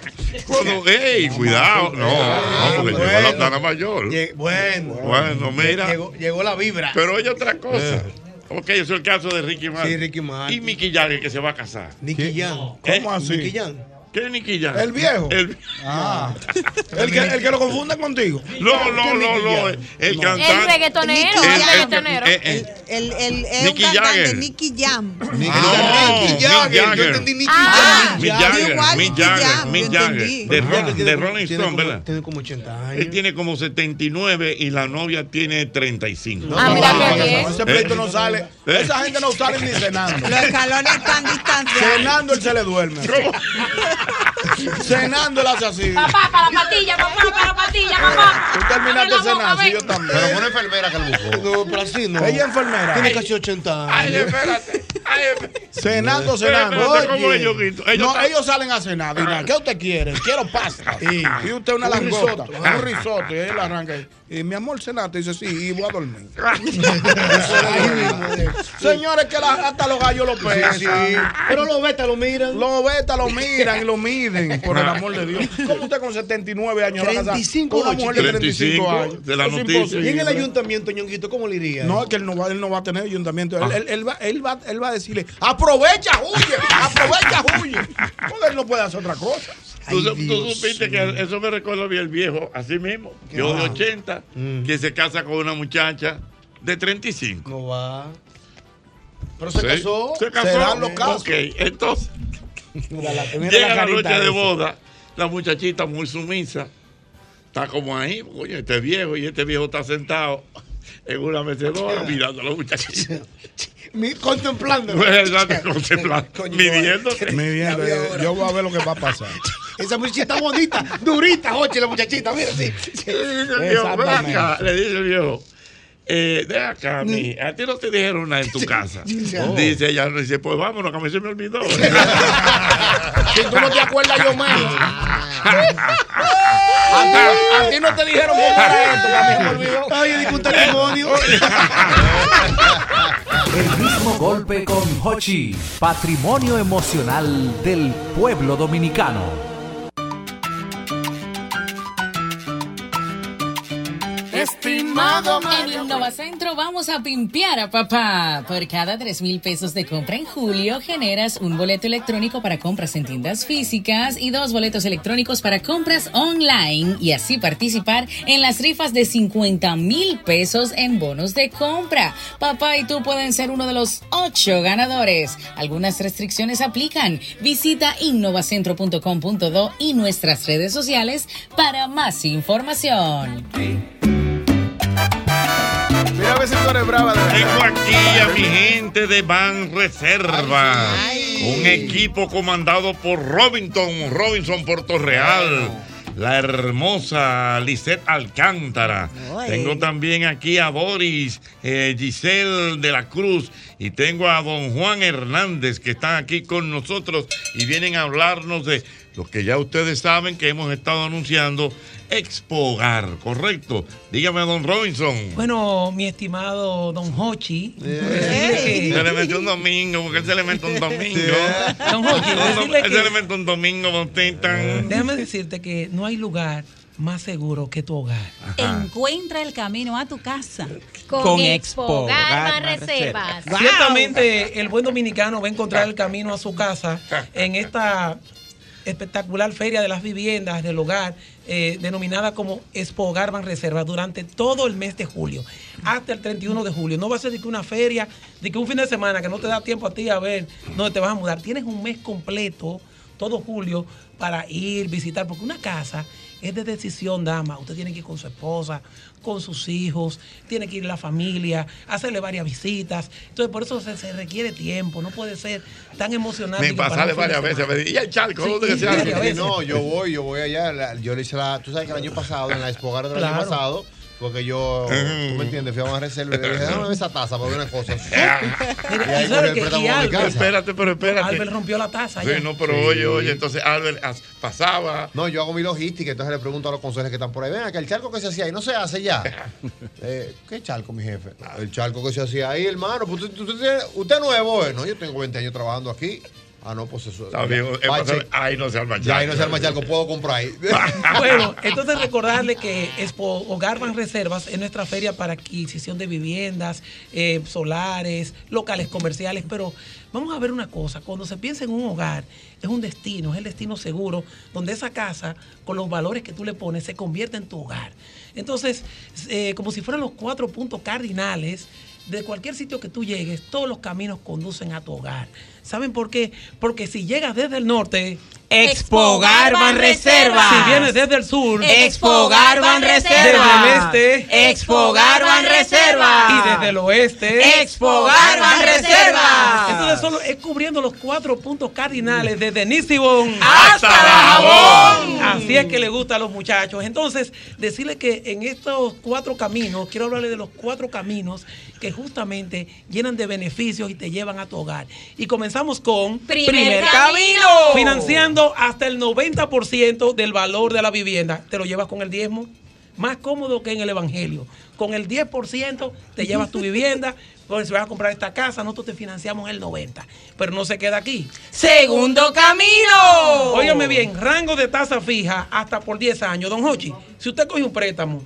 Cuando, ¡Ey, cuidado! No, no, porque llegó la plana mayor. Bueno. Bueno, mira. Llegó, llegó la vibra. Pero oye otra cosa. Ok, eso es el caso de Ricky Martin. Sí, Ricky Martin. Y Mickey Jagger que se va a casar. Nicky Jam. ¿Cómo así? Nicky Jam. ¿Qué es Nicky Jagger? El viejo. El- Ah. El que, el que lo confunde contigo. No, no, no, no. El cantante. El reggaetonero, El- el el- reggaetonero. eh, eh, El, el, es Nicky un cantante, Jagger. Nicky Jam. No, Nicky Jagger. Yo entendí Nicky Ah, Jam. Mick Jagger, Mick Nicky Jagger, Jam, Mick Jagger. De, Rolling Stone, como- ¿verdad? Tiene como 80 años. Él tiene como 79 y la novia tiene 35. Ah, mira qué No, bien. ese pleito no sale. ¿Eh? Esa gente no sale ni cenando. Los escalones están distanciados. Cenando él se le duerme. Hace así. Papá, para la patilla, papá, para la patilla, papá. Tú terminaste cenando, sí, yo también. Pero una enfermera que lo buscó. No, pero así no. Ella es enfermera. Tiene casi 80 Ay, años. espérate. Ay, espérate. Cenando, cenando. espérate, ¿cómo Oye. ellos, Guito? Ellos no, están- ellos salen a cenar. Dime, ¿qué usted quiere? Quiero pasta. Y usted una Un langota. risotto. Un risotto. Y él arranca. ahí. Y mi amor, cenaste. Y dice, sí, y voy a dormir. Señores, que la- hasta los gallos lo pesan. Sí, sí. Pero los betas lo miran. Los betas lo miran y lo miden, por el amor de Dios. ¿Cómo usted con 79 años va a casar 35 con una mujer de 35 35 años? de la noticia. Y en el ayuntamiento, ñonguito, ¿cómo le iría? No, es que él no va, él no va a tener ayuntamiento. Él, él- él va, él, va, él va a decirle, aprovecha, huye, aprovecha, huye. Porque él no puede hacer otra cosa. Tú, tú supiste que eso me recuerda bien el viejo, así mismo, yo de 80, que se casa con una muchacha de 35. No va. Pero se Sí, casó. Se casó. Se dan los casos. Ok, entonces. Mira la- mira llega la noche de boda, la muchachita muy sumisa. Está como ahí, coño, este viejo, y este viejo está sentado en una mecedora mirando a la muchachita. Mi- Contemplando. ¿Verdad? Contemplando, midiendo. Midiendo, yo voy a ver lo que va a pasar. Esa muchachita bonita, durita, oche, la muchachita, mira, sí. Le dice el viejo, "Ven acá", le dice el viejo. Eh, de acá, mi, a ti no te dijeron nada en tu casa. Oh. Dice ella, dice, pues vámonos, que a mí se me olvidó. Si tú no te acuerdas, yo menos. A ti, a ti no te dijeron cómo era esto, que a mí se me olvidó. Ay, di un testimonio. El mismo golpe con Hochi, patrimonio emocional del pueblo dominicano. Estimado En Innovacentro vamos a pimpear a papá. Por cada 3 mil pesos de compra en julio, generas un boleto electrónico para compras en tiendas físicas y dos boletos electrónicos para compras online y así participar en las rifas de 50 mil pesos en bonos de compra. Papá y tú pueden ser uno de los ocho ganadores. Algunas restricciones aplican. Visita innovacentro.com.do y nuestras redes sociales para más información. Mira a ver si tú eres brava de verdad. Tengo aquí a mi gente de Ban Reserva. Un equipo comandado por Robinson, Robinson Puerto Real. La hermosa Lisette Alcántara. Ay. Tengo también aquí a Boris, eh, Giselle de la Cruz y tengo a don Juan Hernández que están aquí con nosotros y vienen a hablarnos de lo que ya ustedes saben que hemos estado anunciando, Expo Hogar, ¿correcto? Dígame, don Robinson. Bueno, mi estimado Don Hochi. Se le metió un domingo, porque él se le metió un domingo. Don Hochi, decirle Él que- se le metió un domingo, don Titan. Déjame decirte que no hay lugar más seguro que tu hogar. Encuentra el camino a tu casa. Con Expo Hogar Hogar Reservas. Ciertamente el buen dominicano va a encontrar el camino a su casa en esta espectacular feria de las viviendas del hogar, eh, denominada como Expo Hogar Ban Reserva, durante todo el mes de julio, hasta el 31 de julio. No va a ser de que una feria, de que un fin de semana que no te da tiempo a ti a ver dónde te vas a mudar. Tienes un mes completo, todo julio, para ir, visitar, porque una casa es de decisión, dama. Usted tiene que ir con su esposa, con sus hijos, tiene que ir la familia, hacerle varias visitas. Entonces, por eso se, se requiere tiempo, no puede ser tan emocionante. Me de varias veces. me di- ¿Y el charco? Sí, ¿Dónde que se. No, yo voy, yo voy allá. yo le hice la. Tú sabes que el año pasado, en la Expo Hogar del Claro. año pasado, porque yo, tú me entiendes, fui a una reserva y le dije, déjame ver esa taza para ver una cosa. Mira, Y ahí ¿y cogió sabe el préstamo a mi casa. Espérate, pero espérate. Albert rompió la taza. Sí, ya. no, pero oye, oye, entonces Albert as- pasaba. No, yo hago mi logística, entonces le pregunto a los consejeros que están por ahí, ven acá, el charco que se hacía ahí no se hace ya. Eh, ¿Qué charco, mi jefe? El charco que se hacía ahí, hermano. Pues usted, usted, usted es nuevo, ¿eh? No, yo tengo 20 años trabajando aquí. Ah, no, pues eso. Pasar- ahí no se arma Ya, ahí no se arma charco, puedo comprar ahí. Bueno, entonces recordarle que Expo Hogar Ban Reservas es nuestra feria para adquisición de viviendas, eh, solares, locales comerciales, pero vamos a ver una cosa, cuando se piensa en un hogar, es un destino, es el destino seguro, donde esa casa, con los valores que tú le pones, se convierte en tu hogar. Entonces, eh, como si fueran los cuatro puntos cardinales, de cualquier sitio que tú llegues, todos los caminos conducen a tu hogar. ¿Saben por qué? Porque si llegas desde el norte, Expo Hogar Ban Reservas. Si vienes desde el sur, Expo Hogar Ban Reservas. Desde el este, Expo Hogar Ban Reservas. Y desde el oeste, Expo Hogar Ban Reservas. Entonces solo es cubriendo los cuatro puntos cardinales desde Nisibón Hasta Dajabón. Así es que le gusta a los muchachos. Entonces, decirle que en estos cuatro caminos, quiero hablarle de los cuatro caminos que justamente llenan de beneficios y te llevan a tu hogar. Y comenzamos con Primer Camino. Financiando hasta el 90% del valor de la vivienda. Te lo llevas con el diezmo. Más cómodo que en el Evangelio. Con el 10% te llevas tu vivienda. Pues si vas a comprar esta casa, nosotros te financiamos el 90%. Pero no se queda aquí. Segundo camino. Óigame bien, rango de tasa fija hasta por 10 años. Don Hochi, si usted coge un préstamo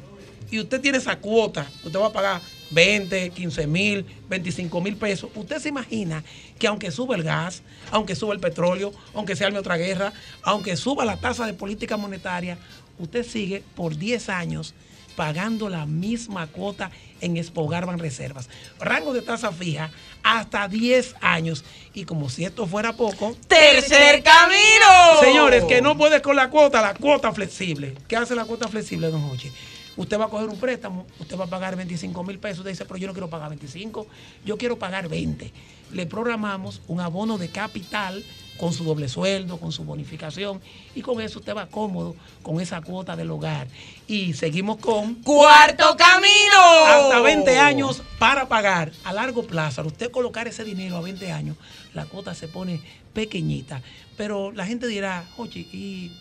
y usted tiene esa cuota, usted va a pagar 20, 15 mil, 25 mil pesos, usted se imagina que aunque suba el gas, aunque suba el petróleo, aunque se arme otra guerra, aunque suba la tasa de política monetaria, usted sigue por 10 años pagando la misma cuota en Expogarban Reservas. Rango de tasa fija hasta 10 años. Y como si esto fuera poco. ¡Tercer camino! Señores, que no puede con la cuota, la cuota flexible. ¿Qué hace la cuota flexible, don Jochi? Usted va a coger un préstamo, usted va a pagar 25 mil pesos, usted dice, pero yo no quiero pagar 25, yo quiero pagar 20. Le programamos un abono de capital con su doble sueldo, con su bonificación, y con eso usted va cómodo con esa cuota del hogar. Y seguimos con... ¡Cuarto camino! Hasta 20 años para pagar a largo plazo. Al usted colocar ese dinero a 20 años, la cuota se pone pequeñita. Pero la gente dirá, oye, ¿y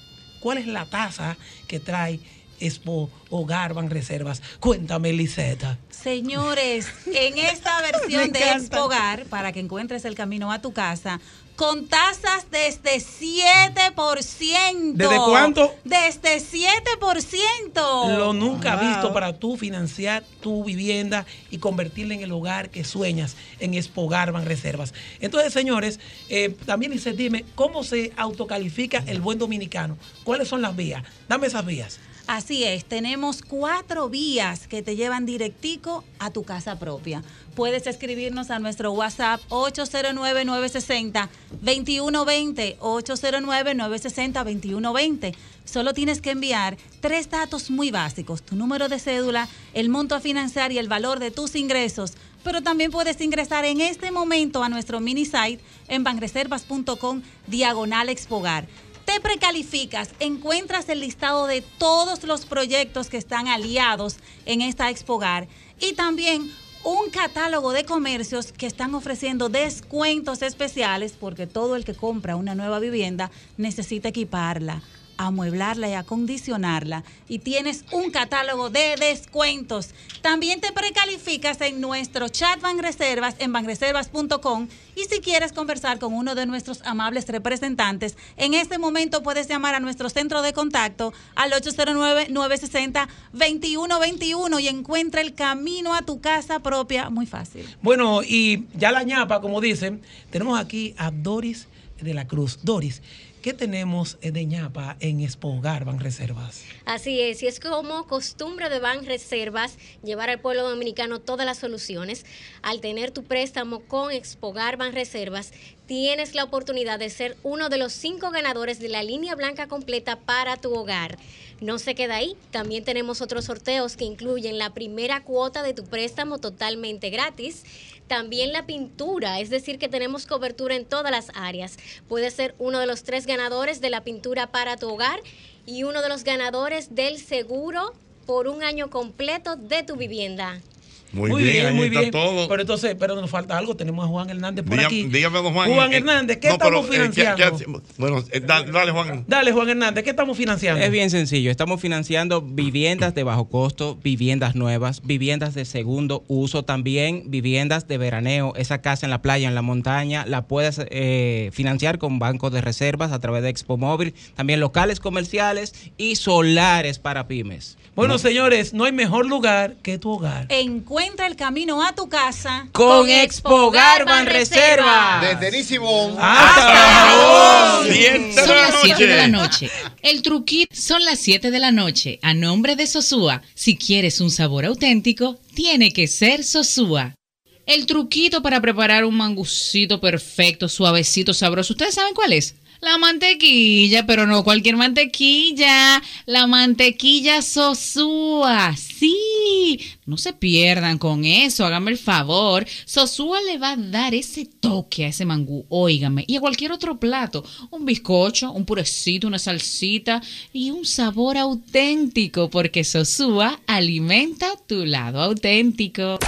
cuál es la tasa que trae Expo Hogar Ban Reservas? Cuéntame, Liseta. Señores, en esta versión de encanta. Expogar, para que encuentres el camino a tu casa, con tasas desde 7%. ¿Desde cuánto? Desde 7%. Lo nunca Wow. visto para tú financiar tu vivienda y convertirla en el hogar que sueñas en Expogar Ban Reservas. Entonces, señores, eh, también dice, dime, ¿cómo se autocalifica el buen dominicano? ¿Cuáles son las vías? Dame esas vías. Así es, tenemos cuatro vías que te llevan directico a tu casa propia. Puedes escribirnos a nuestro WhatsApp 809-960-2120, 809-960-2120. Solo tienes que enviar tres datos muy básicos, tu número de cédula, el monto a financiar y el valor de tus ingresos. Pero también puedes ingresar en este momento a nuestro mini site en banreservas.com diagonal expogar te precalificas, encuentras el listado de todos los proyectos que están aliados en esta Expogar y también un catálogo de comercios que están ofreciendo descuentos especiales porque todo el que compra una nueva vivienda necesita equiparla, amueblarla y acondicionarla y tienes un catálogo de descuentos. También te precalificas en nuestro chat Banreservas en banreservas.com y si quieres conversar con uno de nuestros amables representantes, en este momento puedes llamar a nuestro centro de contacto al 809-960-2121 y encuentra el camino a tu casa propia muy fácil. Bueno, y ya la ñapa, como dicen, tenemos aquí a Doris de la Cruz. Doris, ¿qué tenemos eh, de ñapa en Expogar Ban Reservas? Así es, y es como costumbre de Ban Reservas llevar al pueblo dominicano todas las soluciones. Al tener tu préstamo con Expogar Ban Reservas, tienes la oportunidad de ser uno de los cinco ganadores de la línea blanca completa para tu hogar. No se queda ahí, también tenemos otros sorteos que incluyen la primera cuota de tu préstamo totalmente gratis. También la pintura, es decir, que tenemos cobertura en todas las áreas. Puedes ser uno de los tres ganadores de la pintura para tu hogar y uno de los ganadores del seguro por un año completo de tu vivienda. Muy, bien, ahí muy está bien. todo. Pero entonces, pero nos falta algo. Tenemos a Juan Hernández por Dígame, aquí. dígame, don Juan. Juan eh, Hernández, ¿qué no, pero, estamos eh, ¿qué- qué financiando? bueno, eh, dale, dale, Juan. Dale, Juan Hernández, ¿qué estamos financiando? Es bien sencillo. Estamos financiando viviendas de bajo costo, viviendas nuevas, viviendas de segundo uso, también viviendas de veraneo. Esa casa en la playa, en la montaña, la puedes eh, financiar con bancos de reservas a través de Expo Móvil. También locales comerciales y solares para pymes. Bueno, señores, no hay mejor lugar que tu hogar. Encuentra el camino a tu casa Con Expogar Ban Reservas. Desde Nisibón Siete Son las 7 de la noche. El truquit son las 7 de la noche. A nombre de Sosúa, si quieres un sabor auténtico, tiene que ser Sosúa. El truquito para preparar un mangucito perfecto, suavecito, sabroso, ¿ustedes saben cuál es? La mantequilla, pero no cualquier mantequilla. La mantequilla Sosúa. Sí, no se pierdan con eso, háganme el favor. Sosúa le va a dar ese toque a ese mangú, óigame, y a cualquier otro plato. Un bizcocho, un purecito, una salsita y un sabor auténtico, porque Sosúa alimenta tu lado auténtico.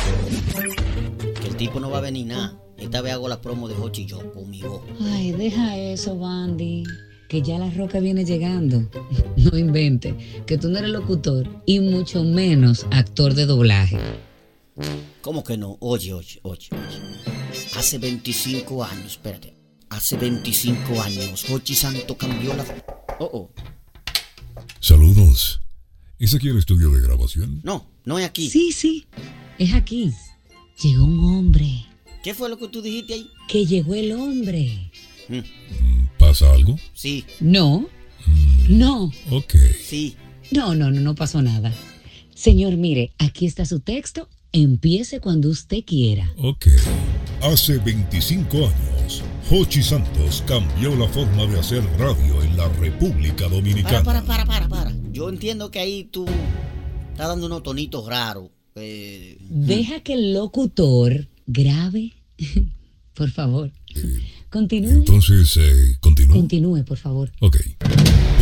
El tipo no va a venir nada. Esta vez hago la promo de Hochi y yo conmigo. Ay, deja eso, Bandy. Que ya la roca viene llegando. No invente. Que tú no eres locutor y mucho menos actor de doblaje. ¿Cómo que no? Oye, oye, oye, oye. Hace 25 años, espérate. Hace 25 años, Hochi Santo cambió la. Oh, oh. Saludos. ¿Es aquí el estudio de grabación? No, no es aquí. Sí, sí. Es aquí. Llegó un hombre. ¿Qué fue lo que tú dijiste ahí? Que llegó el hombre. ¿Pasa algo? Sí, No. No. Ok. sí. No, no, no, no pasó nada. Señor, mire, aquí está su texto. Empiece cuando usted quiera. Ok. Hace 25 años, Hochi Santos cambió la forma de hacer radio en la República Para, Dominicana. para, para, para, para. Yo entiendo que ahí tú estás dando unos tonitos raros. Eh, Deja que el locutor grabe. por favor. Continúe. Entonces, eh, continúo. Continúe, por favor. Ok.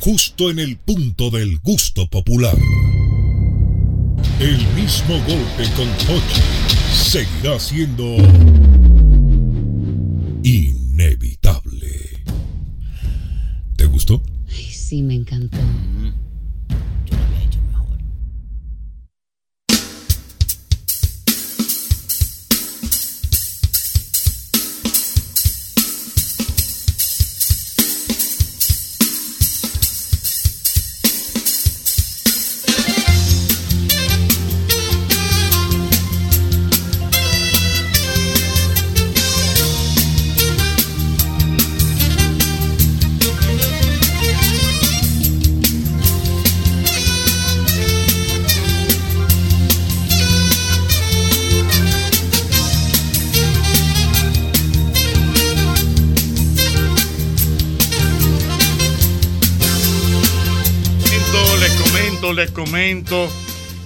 Justo en el punto del gusto popular. El mismo golpe con Hochi seguirá siendo inevitable. ¿Te gustó? Sí, me encantó.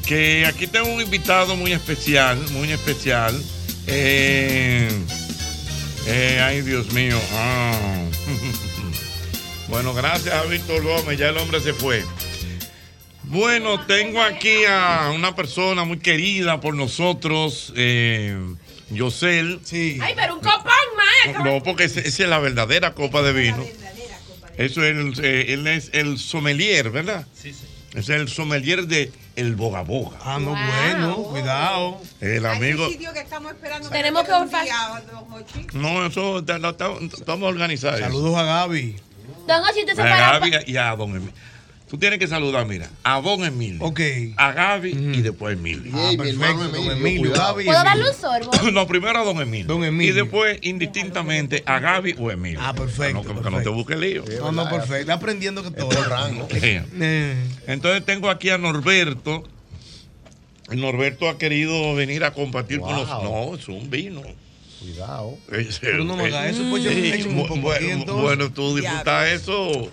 Que aquí tengo un invitado muy especial, muy especial. Eh, eh, ay, Dios mío. Ah. Bueno, gracias a Víctor Gómez, ya el hombre se fue. Bueno, tengo aquí a una persona muy querida por nosotros, eh, Yosel. Sí. Ay, pero un copón, maestro. No, porque esa es la verdadera copa de vino. Eso es el, eh, él es el sommelier, ¿verdad? Sí, sí. Es el sommelier de El Boga Boga. Ah, no, bueno, cuidado. El amigo. sitio que estamos esperando. Tenemos que olfar. No, eso estamos organizados. Saludos a Gaby. Don Ochi, usted se A para. Gaby y a Don Emilio. Tú tienes que saludar, mira, a Don Emilio. Ok. A Gaby y después a Emilio. Ah, perfecto, don Emilio, Gaby. ¿Puedo darle un sorbo? No, primero a Don Emilio. Y después, indistintamente, a Gaby o Emilio. Ah, perfecto, que, que no te busque lío. No, no, perfecto. Está aprendiendo que todo. el rango. Entonces tengo aquí a Norberto. Norberto ha querido venir a compartir con nosotros. No, es un vino. Cuidado. Pero no me haga eso, pues yo me echo un poco aquí, bueno, bueno, tú disfrutas eso.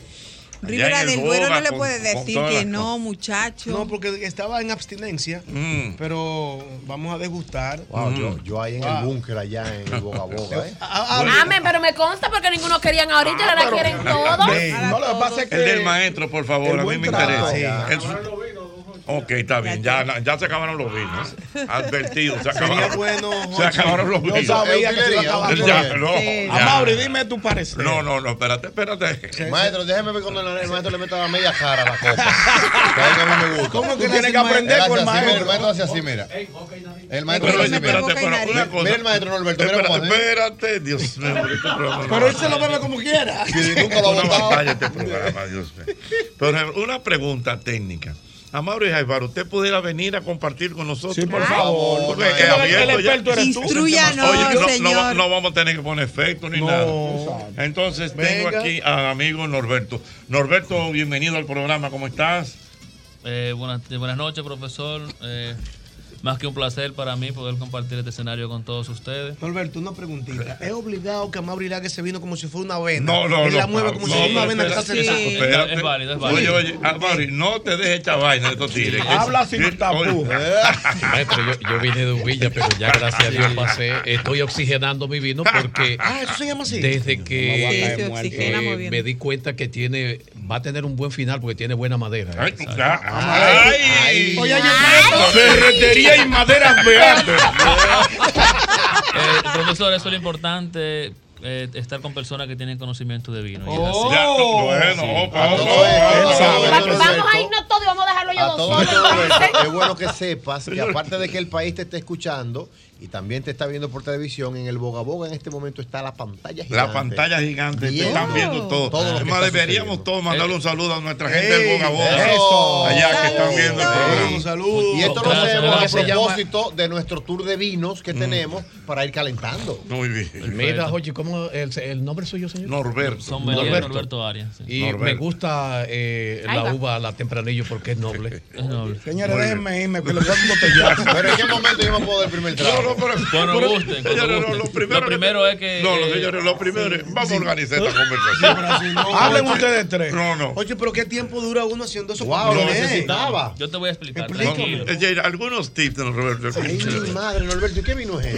Rivera del Duero no le puede con decir que no, muchacho. No, porque estaba en abstinencia, Mm. pero vamos a degustar. Wow, yo, yo ahí en el Wow. búnker allá en el Boga Boga, ¿eh? Amén, pero me consta porque ninguno querían ahorita, ahora la quieren todos. No, lo que pasa es que. El del maestro, por favor, a mí me interesa. Sí. El- Ok, está bien, ya, ya se acabaron los vinos. Advertido, se Sería acabaron. bueno, se acabaron los Yo vinos. sabía que se iba a acabar con Ya, no, Sí. ya. Amaury, dime tu parecer. No, no, no, espérate, espérate. Maestro, déjeme ver cuando el, maestro le meta la media cara a la copa. Que que a mí me gusta. ¿Cómo que maestro? Él hace con el así, mira, maestro? El maestro hace así, mira. El maestro hace así, mira. espérate, pero una cosa. Mira el maestro Norberto, mira Espérate, cómo espérate, Dios mío. este Pero él se lo bebe como quiera. Nunca lo ha Una batalla este programa, Dios mío. Pero una pregunta técnica. Amaro y Jaibaro, ¿usted pudiera venir a compartir con nosotros? Sí, por favor. Porque el abierto ya. experto eres tú. Oye, no, no, señor. no vamos a tener que poner efecto ni No. nada. Entonces tengo aquí al amigo Norberto. Norberto, bienvenido al programa, ¿cómo estás? Eh, buenas, buenas noches, profesor. Eh, Más que un placer para mí poder compartir este escenario con todos ustedes. Norberto, una preguntita. ¿Es obligado que Amaury le haga ese vino como si fuera una vena? No, no, Él la no. mueve como si fuera una vena que está. Espérate. Es válido, es válido. Oye, oye, Amaury, no te dejes echar vaina de estos tigres. Habla sin Sí. Maestro, yo, yo vine de Uvilla, pero ya gracias a Dios pasé. Estoy oxigenando mi vino porque Ah, eso se llama así. desde Sí, que se oxigena muy eh, bien. me di cuenta que tiene va a tener un buen final porque tiene buena madera. Ay, ay. Oye, oye, Ferretería y maderas beatas. Eh, profesor, eso es lo importante. eh, estar con personas que tienen conocimiento de vino. Y es así. Oh. Ya, no, bueno, Sí. opa, opa, Vamos a irnos todos y vamos a dejarlo yo A dos solos. Es bueno que sepas que aparte de que el país te esté escuchando y también te está viendo por televisión, en el Boga Boga en este momento está la pantalla gigante. La pantalla gigante, te están viendo todo. todo lo Además, deberíamos todos mandarle un saludo a nuestra gente Ey, del Boga Boga. eso. Allá que están viendo el programa. Saludos. Y esto lo hacemos a propósito de nuestro tour de vinos que tenemos para ir calentando. Muy bien. Mira, Jochi, ¿cómo el, el nombre suyo, señor? Norberto. Son Norberto. Norberto Arias, sí. Y Norberto. me gusta eh, la va. uva, la tempranillo, porque es noble. Es noble. Señores, déjenme irme, que doy un botellazo. Pero en qué momento yo me puedo dar el primer trago. No, no, pero, Cuando pero- gusten, cuando señores, gusten. no, lo primero, Lo primero es que- No, eh, señores, lo primero es. Vamos a organizar esta conversación. no. Hablen Oye, ustedes tres. No, no. Oye, pero ¿qué tiempo dura uno haciendo eso? Wow, lo necesitaba. Yo te voy a explicar. No, algunos tips de Roberto. Ay, mi madre, Norberto, ¿y qué vino es.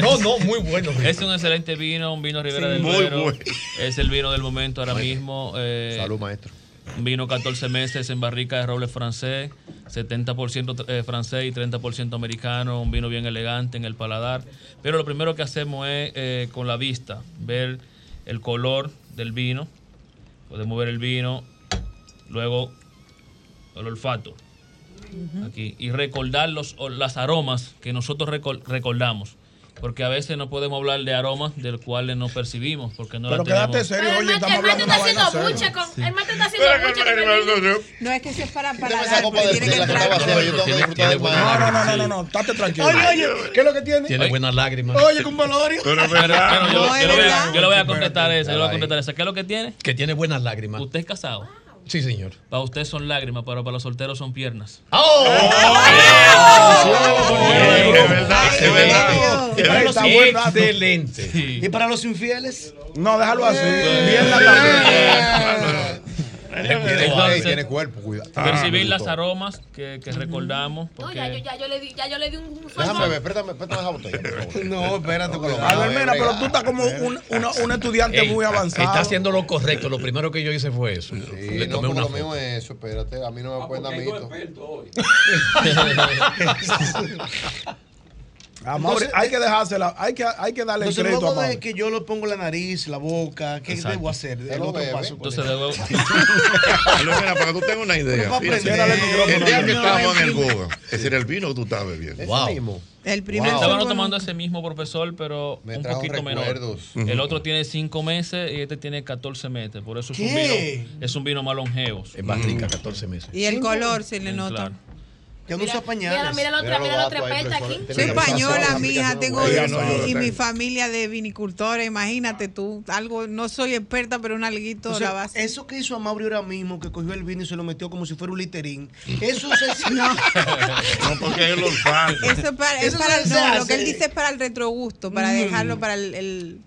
No, no, muy bueno. Es un excelente vino, un vino Ribera Sí, del muy bueno. Es el vino del momento ahora mismo. eh, Salud, maestro. Un vino 14 meses en barrica de roble francés, 70% eh, francés y 30% americano, un vino bien elegante en el paladar. Pero lo primero que hacemos es eh, con la vista, ver el color del vino, podemos ver el vino, luego el olfato, aquí, y recordar los, las aromas que nosotros recordamos. Porque a veces no podemos hablar de aromas del cuales no percibimos, porque no Pero la tenemos. serio, Pero oye, estamos hablando está de haciendo seria. con. El mate está haciendo. No es que eso es para para No, no, no, no, no, no, estate tranquilo. Oye, oye, ¿qué es lo que tiene? Tiene buenas lágrimas. Oye, con velorio. Pero yo, le voy a, verdad. yo le voy a contestar esa, yo le voy a contestar esa. ¿Qué es lo que tiene? Que tiene buenas lágrimas. Usted es casado. Sí, señor. Para usted son lágrimas, pero para los solteros son piernas. ¡Oh! Excelente. ¿Y para los infieles? No, déjalo así. Eh. Bien la Entonces, Ey, tiene cuerpo, cuidado. percibir Ah, las aromas que, que recordamos. No, ya yo, Porque ya yo le di, ya yo le di un Déjame ver, préstame, esa botella, por favor. No, espérate, con lo Albert Mena, pero tú estás como un, una- un estudiante muy avanzado. Está haciendo lo correcto. Lo primero que yo hice fue eso. Sí, Le no, tomé por una lo foto. mío es eso, espérate, a mí no me pueden dar mito. A Entonces, hay que dejársela, hay que, hay que darle el Entonces, crédito a luego de Mauri. que yo lo pongo en la nariz, la boca, ¿qué Exacto. debo hacer? El otro bebe. paso. entonces luego Pero mira, para que tú tengas una idea. El día que estábamos en el Boga, ese era el vino que tú estabas bebiendo. Ese Wow. mismo. El primer Estábamos sorbo tomando ese mismo profesor, pero Me un poquito menor. recuerdos. El otro tiene 5 meses y este tiene 14 meses. Por eso es un vino, es un vino más longevo. Es más rica, 14 meses. Y el color se le nota. Ya no usa Mira, pañales. mira la otra, Mira la otra profesor. aquí. Soy española, mija, tengo yo y mi familia de vinicultores, imagínate tú, algo, no soy experta, pero un alguito sea, la base. eso que hizo Amaury ahora mismo, que cogió el vino y se lo metió como si fuera un literín, eso se... No, No, porque es el olfato. eso es para, es no, lo que él dice es para el retrogusto, para dejarlo para el, el-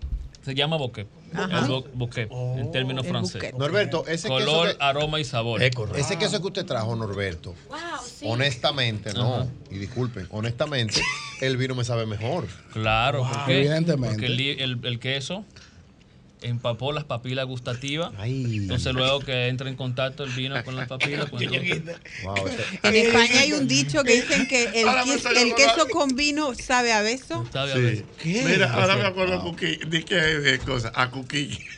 Se llama bouquet. El bo- bouquet, en términos El francés. bouquet. Norberto, ese Color, queso, aroma y sabor. Es que, ese queso que usted trajo, Norberto, Wow, sí. honestamente, no, y disculpen, honestamente, el vino me sabe mejor. Claro. Evidentemente. Porque el, el- el queso empapó las papilas gustativas. Ay. Entonces luego que entra en contacto el vino con las papilas, pues, entonces- Wow, ese- En España hay un dicho que dicen que el, queso con vino sabe a beso. sabe a veces. Mira, ahora me acuerdo di que de cosas, a Cuqui.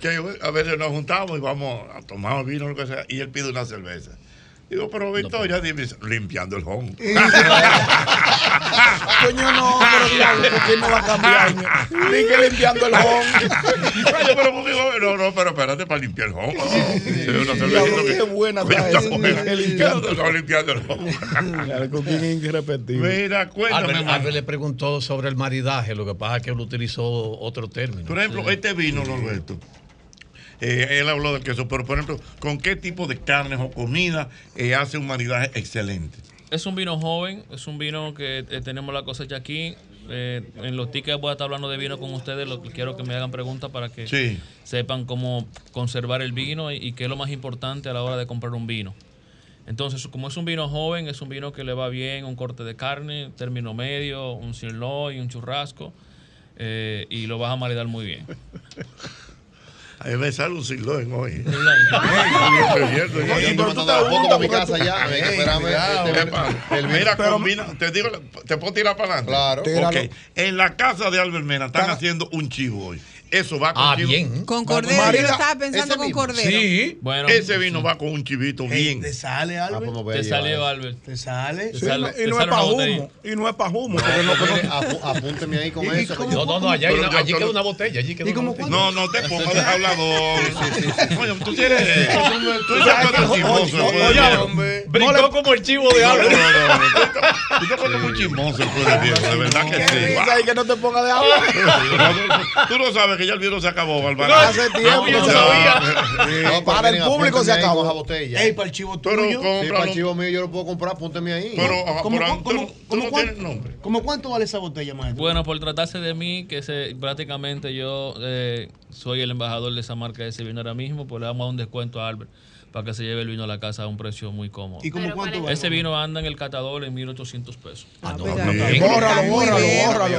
Que a veces nos juntamos y vamos a tomar vino o lo que sea, y él pide una cerveza. Digo, pero Victoria, dime, limpiando el home. Coño, no, pero diablo, ¿por qué no va a cambiar? Ni que limpiando el home. Oye, pero no, no, pero espérate para limpiar el home. Sí, qué buena limpiando. el home. Cooking es irrepetible. Mira, cuéntame, Albert, le preguntó sobre el maridaje, lo que pasa es que él utilizó otro término. Por ejemplo, este vino, Norberto, eh, él habló del queso, pero por ejemplo, ¿con qué tipo de carnes o comida eh, hace un maridaje excelente? Es un vino joven, es un vino que eh, tenemos la cosecha aquí. En los tickets voy a estar hablando de vino con ustedes. Lo que quiero que me hagan preguntas para que Sí. sepan cómo conservar el vino y, y qué es lo más importante a la hora de comprar un vino. Entonces, como es un vino joven, es un vino que le va bien, un corte de carne, término medio, un sirloin, un churrasco, eh, y lo vas a maridar muy bien. A mí me sale un sirloin hoy. El Mira, combina, te digo, te puedo tirar para adelante. Claro. En la casa de Albert Mena están haciendo un chivo hoy. Eso va con Ah, bien. Con cordero, yo lo estaba pensando con cordero. Sí. Bueno. ese vino va con un chivito bien. ¿Te sale, Albert? Te salió, Albert. ¿Te sale? Te Sí, sale- y te no es para una botella. humo. Y no es para humo. No, porque no- no- mire, apu- apúnteme ahí con ¿Y- y eso. cómo- yo- No, no, no, allá, yo- allí yo- queda una botella. Allí queda ¿Y una cómo botella. No, no te pongas de hablador. Oye, tú tienes. Tú eres oye, pues. Brincó como el chivo de No, no, Albert. no, no, no. Tú te pones muy chismoso, pues, de verdad que Qué sí. y que no te ponga de hablar. Tú no sabes que ya el video se acabó, Bárbara. Hace tiempo yo que no se sabía. No, Para el público se acabó. esa botella. Ey, para el chivo Pero tuyo. Sí, para el chivo mío yo lo puedo comprar, apúnteme ahí. Pero, ajá, ¿Cómo, pero cómo, tú, cómo, tú cómo no cuánto- tienes nombre. ¿Cómo cuánto vale esa botella, maestro? Bueno, por tratarse de mí, que se, prácticamente yo eh, soy el embajador de esa marca de ese vino ahora mismo, pues le vamos a dar un descuento a Albert para que se lleve el vino a la casa a un precio muy cómodo. ¿Y cómo cuánto vale? Ese vino anda en el catador en 1800 pesos. Ah, no, pero- no, Bórralo, bórralo,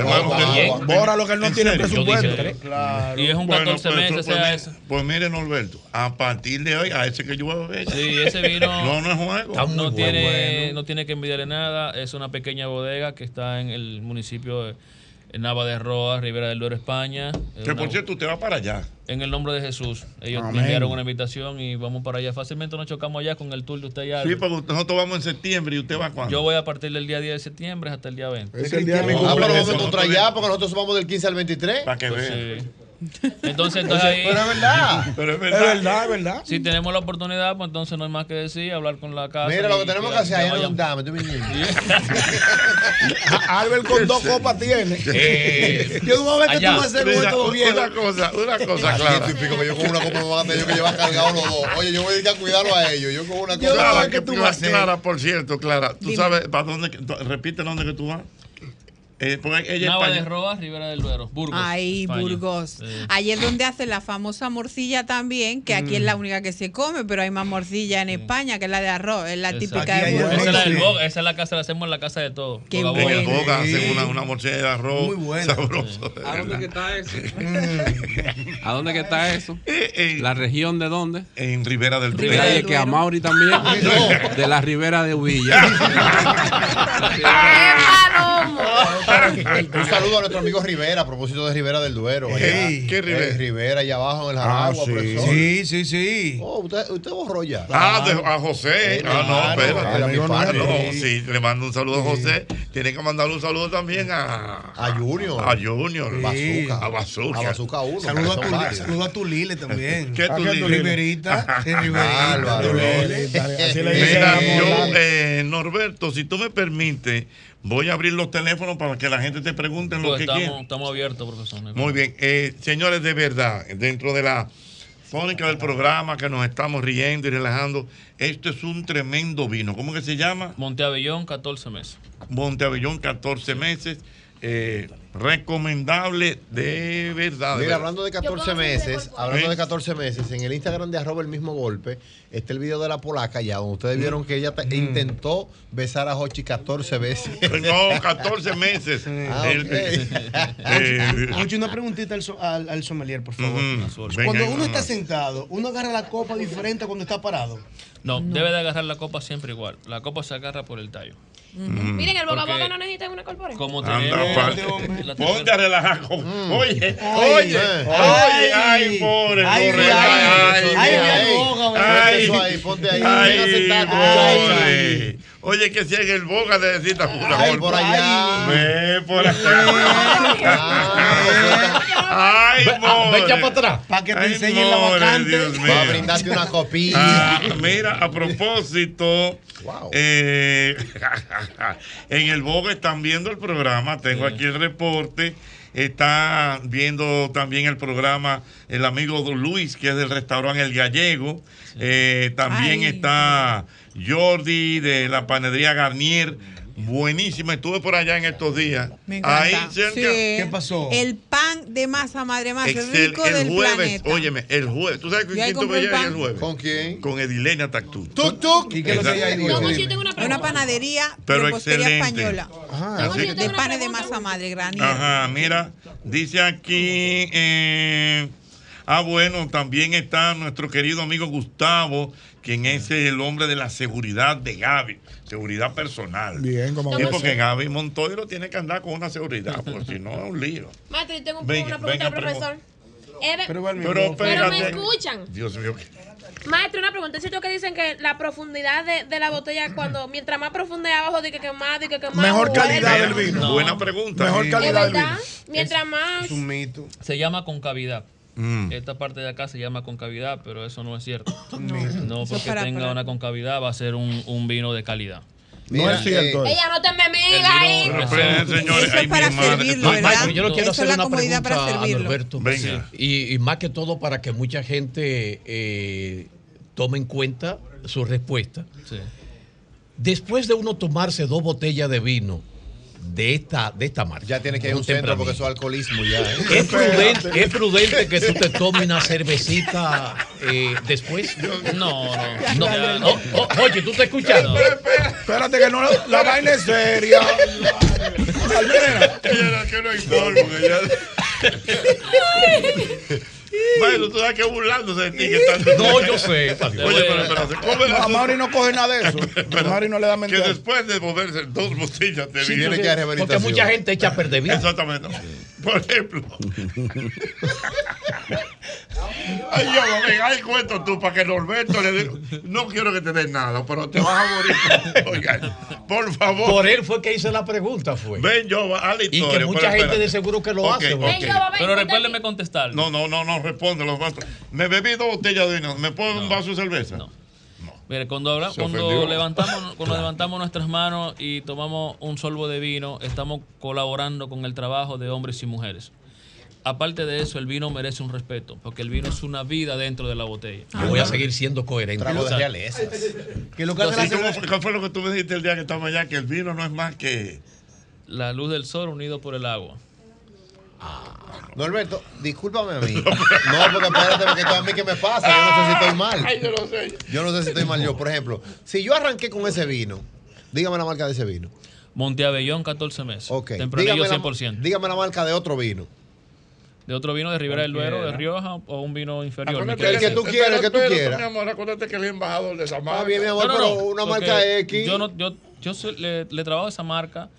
bórralo. Bórralo. que él no ¿En tiene presupuesto. dije, Claro. Y es un Bueno, 14 pues, meses, pues, sea mire- ese. Pues miren, Norberto, a partir de hoy, a ese que yo voy a beber. Sí, ese vino No, no es juego. No, bueno. tiene, no tiene que envidiarle nada. Es una pequeña bodega que está en el municipio de Nava de Roa, Ribera del Duero, España. Es Que una- por cierto, usted va para allá. En el nombre de Jesús. Ellos me Amén. enviaron una invitación y vamos para allá. Fácilmente nos chocamos allá con el tour de usted ya. Sí, porque nosotros vamos en septiembre y usted va cuándo. Yo voy a partir del día 10 de septiembre hasta el día 20. Es el día de mi Ah, pero cumpleaños. vamos a encontrar ya, porque nosotros vamos del 15 al 23. Para que Pues, vean. sí. Entonces, entonces ahí, Pero es verdad. Pero es Es verdad. verdad, es verdad. si tenemos la oportunidad, pues entonces no hay más que decir, hablar con la casa. Mira, lo que tenemos que hacer es un dame, tú. Albert con dos copas tiene. Eh, Yo no voy a ver que tú vas a hacer Mira, un todo bien. una cosa, una cosa clara. típico yo con una copa me van a tener yo que llevar cargado los dos. Oye, yo voy a ir a cuidarlo a ellos. Yo con una Yo- copa. Clara, ¿qué que tú vas a hacer? Clara, por cierto, Clara, tú Dime. sabes para dónde, repite dónde que tú vas. Eh, ella Nava de. Roa, Ribera del Duero, Burgos. Ahí, España. Burgos. Sí. Allí es donde hacen la famosa morcilla también, que aquí es la única que se come, pero hay más morcilla en España, que es la de arroz, es la Exacto. típica Aquí de Burgos. Esa es la del Sí. Boga, esa es la casa, la hacemos en la casa de todo. Qué Boga En el Boga. Boga Sí. hacen una, una morcilla de arroz Muy buena. sabroso. ¿A dónde que está eso? ¿A dónde que está eso? Eh, eh, ¿La región de dónde? en Rivera del Duero. Oye, que a Mauri también. De la Ribera de Uvilla. Un saludo a nuestro amigo Rivera a propósito de Rivera del Duero. allá. Ey, ¿qué Rivera? Eh, Rivera, allá abajo en el Ah, Jaragua, sí. profesor. Sí, sí, sí. Oh, usted, usted borró ya. Ah, de- a José. Sí, Ah, no, claro, espérate. era mi Amigo padre. No, nuestro. sí, le mando un saludo a José. Tiene que mandarle un saludo también a, A Junior. A Junior. Bazooka. A Bazooka. A Bazooka 1. Saludo a, tu, saludo a tu Lile también. ¿Qué ¿A tú qué tú dices? dices? Riverita. Riverita. Mira, yo, eh, Norberto, si tú me permites, voy a abrir los teléfonos para que la gente te pregunte lo Pues que estamos, quiera. estamos abiertos, profesor. Muy bien. Eh, señores, de verdad, dentro de la fónica del programa que nos estamos riendo y relajando, esto es un tremendo vino. ¿Cómo que se llama? Monteavellón, 14 meses. Monteavellón, 14 meses. Eh, recomendable de verdad. Mira, hablando de 14 meses, hablando de 14 meses, en el Instagram de arroba el mismo golpe, está el video de la polaca ya, donde ustedes vieron que ella te- intentó besar a Hochi 14 veces. No, 14 meses. Ah, El- ok. eh, una preguntita al, so- al, al sommelier, por favor. Venga, Cuando uno está sentado, uno agarra la copa diferente a cuando está parado. No, debe de agarrar la copa siempre igual. La copa se agarra por el tallo. Miren, el boca a boca Porque- no necesita una corporación. Como tenemos Ponte a relajar. con- Oye, Ay, oye, oye, ay, pobre, Ay, pobre. ay, Ay, ay, ay, ay, boga, ay, Eso ahí, ponte ahí. ay. Oye, que si en el una Ay, golpe. por allá. Ve por acá. Ay, Ay, more. Para atrás. Para que te Ay, enseñen la vacante. Dios mío. Va a brindarte una copilla. Ah, mira, a propósito, eh, en el Boga están viendo el programa, tengo aquí el reporte, está viendo también el programa el amigo Don Luis, que es del restaurante El Gallego, Eh, también Ay. está Jordi de la panadería Garnier, buenísima, estuve por allá en estos días. Me encanta. Ahí cerca. Sí. El pan de masa madre más Excel, rico el del jueves, planeta. óyeme, el jueves. ¿Tú sabes con quién tuve el jueves? ¿Con quién? Con Edilenia Tactú. Tuk tuk. ¿Y qué es lo que hay? Yo tengo una una panadería, Pero excelente. española. Así- de panes de masa madre, granier. Ajá, mira, dice aquí. eh, ah, bueno, también está nuestro querido amigo Gustavo, quien es el hombre de la seguridad de Gaby, seguridad personal. Bien, como Sí, porque. Gaby Montoiro tiene que andar con una seguridad, porque si no es un lío. Maestro, yo tengo un- Venga, una pregunta al profesor. Eve- Pero, pero espérate. me escuchan. Dios mío. Maestro, una pregunta. ¿Es cierto que dicen que la profundidad de, de la botella, cuando mientras más profunda es abajo, dice que, que más, dice que más. Mejor calidad del vino. Buena pregunta. Mejor Sí. calidad ¿Es verdad? Mientras más. mito. Se llama concavidad. Mm. Esta parte de acá se llama concavidad, pero eso no es cierto. No. Porque para- tenga para- una concavidad va a ser un, un vino de calidad. No es cierto. Ella no te me mira ahí. Señores. Eso es para servirlo, ¿verdad? Michael, yo le quiero Eso hacer es la una comodidad pregunta para a servirlo. Norberto. Venga. Y, y más que todo para que mucha gente eh, tome en cuenta su respuesta. Después de uno tomarse dos botellas de vino de esta, de esta marca. Ya tiene que ir a un centro porque eso es alcoholismo ya. ¿eh? ¿Es prudente, es prudente que tú te tomes una cervecita eh, después? No, no. no. Oh, oh, oye, ¿tú te escuchas? Espérate que no, la vaina es seria. Almena. Ella que no hay ya- Bueno, tú sabes que burlándose de ti que estás. No, yo sé. Oye, pero ¿cómo es No, a? Mauri no coge nada de eso. A Mauri no le da Que mentira. después de moverse dos botellas de Sí, vino. porque- porque mucha gente echa a perder vino. Exactamente. Por ejemplo. Ay, yo, ven, ay, cuento tú para que Norberto le diga. No quiero que te den nada, pero te vas a morir. Oiga, por favor. Por él fue que hice la pregunta, fue. Ven, yo, a la Y que mucha pero gente espérate. de seguro que lo hace. ok. Pero recuérdeme contestar. No, no, no, no, responde. Los vasos. Me bebí dos botellas de vino. ¿Me puedo un vaso de cerveza? No. Mire, cuando, habla- Se cuando, levantamos, cuando levantamos nuestras manos y tomamos un sorbo de vino, estamos colaborando con el trabajo de hombres y mujeres. Aparte de eso, el vino merece un respeto, porque el vino es una vida dentro de la botella. Yo voy a seguir siendo coherente. Trago de realeza. ¿Qué lo que hace la ¿cómo fue, ¿Cuál fue lo que tú me dijiste el día que estábamos allá? Que el vino no es más que. La luz del sol unido por el agua. Norberto, discúlpame a mí. No, porque espérate, porque esto a mí que me pasa. Yo no sé si estoy mal. Ay, yo no sé. Yo no sé si estoy mal yo. Por ejemplo, si yo arranqué con ese vino, dígame la marca de ese vino. Monteabellón, 14 meses. Ok. Tempranillo, Dígame la, 100%. dígame la marca de otro vino. De otro vino de Ribera del Duero, de. Rioja o un vino inferior. Acuérdate el que tú quieras, el que tú quieras. Mi amor, acuérdate que el embajador de esa marca. Está bien, mi amor, No, no, pero no, una marca X. Yo, no, yo, yo soy- le, le trabajo a esa marca,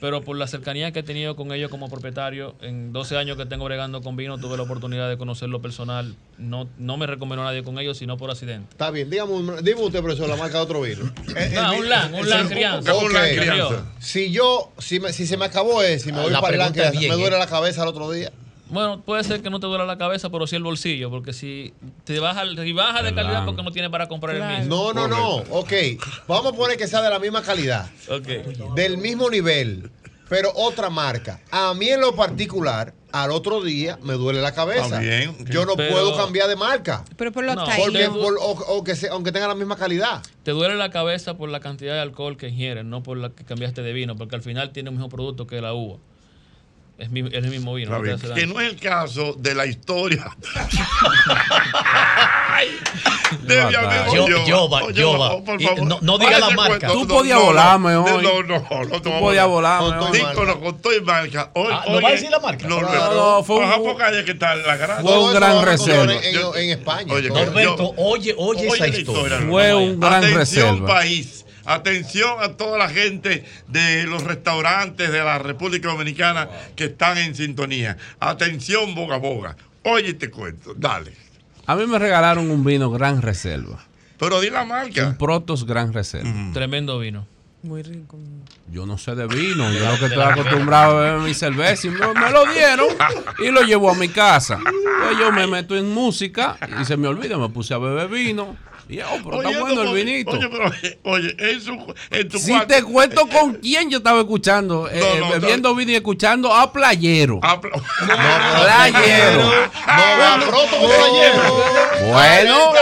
pero por la cercanía que he tenido con ellos como propietario, en 12 años que tengo bregando con vino, tuve la oportunidad de conocerlo personal. No, no me recomendó nadie con ellos, sino por accidente. Está bien, dígame, un- dime usted, profesor, la marca de otro vino. No, un LAN, un LAN crianza. Ok. Un LAN crianza. Si yo, si, me- si se me acabó ese, si me voy La para el LAN crianza, bien, me duele ¿eh? la cabeza al otro día. Bueno, puede ser que no te duela la cabeza, pero sí el bolsillo, porque si te baja, si baja de calidad porque no tienes para comprar el mismo. No, no, no. Ok. Vamos a poner que sea de la misma calidad. Del mismo nivel. Pero otra marca. A mí en lo particular, al otro día me duele la cabeza. Bien. Yo no Pero- puedo cambiar de marca. Pero por los No. Porque, por- o, o que se- aunque tenga la misma calidad. Te duele la cabeza por la cantidad de alcohol que ingieres, no por la que cambiaste de vino, porque al final tiene el mismo producto que la uva. Es, mi- es el mismo vino. No Que no es el caso de la historia. de mi amigo Yo- Yoba. Yoba, Oh, Yoba. por Y favor. no- no diga Oye, la marca. cuento, Tú no, podías no, volarme no, hoy. No, no, no, no Tú podías volar. volarme hoy. todo- con- con todo y marca. Hoy, Ah, ¿no va a decir la marca? No, No, no, no, fue un- que la gran. Fue un gran reserva. En, España. Norberto, oye, oye esa historia. Fue un gran Atención, reserva. país. Atención a toda la gente de los restaurantes de la República Dominicana que están en sintonía. Atención, boga boga. Oye, te cuento. Dale. A mí me regalaron un vino Gran Reserva. Pero di la marca. Un Protos Gran Reserva. Tremendo vino. Muy rico. Yo no sé de vino, yo lo que estoy acostumbrado a beber mi cerveza y me, me lo dieron y lo llevo a mi casa. Pues yo me meto en música y se me olvida, me puse a beber vino. Oh, pero Oye, está bueno el vinito. Oye, pero, oye, en, su, en tu Si cuarto- te cuento con quién yo estaba escuchando, eh, no, no. bebiendo vino y escuchando a Playero. A Playero. No, pronto con playero. Bueno,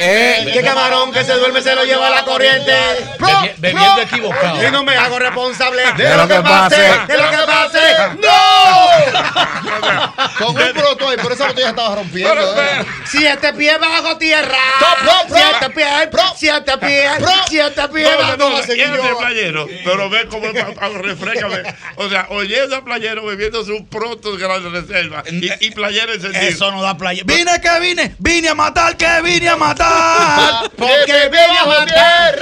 eh, ¿Qué camarón que se duerme se lo lleva la corriente? Bebi- bebiendo equivocado. Y no me hago responsable de, De lo que pase, de lo que pase. ¡No! Con un proto ahí, por esa botella estaba rompiendo. ¿eh? Siete pies bajo tierra. Pro, pro, Siete pies, siete pies, siete pies. No, no, no, de playero, pero ve cómo refrescame. O sea, oyendo a playero bebiéndose un pronto gran reserva y, playero encendido. Eso no da playa. Vine que vine, vine a matar, que vine a matar. Porque vine a matar.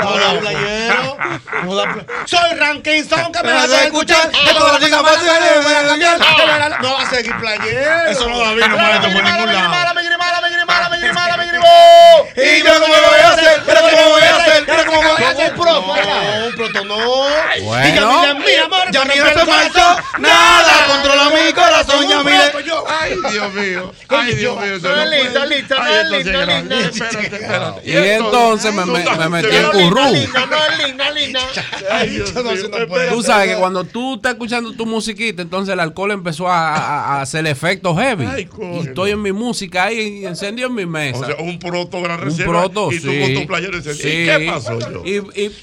No da playero. No da Soy Rankinson que me Me hace escuchar. No va a seguir playero. Eso no da vino, maestro, por ningún lado. Y yo cómo voy a hacer, pero cómo voy a hacer, pero cómo voy a hacer. Un proto un proto no. Bueno. Mi amor, Ya mira, se marchó. Nada, controla mi corazón, ya mire. Ay, Dios mío. Ay, Dios mío. No es lindo, lindo, no es lindo, lindo. Espérate, espérate. y entonces me, me- me metí en currú. No linda, linda. Tú sabes que cuando tú estás escuchando tu musiquita, entonces el alcohol empezó a, hacer efectos heavy. Y estoy en mi música ahí encendido en mi mesa. Un proto gran un reserva. proto, y tú sí. con tu playero. ¿Y Sí. qué pasó yo? Y, y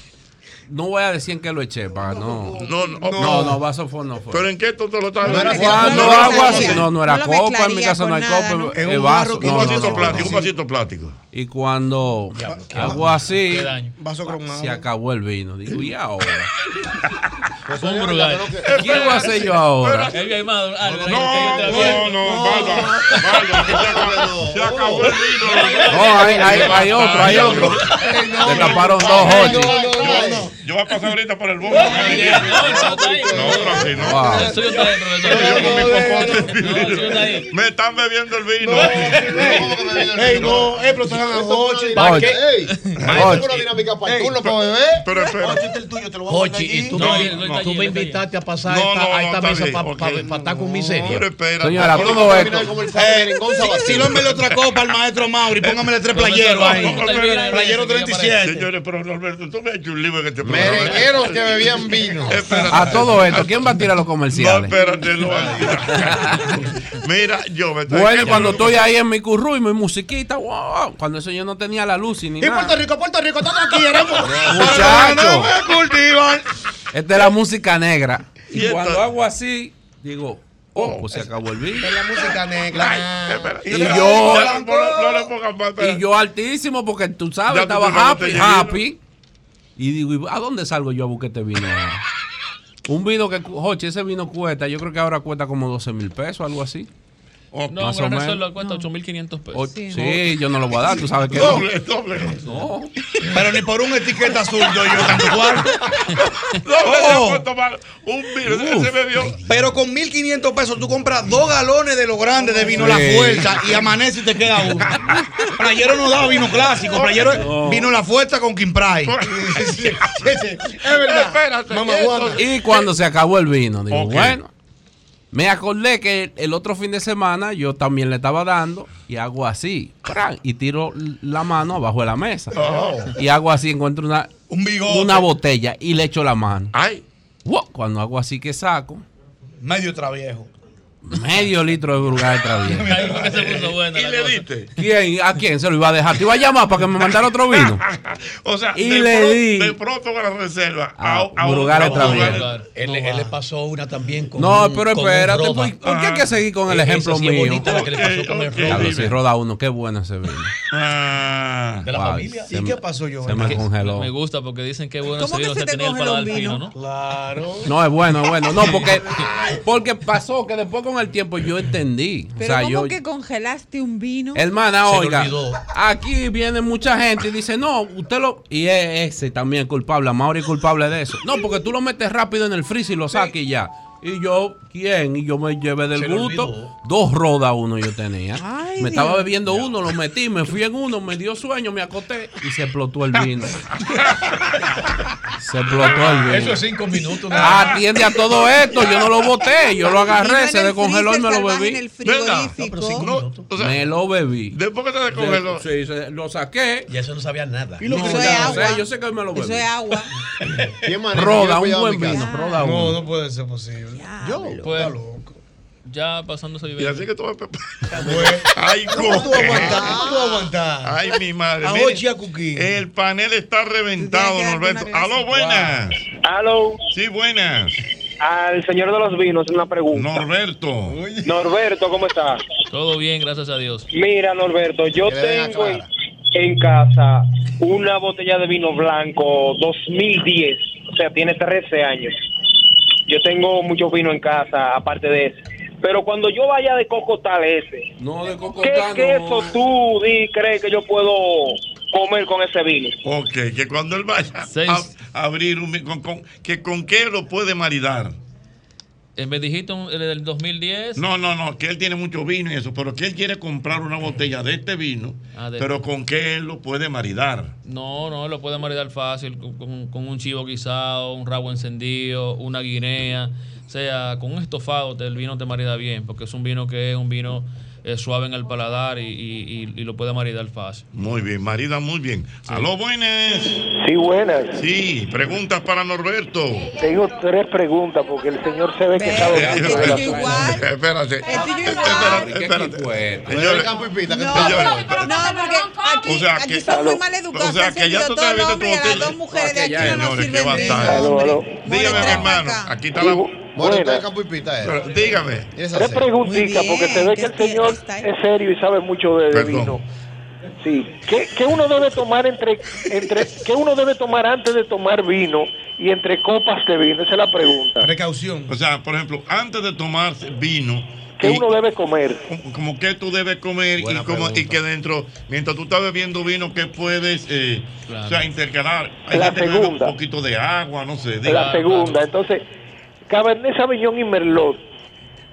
no voy a decir en qué lo eché, para no. No, no, No, no, vasofón no fue. ¿Pero en qué tú te lo estás No era Cuando no, así, no, no, era copa, en mi casa no hay nada, copa, es un vaso. Un vasito plástico, un vasito plástico. Y cuando hago así, se acabó el vino. Digo, ¿y ahora? Un brugal. ¿Qué voy a hacer yo ahora? No, no, no, que se acabó- el vino. No, hay, hay, hay otro, hay otro. Te taparon dos ocho. Yo, voy a pasar ahorita por el bombo. No. Me están bebiendo el vino. Ey, no, eh, pero tengan a. Ey, Ocho. una dinámica para el turno para beber. Pero espera. Este es el tuyo, te lo voy a poner Jochi, y tú, me, invitaste a pasar a esta mesa para estar con Pero miseria. espera. Señora, Pero- todo esto. Si no me le otra copa al maestro Mauri, póngamele tres playeros ahí. Playero 37. Señores, pero Norberto, tú me has hecho un libro en este programa. Merengueros que bebían vino. Espérate. A todo esto, ¿quién va a tirar los No, comerciales? espérate, no. Mira, yo me estoy Bueno, y cuando estoy ahí en mi curru y mi musiquita, wow, cuando eso yo no tenía la luz y ni Y Puerto nada. Rico, Puerto Rico, todo aquí éramos. Muchacho, me cultivan. esta es la música negra. Y Y cuando hago así, digo, oh, pues se acabó el vino. Es la música negra. Espera, Y yo- no, no, no. Y yo altísimo, porque tú sabes, estaba happy, happy. Y digo, ¿y ¿a dónde salgo yo a buscar este vino? Un vino que, Jochi, ese vino cuesta, yo creo que ahora cuesta como 12 mil pesos, algo así. No, Más pero o menos. resuelvo cuesta 8.500 pesos. O- sí. yo no lo voy a dar, tú sabes que no. Doble, doble. No. Pero ni por una etiqueta azul yo yo tanto cuarto. No, Oh. me puedo tomar un vino. Ese bebió. Pero con 1500 pesos tú compras dos galones de lo grande de vino Sí. La Fuerza y amanece y te queda uno. Playero no da vino clásico, Playero No. vino La Fuerza con Kimpray. Es verdad. Espérate. Mamá. Y cuando se acabó el vino, digo, bueno, me acordé que el otro fin de semana yo también le estaba dando y hago así, ¡pran! y tiro la mano abajo de la mesa. Oh. Y hago así, encuentro una, Un una botella y le echo la mano. Ay, ¡Wow! Cuando hago así que saco, Medio traviejo. Medio litro de se puso buena y le cosa. diste. ¿Quién? ¿A quién se lo iba a dejar? ¿Te iba a llamar para que me mandara otro vino? O sea, Y de, le pro- di. de pronto a la reserva. Ah, a, a a otra un- vez. Claro. Él, él le pasó una también con No, un- pero con espérate. ¿por, por qué hay que seguir con el Esa ejemplo sí es mío? bonita la que le pasó con el Ok, roja. Claro, si roda uno, qué bueno ese vino. Ah. de la Wow, familia. se ¿Y qué pasó, yo? Se me congeló. Me gusta porque dicen que bueno ¿Cómo ese vino que se se te tenía el paladar fino? ¿no? Claro. No, es bueno, es bueno. No, porque, porque pasó que después con el tiempo yo entendí. O Pero sea, ¿cómo yo. que congelaste un vino? Hermana, Se oiga, aquí viene mucha gente y dice, no, usted lo... Y es ese también culpable, Mauri es culpable de eso. No, porque tú lo metes rápido en el freezer y lo sacas y ya. Y yo, ¿quién? Y yo me llevé del gusto. Dos rodas uno yo tenía. Ay, me estaba bebiendo uno, lo metí, me fui en uno, me dio sueño, me acosté y se explotó el vino. se explotó el vino. Eso es cinco minutos. nada. Atiende a todo esto, yo no lo boté, yo lo agarré, se descongeló y me lo bebí. en el frigorífico. No. No, me lo bebí. Después que se descongeló. Sí, se- lo saqué. Y eso no sabía nada. Y lo No, que yo yo sé no agua. sé, yo sé que me lo bebí. Eso es agua. Roda, un buen vino, roda No, uno. no puede ser posible. Yo, pues, ya pasando esa Y vivencia. así que tú vas a Ay, ¿Cómo tú coque. ¿Cómo tú vas a aguantar? Ay, mi madre. A Ochi y a Cuquín. El panel está reventado, Tú Norberto. Aló, buenas. Aló. Sí, buenas. Al señor de los vinos, una pregunta. Norberto. Norberto, ¿cómo está? Todo bien, gracias a Dios. Mira, Norberto, yo tengo en casa una botella de vino blanco 2010, o sea, tiene 13 años. Yo tengo mucho vino en casa, aparte de ese. Pero cuando yo vaya de cocotal ese, No, de ¿qué queso tú di, crees que yo puedo comer con ese vino? Ok, que cuando él vaya a abrir un con, con- que con qué lo puede maridar. Eh, Me dijiste el del 2010. No, no, no, que él tiene mucho vino y eso, pero que él quiere comprar una botella de este vino, Ah, de- pero con qué él lo puede maridar. No, no, lo puede maridar fácil con, con- un chivo guisado, un rabo encendido, una guinea. O sea, con un estofado el vino te marida bien, porque es un vino que es un vino eh, suave en el paladar y, y- y- y lo puede maridar fácil. Muy bien, marida muy bien. Aló, buenas. Sí, buenas. Sí, preguntas para Norberto. Tengo tres preguntas porque el señor se ve que sabe mucho del asunto. Espérate. Espérate, espérate. Señores, No, señores, porque, no, porque aquí, O sea aquí que- son muy mal educados. O sea que ya tú te y a las botella. dos mujeres de aquí no nos sirven aló. Dígame, mi hermano. Aquí está la. Bueno, Buenas. campo y pita, eh. Pero Dígame. Tres preguntitas porque se ve que el señor es serio y sabe mucho de, de vino. Sí. ¿Qué, qué uno debe tomar entre, entre qué uno debe tomar antes de tomar vino y entre copas de vino? Esa es la pregunta. Precaución. O sea, por ejemplo, antes de tomar vino. ¿Qué uno debe comer? como- que tú debes comer y, como, y que dentro, mientras tú estás bebiendo vino, que puedes, eh, Claro. o sea, intercalar. Hay La segunda. Un poquito de agua, no sé. La segunda. Entonces, Cabernet Sauvignon y Merlot.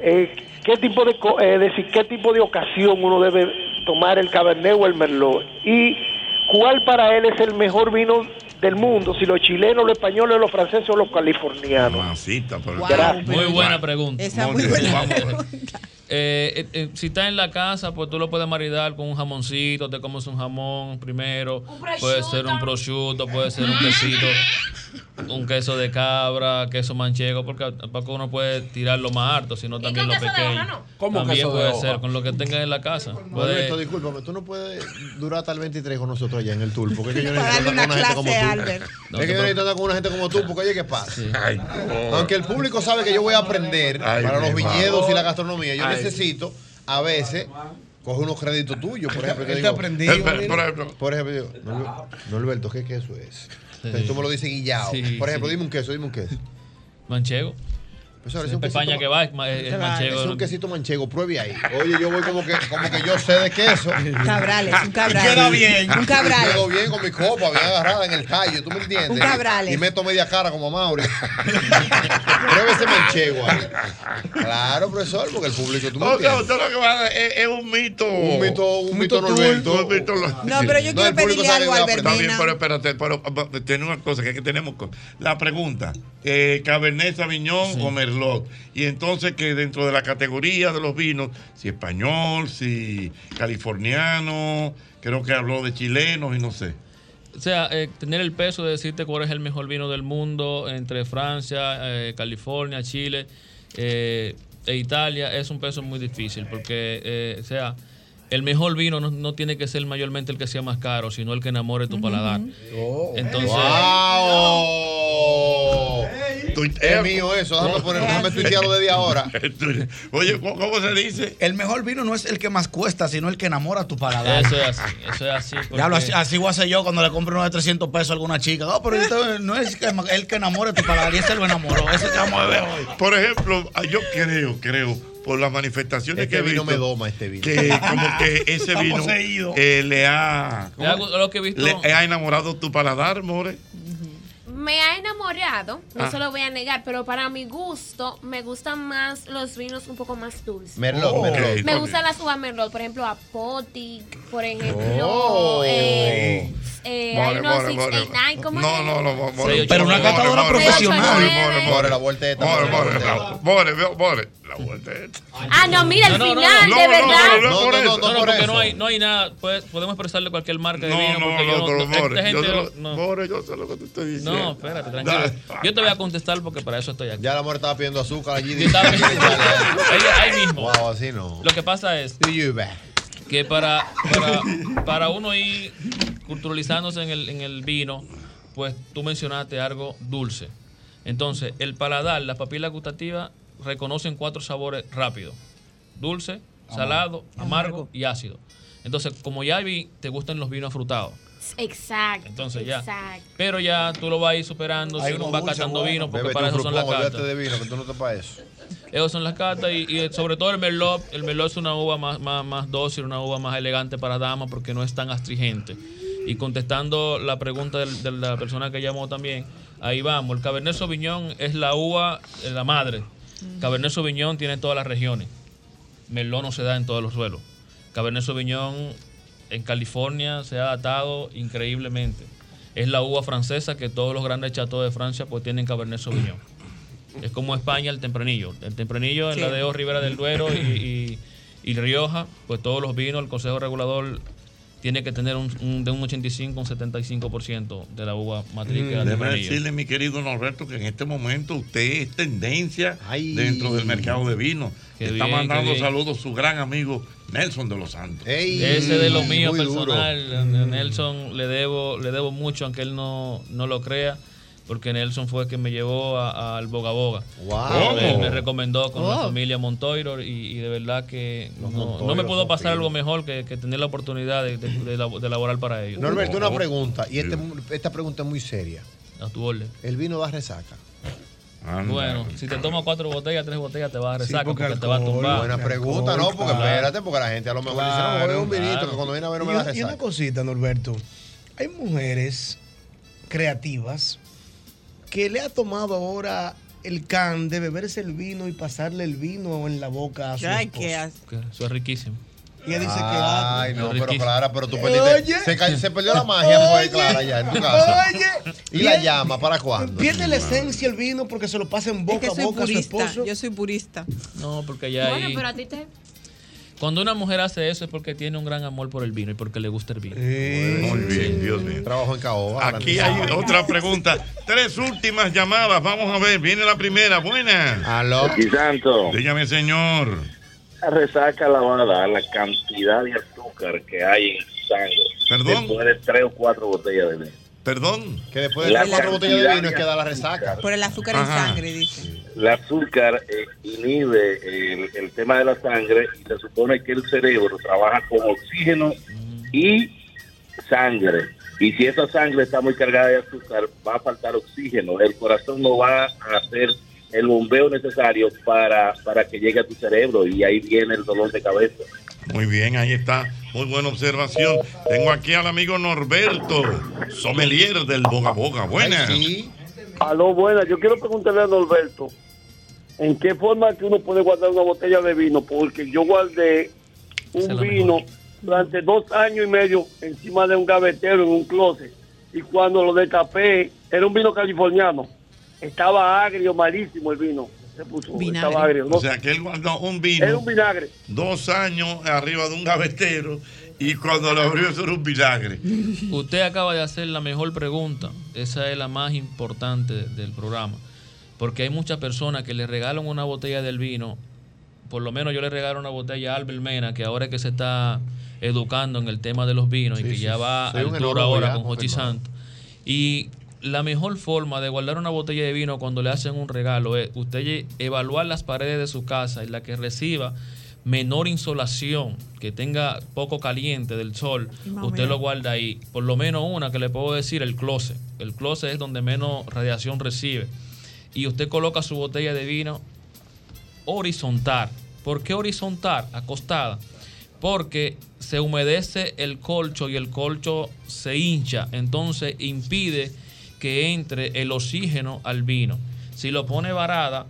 eh, ¿Qué tipo de co- eh, decir, qué tipo de ocasión uno debe tomar el Cabernet o el Merlot? Y cuál para él es el mejor vino del mundo, si los chilenos, los españoles, los franceses o los californianos. Mamacita, pero- Gracias. Muy buena pregunta. Esa Muy Eh, eh, eh, si estás en la casa, pues tú lo puedes maridar con un jamoncito, te comes un jamón primero, puede ser un prosciutto, puede ser un quesito, un queso de cabra, queso manchego, porque tampoco uno puede tirarlo más harto, sino también lo queso de pequeño. hoja, no? ¿Cómo también queso de puede hoja? ser con lo que tengas en la casa. Puede- Norberto, discúlpame, tú no puedes durar hasta el 23 con nosotros allá en el tour, porque es que yo necesito andar con una gente como tú. No es que yo necesito andar con una gente como tú, porque oye, ¿qué pasa? Ay. Aunque el público sabe que yo voy a aprender Ay, para los viñedos y la gastronomía, yo Ay. necesito a veces coger unos créditos tuyos, por ejemplo. que digo- por ejemplo, por ejemplo, digo, "Norbe- Norberto, ¿qué queso es? Entonces tú me lo dices guillado. Por ejemplo, dime un queso, dime un queso. Manchego. Pues es un España quesito- que va, es manchego. Es un quesito manchego, pruebe ahí. Oye, yo voy como que, como que yo sé de queso. Cabrales, un cabral. Queda bien. Un cabral. Quedo bien con mi copa, bien agarrada en el callo, ¿tú me entiendes? Un cabrales. Y meto media cara como Mauri. Pruebe ese manchego ahí. Claro, profesor, porque el público, tú me entiendes. usted lo que va a dar es, es un mito. Un mito, un mito Norberto. Un mito No, pero yo quiero pedirle algo a Está bien, Albertina. pero espérate, pero pero, tiene una cosa que, es que tenemos. La pregunta: eh, Cabernet Sauvignon o Merlot. Y entonces, que dentro de la categoría de los vinos, si español, si californiano, creo que habló de chilenos y no sé. O sea, eh, tener el peso de decirte cuál es el mejor vino del mundo entre Francia, eh, California, Chile eh, e Italia es un peso muy difícil porque, eh, o sea, el mejor vino no, no tiene que ser mayormente el que sea más caro, sino el que enamore tu paladar. Entonces, ¡Wow! Es mío eso, déjame poner, déjame tuitearlo desde ahora. Oye, ¿cómo, se dice? El mejor vino no es el que más cuesta, sino el que enamora tu paladar. eso es así, eso es así. porque- Diablo, así, así voy a hacer yo cuando le compro uno de 300 pesos a alguna chica. No, pero no es el que enamora tu paladar, y ese lo enamoró. Ese que vamos a hoy. Por ejemplo, ah, yo creo, creo, por las manifestaciones Este que he vino visto, me doma, este vino. que como que ese vino eh, le ha Le ha lo que he visto- le ha enamorado tu paladar, more. Me ha enamorado, no Ah. se lo voy a negar, pero para mi gusto me gustan más los vinos un poco más dulces. Merlot, Oh, Merlot. Me gustan las uvas Merlot, por ejemplo, Apotic, por ejemplo, Oh. eh, eh, hay More, unos more, more. 689, ¿cómo No, no, no, more, Pero una catadora profesional. more, more, more. More, la vuelteta. More, more, more, la- more, la vuelteta. Ah, no, mira, el No, no, no, final, no, de no, verdad. No, no, no, no, porque no hay, no hay nada. Pues, podemos expresarle cualquier marca de No, vino. no, no, no, more, esta gente yo no- more, yo sé lo que te estoy diciendo. No, espérate, tranquilo. Yo te voy a contestar porque para eso estoy aquí. Ya la mujer estaba pidiendo azúcar allí. Yo estaba- Ella- ahí mismo. Wow, así no. Lo que pasa es que para, para, para uno ir culturalizándose en el, en el vino, pues tú mencionaste algo dulce. Entonces, el paladar, las papilas gustativas reconocen cuatro sabores rápidos. Dulce, salado, amargo y ácido. Entonces, como ya vi, te gustan los vinos afrutados. Exacto. Entonces ya. Exacto. Pero ya tú lo vas a ir superando Hay según uno catando bueno. vino, porque para eso son las cartas. de vino, que tú no te para eso. Esas son las cartas y, y sobre todo el Merlot. El Merlot es una uva más, más, más dócil, una uva más elegante para damas porque no es tan astringente. Y contestando la pregunta de, la persona que llamó también, ahí vamos. El Cabernet Sauvignon es la uva, la madre. Cabernet Sauvignon tiene en todas las regiones. Merlot no se da en todos los suelos. Cabernet Sauvignon en California se ha adaptado increíblemente. Es la uva francesa que todos los grandes chateaux de Francia pues tienen Cabernet Sauvignon. Es como España el tempranillo. El tempranillo en Sí. la de Ribera del Duero y, y- y Rioja, pues todos los vinos, el Consejo Regulador tiene que tener un, un- de un 85 a un 75% de la uva matriz el Déjame decirle, mi querido Norberto, que en este momento usted es tendencia dentro del mercado de vino. Está bien, mandando saludos su gran amigo Nelson de los Santos. Ese de lo mío duro. personal, Nelson le debo, le debo mucho, aunque él no, no lo crea, porque Nelson fue el que me llevó al Boga Boga. Wow. Él me recomendó con la Oh. familia Montoiro y, y de verdad que no, me pudo pasar algo mejor que, que tener la oportunidad de, de, de lab- de laborar para ellos. Norberto, una pregunta, y este- esta pregunta es muy seria. A tu orden. ¿El vino da resaca? Bueno, si te tomas cuatro botellas, tres botellas, te vas a resaca porque porque, te va a tumbar. Buena pregunta, no, porque Claro. espérate, porque la gente a lo mejor dice, no, voy a un vinito, claro. que cuando viene a ver no me y, da una, y una resaca. cosita, Norberto. Hay mujeres creativas que le ha tomado ahora el can de beberse el vino y pasarle el vino en la boca a su Ay, esposo. qué Eso es riquísimo. Y ella dice que Ay, no, pero. Clara, pero tú Oye. perdiste. Se, se perdió la magia, pues, Oye. Clara, ya en tu casa. Oye. ¿Y la llama para cuándo? Pierde la esencia el vino porque se lo pasa en Es boca que a boca a su esposo. Yo soy purista. No, porque ya Bueno, pero a ti te... Cuando una mujer hace eso es porque tiene un gran amor por el vino y porque le gusta el vino. Muy bien, Dios mío. Trabajo en Caoba. Aquí hay otra pregunta. Tres últimas llamadas. Vamos a ver. Viene la primera. Buena. Aló. Aquí, Santo. Dígame, señor. La resaca la van a dar la cantidad de azúcar que hay en sangre. Perdón. Después de tres o cuatro botellas de vino. Perdón. Que después de La las cuatro botellas de vino es que da la resaca. Por el azúcar Ajá. en sangre, dice. El azúcar eh, inhibe el, el tema de la sangre y se supone que el cerebro trabaja con oxígeno y sangre. Y si esa sangre está muy cargada de azúcar, va a faltar oxígeno. El corazón no va a hacer el bombeo necesario para, para que llegue a tu cerebro y ahí viene el dolor de cabeza. Muy bien, ahí está. Muy buena observación. Tengo aquí al amigo Norberto, sommelier del Boga Boga. Buena. Aló, buena. Yo quiero preguntarle a Norberto, ¿en qué forma que uno puede guardar una botella de vino? Porque yo guardé un vino durante dos años y medio encima de un gavetero en un closet. Y cuando lo destapé, era un vino californiano. Estaba agrio, malísimo el vino. Se puso, estaba agrio. O sea, que él guardó un Era vino un vinagre. dos años arriba de un gavetero y cuando lo abrió eso era un vinagre. Usted acaba de hacer la mejor pregunta. Esa es la más importante del programa. Porque hay muchas personas que le regalan una botella del vino. Por lo menos yo le regalo una botella a Albert Mena, que ahora es que se está educando en el tema de los vinos y que sí, ya va al un tour ahora con Jochi. Santos. Y la mejor forma de guardar una botella de vino cuando le hacen un regalo es usted evaluar las paredes de su casa y la que reciba menor insolación, que tenga poco caliente del sol, usted lo guarda ahí. Por lo menos una que le puedo decir, el closet. El closet es donde menos radiación recibe. Y usted coloca su botella de vino horizontal. ¿Por qué horizontal? Acostada. Porque se humedece el colcho y el colcho se hincha. Entonces impide que entre el oxígeno al vino. Si lo pone varada,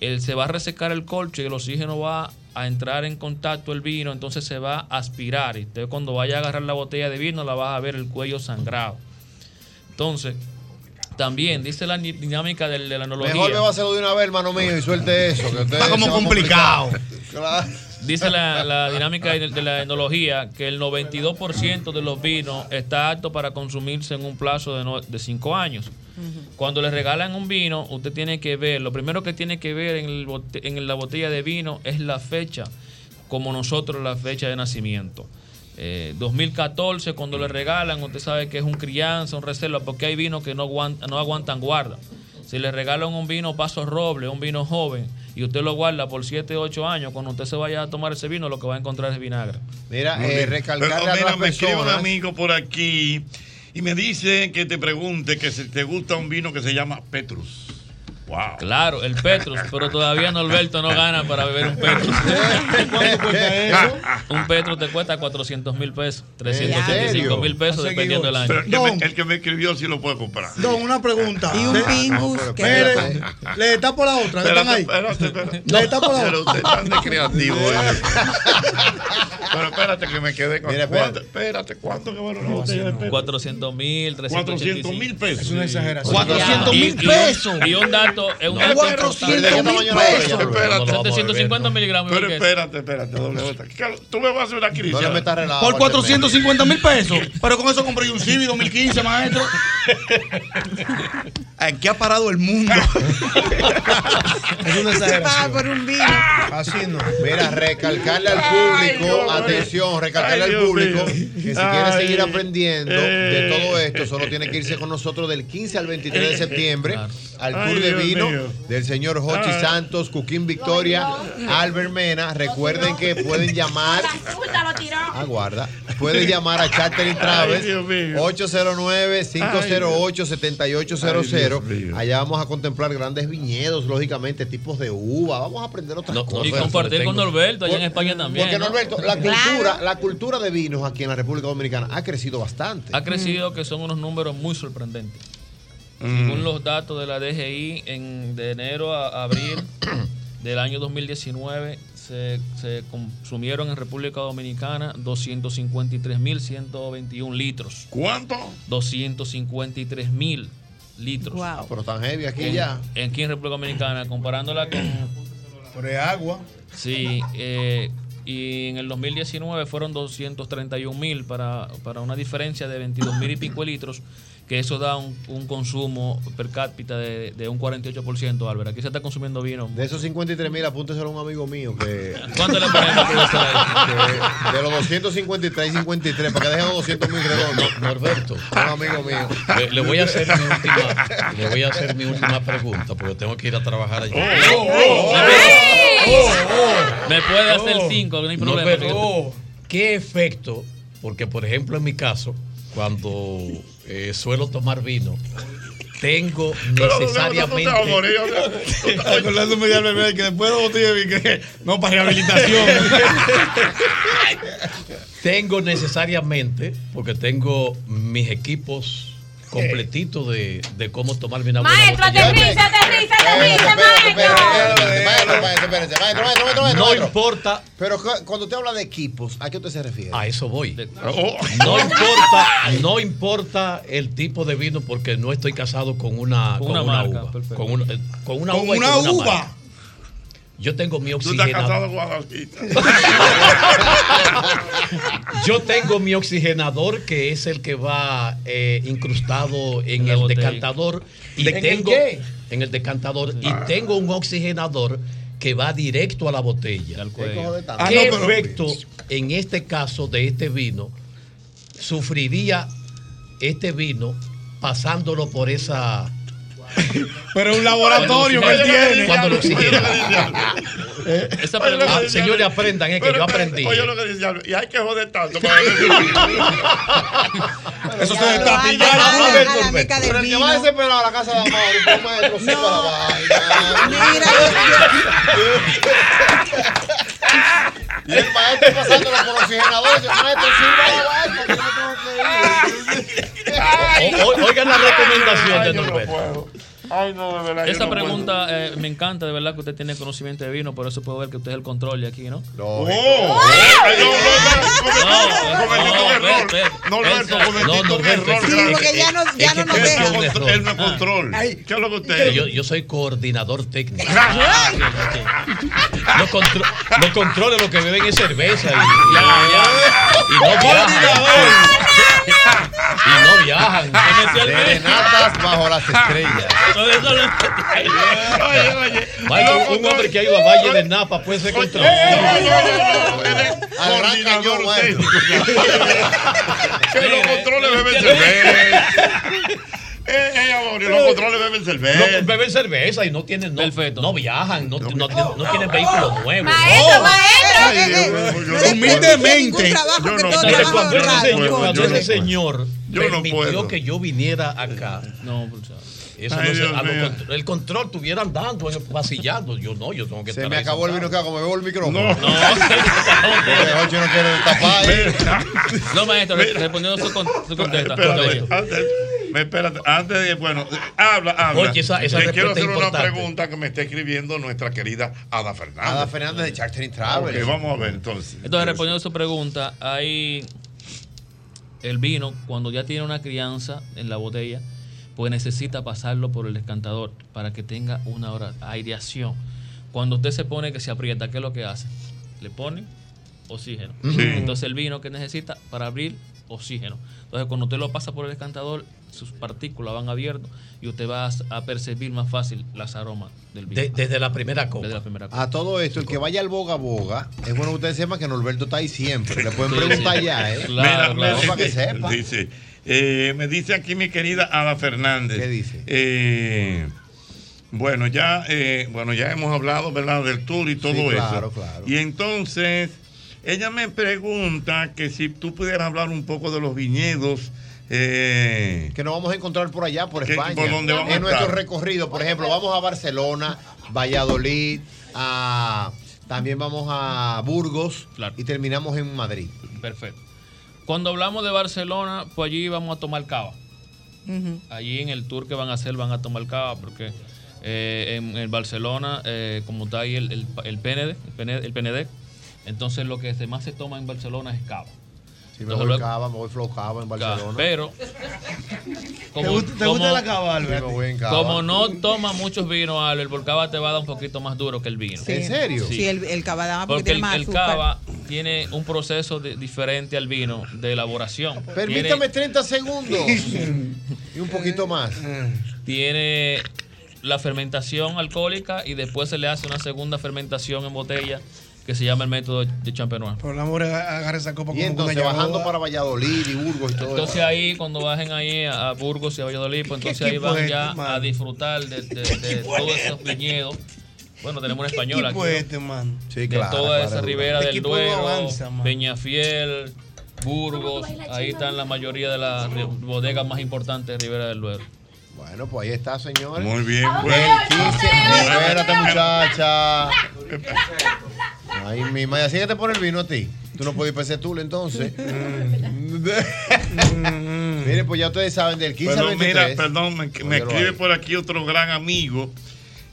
él se va a resecar el colcho y el oxígeno va a entrar en contacto el vino, entonces se va a aspirar. Y usted cuando vaya a agarrar la botella de vino la va a ver el cuello sangrado. Entonces, también dice la dinámica del- de, la enología. Mejor bébaselo de una vez, hermano mío, y suelte eso. Que usted Está como va a complicado. complicar. Claro. Dice la, la dinámica de, de la enología que el 92% de los vinos está apto para consumirse en un plazo de 5 años. Cuando le regalan un vino, usted tiene que ver, lo primero que tiene que ver en, el bote- en la botella de vino es la fecha, como nosotros la fecha de nacimiento. Eh, 2014, cuando le regalan, usted sabe que es un crianza, un reserva, porque hay vinos que no aguantan, no aguantan guarda. Si le regalan un vino paso roble, un vino joven, y usted lo guarda por 7, 8 años, cuando usted se vaya a tomar ese vino, lo que va a encontrar es vinagre. Mira, eh, bien. recalcarle Pero, a mira, las me escribe un amigo por aquí y me dice que te pregunte que si te gusta un vino que se llama Petrus. Wow. Claro, el Petrus, pero todavía Norberto no gana para beber un Petrus. ¿Cuánto cuesta eso? Un Petrus te cuesta 400 mil pesos, ¿En 385 serio? mil pesos dependiendo del año. Pero el que, me, el que me escribió sí lo puede comprar. Don, una pregunta. Y un Le- pingus que- Mire, le está por la otra. ¿Están ahí? Espérate, espérate. Le está por la Pero otra. usted es tan de creativo. eh. Pero espérate que me quedé con. Mira, ¿Cuánto? Espérate, ¿cuánto que vale una botella de Petrus? 400 mil, 400 mil pesos. Es una exageración. 400 mil Y- y- pesos. Y un dato, es un No, dato 400 mil pesos. Espérate. 750 miligramos. Pero espérate, espérate, Tú me vas a hacer una crisis. Por Walter 450 mil pesos. Pero con eso compré un Civi 2015, maestro. ¿En qué ha parado el mundo? es una exageración. por un vino. Así no. Mira, recalcarle al público, atención, recalcarle Ay, al público mío. que si quiere Ay. seguir aprendiendo Eh. de todo esto, solo tiene que irse con nosotros del 15 al 23 de septiembre al Ay, tour de Del señor Jochi Ay. Santos, Cuquín Victoria, Albert Mena. Recuerden que pueden llamar. Aguarda. Pueden llamar a Chartering Traves 809-508-7800. Allá vamos a contemplar grandes viñedos, lógicamente, tipos de uva. Vamos a aprender otras cosas. Y compartir con Norberto allá en España también. Porque ¿no? Norberto, la cultura, la cultura de vinos aquí en la República Dominicana ha crecido bastante. Ha crecido que son unos números muy sorprendentes. Según los datos de la DGI, en, de enero a abril del año 2019 se, se consumieron en República Dominicana 253.121 litros. ¿Cuánto? 253.000 litros. Wow. Pero tan heavy aquí En- ya. Aquí en República Dominicana, comparándola con... El agua. Sí, eh, y en el 2019 fueron 231 mil para, para una diferencia de 22 mil y pico de litros, que eso da un, un consumo per cápita de, de un 48%, Álvaro. Aquí se está consumiendo vino. De esos 53 mil, apúnteselo a un amigo mío que. ¿Cuánto le ponemos Que De los 253 y 53, para que dejen los 200 mil redondos. Norberto. Un amigo mío. Le, le voy a hacer mi última, le voy a hacer mi última pregunta porque tengo que ir a trabajar allí. Me puede hacer cinco, no hay problema. Norberto, ¿Qué efecto? Porque, por ejemplo, en mi caso, cuando eh, suelo tomar vino, tengo necesariamente. Acordándome de Albert que después de no para rehabilitación. Tengo necesariamente, porque tengo mis equipos completitos de, de cómo tomar una buena Maestro, aterriza, aterriza, aterriza, maestro. No importa. Pero cu- cuando usted habla de equipos, ¿a qué usted se refiere? A eso voy. No importa, no importa el tipo de vino porque no estoy casado con una, Con con una uva. Con una, con una Con uva. Yo tengo mi Tú estás casado oxigenador. Yo tengo mi oxigenador que es el que va eh, incrustado en el botella. decantador y ¿En el tengo qué? en el decantador y tengo un oxigenador que va directo a la botella. cuello. Ah, ¿Qué no, pero- efecto en este caso de este vino sufriría este vino pasándolo por esa Pero es un laboratorio que él tiene. cuando lo? Esa Ah, dice señores, aprendan, es que Pero yo aprendí. Oye lo que dice Y hay que joder tanto para Eso se a la Pero el que va desesperado a la casa de Amaury, pues maestro, sirva la vaina. Mira, Y el maestro pasándolo por oxigenador, dice, maestro, sirva la vaina. que yo no tengo que- o- Oigan la recomendación de Norberto. Ay, no, de verdad. Esa no pregunta eh, me encanta, de verdad que usted tiene conocimiento de vino, por eso puedo ver que usted es el control de aquí, ¿no? Oh, ay, no, no, no, un error. Norberto, cometiste un error. grande. porque ya no- ya no nos él deja. no contro- Él no es control. ¿Qué es lo que usted? Yo, yo soy coordinador técnico. Los, contro- los controles lo que beben es cerveza y, y- y no viajan. Y no viajan. Serenatas bajo las estrellas. Oye, oye. Vaya, un hombre que ha ido a Valle de Napa puede ser control. Al gran cañón, bueno. Que los controles beben cerveza. Eh, eh, los controles beben cerveza. No, beben cerveza y no tienen, no, no viajan, no, no, no- no tienen vehículos nuevos. Maestro, maestro. No Humildemente. Yo no trabajo cuando ese señor, no puedo. no permitió puedo. que yo viniera acá. No, Eso Ay, no se- Dios a lo mío. contro- el control estuviera andando, eh, vacillando. Yo no, yo tengo que Se estar me ahí acabó el vino que hago, me bebo el micrófono. No. No tapar. ¿eh? No, maestro, respondiendo su, su contesta. Espérate, me- espérate, antes de, bueno, habla, habla. Oye, esa- esa Le quiero hacer una pregunta que me está escribiendo nuestra querida Ada Fernández. Ada Fernández de Chartering Travel. Ok, vamos a ver entonces. Entonces, respondiendo a su pregunta, hay el vino, cuando ya tiene una crianza en la botella, pues necesita pasarlo por el descantador para que tenga una hora aireación. Cuando usted se pone que se aprieta, ¿qué es lo que hace? Le pone oxígeno. Sí. Entonces el vino que necesita para abrir oxígeno. Entonces cuando usted lo pasa por el descantador, sus partículas van abiertas y usted va a, percibir más fácil las aromas del vino. De- desde la primera copa. Desde la primera copa. A todo esto, el que vaya al Boga Boga, es bueno que ustedes sepan que Norberto está ahí siempre. Le pueden Sí, preguntar sí. ya, ¿eh? Mira, Claro, para que sepa. Dice, eh, me dice aquí mi querida Ada Fernández. ¿Qué dice? Eh, bueno, ya, eh, bueno, ya hemos hablado, ¿verdad? Del tour y todo Sí, claro, eso. claro. Y entonces, ella me pregunta que si tú pudieras hablar un poco de los viñedos. eh, Que nos vamos a encontrar por allá, por ¿Qué- España. por dónde vamos a en nuestro recorrido, por ejemplo, vamos a Barcelona, Valladolid, a- también vamos a Burgos y terminamos en Madrid. Perfecto. Cuando hablamos de Barcelona, pues allí vamos a tomar cava. Allí en el tour que van a hacer van a tomar cava porque eh, en, en Barcelona, eh, como está ahí el, el, el PND, el PND, el PND, entonces lo que se- más se toma en Barcelona es cava. Si me Entonces, voy luego- Cava, me voy Flow Cava en Cava, Barcelona. Pero ¿Te gusta- te gusta la cava, Albert? Sí, me voy en Cava. como no toma muchos vinos, Albert, por cava te va a dar un poquito más duro que el vino. Sí. Sí, el, el cabadama porque, Porque tiene el, más el cava tiene un proceso de- diferente al vino de elaboración. Permítame 30 segundos. y un poquito más. Tiene, tiene la fermentación alcohólica y después se le hace una segunda fermentación en botella que se llama el método de Champenois. Por el amor, agarra esa copa Y como entonces una bajando para Valladolid y Burgos y todo Entonces eso. ahí, cuando bajen ahí a, Burgos y a Valladolid, pues ¿Qué entonces ahí van es este, ya mano? a disfrutar de, de- de todos esos viñedos. Bueno, tenemos una española aquí. este, man? Sí, de claro, toda claro, esa claro. ribera El del no Duero, avanza, man. Peñafiel, Burgos, ahí están la mayoría de las bodegas más importantes de Ribera del Duero. Bueno, pues ahí está, señores. Muy bien, El pues. 15. Espérate, muchacha. Ay, mi madre, así que te pone el vino a ti. Tú no puedes ir para ese tour entonces. Mire, pues ya ustedes saben del 15 al Perdón, 23. mira, perdón, me, me escribe por aquí otro gran amigo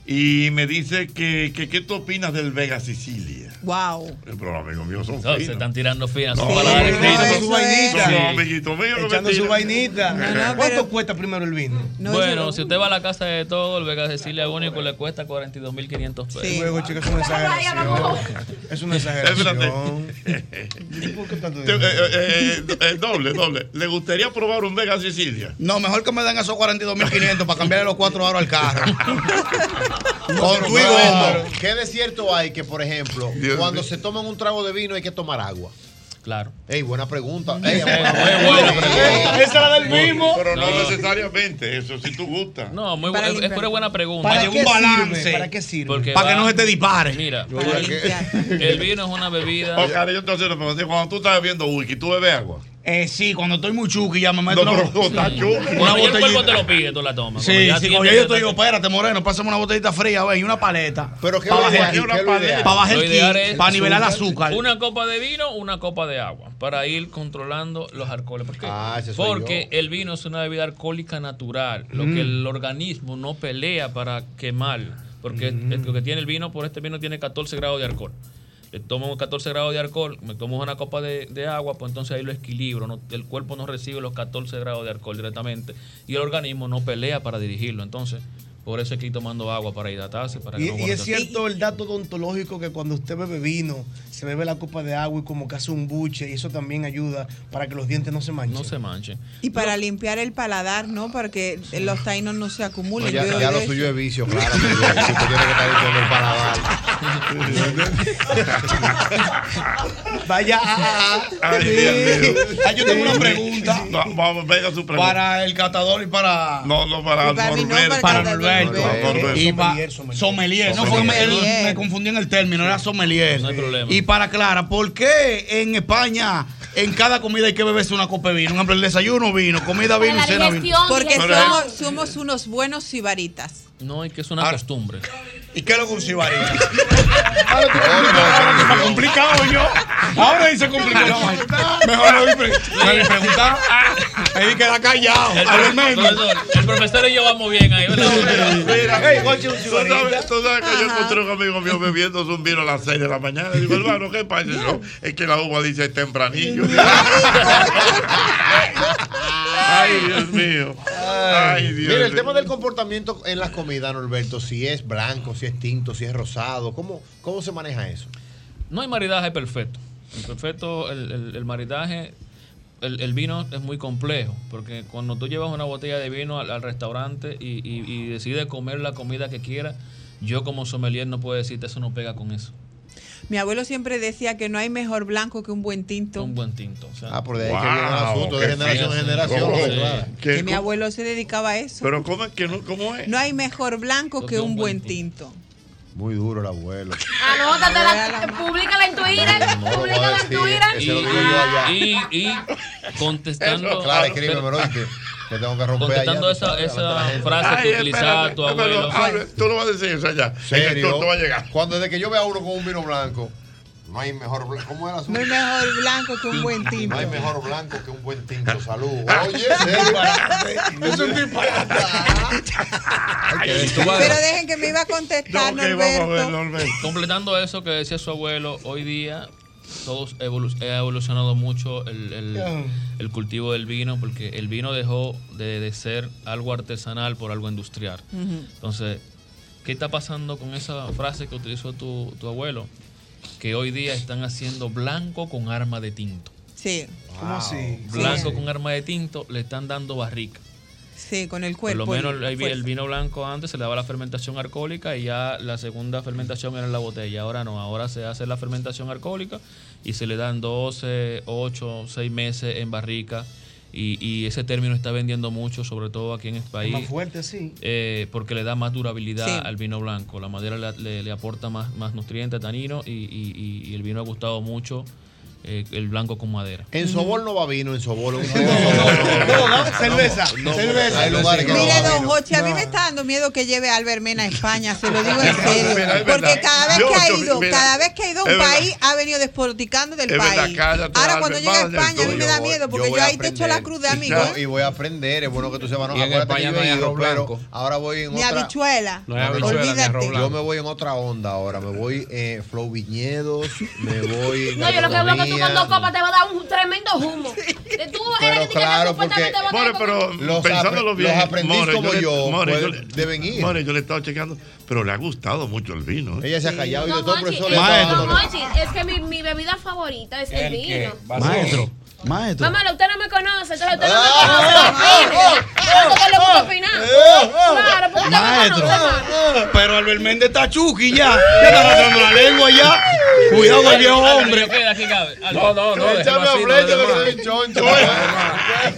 y me dice que, que qué tú opinas del Vega Sicilia. Wow. Pero los amigos míos son No, finos. se están tirando finas, No, su vainita. Amiguitos míos Echando su vainita. ¿Cuánto cuesta primero el vino? bueno, si usted va a la casa de todo, el Vega Cecilia único le cuesta 42.500 pesos. Luego, chicos, es una exageración. Es una exageración. Eh, eh, eh, eh, doble, doble. ¿Le gustaría probar un Vega Sicilia? No, mejor que me den esos 42.500 para cambiarle los cuatro aros al carro. Con tu. ¿Qué de cierto hay que, por ejemplo, Cuando se toman un trago de vino hay que tomar agua? Claro. Ey, buena pregunta. Ey, Muy buena buena pregunta. Esa era del mismo. Pero no, No. necesariamente, eso si tú gustas. No, muy Para bu- es, una buena pregunta. Para ¿Para un balance. sirve? ¿Para qué sirve? Porque Para que no se te dispare. Mira, el vino es una bebida. Ok, ahora yo te voy a. Cuando tú estás bebiendo whisky, ¿tú bebes agua? Eh, sí, cuando estoy muy chuki ya me meto No, una, pero tú estás Sí. una ya el cuerpo botellita. te lo pide, tú la tomas. Sí, ya sí, que yo te digo, espérate, moreno, pásame una botellita fría, ve, y una paleta. Pero qué para bajar, el- para bajar el ki, para nivelar el azúcar. Una copa de vino, una copa de agua, para ir controlando los alcoholes. ¿Por qué? Ah, Porque el vino es una bebida alcohólica natural, lo Mm. que el organismo no pelea para quemar. Porque Mm. el- lo que tiene el vino, por este vino tiene 14 grados de alcohol. Le tomo 14 grados de alcohol, me tomo una copa de, de agua, pues entonces ahí lo equilibro. no- el cuerpo no recibe los 14 grados de alcohol directamente y el organismo no pelea para dirigirlo. Entonces, por eso hay que ir tomando agua para hidratarse. Para que Y, no y es cierto el dato odontológico que cuando usted bebe vino, se bebe la copa de agua y como que hace un buche, y eso también ayuda para que los dientes no se manchen. No se manchen. Y para limpiar el paladar, ¿no? Para que los tainos no se No, acumulen. ya, Yo ya lo suyo es vicio, claro. Si tú tienes que estar limpiando el paladar. Vaya a. Ay, Dios mío. Ah, yo tengo una pregunta. No, vamos, venga su pregunta. Para el catador y para. No, no, para para Norberto. para Norberto. Y para sommelier. No, fue me, me confundí en el término, era sommelier. No hay problema. Y para Clara, ¿por qué en España en cada comida hay que beberse una copa de vino? Por ejemplo, el desayuno vino, comida vino y cena vino. Porque somos, somos unos buenos sibaritas. No, es que es una costumbre. ¿Y qué es lo que un sibarita? Ahora está complicado yo. Ahora dice complicado. Mejor no me preguntar. Ahí queda callado. El, profesor, el profesor y yo vamos bien ahí, ¿verdad? Mira, Hey, Gochi, un tú sabes, tú sabes que yo encontré un amigo mío bebiéndose un vino a las 6 de la mañana. Y digo, hermano, ¿qué pasa? Es que la uva dice tempranillo. Ay, Dios mío. Ay, Dios Mira, el mío. tema del comportamiento en las comidas, Norberto, si es blanco, si es tinto, si es rosado, ¿cómo, cómo se maneja eso? No hay maridaje perfecto. El perfecto, el, el- maridaje, el, el vino es muy complejo, porque cuando tú llevas una botella de vino al, restaurante y, y- y decides comer la comida que quieras, yo como sommelier no puedo decirte eso no pega con eso. Mi abuelo siempre decía que no hay mejor blanco que un buen tinto. Un buen tinto. o sea. Ah, por de ahí que viene el asunto de generación en generación. Oh, claro. ¿qué- Que mi abuelo se dedicaba a eso. Pero ¿cómo es que no? ¿Cómo es? No hay mejor blanco que un buen tinto. Muy duro el abuelo. Anótatela, públicala en Twitter, públicala en Twitter. Allá. Y, y contestando. Claro, escríbemelo, ¿oíste? Que tengo que romper Contestando allá, esa, esa frase que Ay, utilizaba tu abuelo. Albert, Tú no vas a decir allá. Es que ¿Serio? tú, tú vas a llegar. Cuando desde que yo vea a uno con un vino blanco, no hay mejor blanco. ¿Cómo era su No hay mejor blanco que un buen tinto. No hay mejor blanco que un buen tinto. Salud. Oye, es un disparate. Pero dejen que me iba a contestar, Norberto. Completando eso que decía su abuelo, hoy día todos evolu- ha evolucionado mucho el, el- el cultivo del vino porque el vino dejó de, de ser algo artesanal por algo industrial. Entonces, ¿qué está pasando con esa frase que utilizó tu, tu abuelo? Que hoy día están haciendo blanco con arma de tinto. Sí. ¿Cómo así? Blanco con arma de tinto le están dando barrica. Sí, con el Por cuerpo. lo menos el, vino blanco antes se le daba la fermentación alcohólica y ya la segunda fermentación era en la botella. Ahora no, ahora se hace la fermentación alcohólica y se le dan 12, 8, 6 meses en barrica. Y, y ese término está vendiendo mucho, sobre todo aquí en este país. Más fuerte, sí. eh, porque le da más durabilidad Sí. al vino blanco. La madera le, le- le aporta más, más nutrientes, tanino y, y- y- y el vino ha gustado mucho eh, el blanco con madera. En Sobol no va vino, en Sobol. un- cerveza, No, cerveza. Hay lugares que no Mire, don. Jochi, a mí me está dando miedo que lleve a Albert Mena a España, se lo digo en serio. mira, Porque cada vez que ha ido, mira, cada vez que ha ido a un verdad. país, ha venido despoliticando del Es país. Ahora cuando llega a España, a mí me da miedo, porque yo ahí te echo la cruz de amigo. No. Y voy a aprender, es bueno que tú sepas. No, acuérdate que España yo no hay he ido, arroz pero blanco. ahora voy en Ni otra... habichuela. No hay habichuela ni Olvídate. Yo me voy en otra onda ahora. Me voy eh, Flow Viñedos, me voy. No, yo lo que tú con dos copas te va a dar un tremendo humo. Tú Pero eres que claro, supuestamente porque- te va a dar More, pero Los pensándolo bien, los aprendiz More, como le- yo, More, pues, yo le- deben ir. More, yo le he estado chequeando, pero le ha gustado mucho el vino. ¿eh? Ella se ha callado y de todo, Mochi, profesor. es, no, que mi, mi bebida favorita es el, vino. Maestro, maestro. Mamá, usted no me conoce, entonces usted no Ah, me conoce. Maestro. conoce, hermano. Pero Albert Méndez está chuki ya. Ya está arrastrando la lengua ya. Cuidado con el viejo hombre. No, no, no. Échame a flecha que soy un choncho.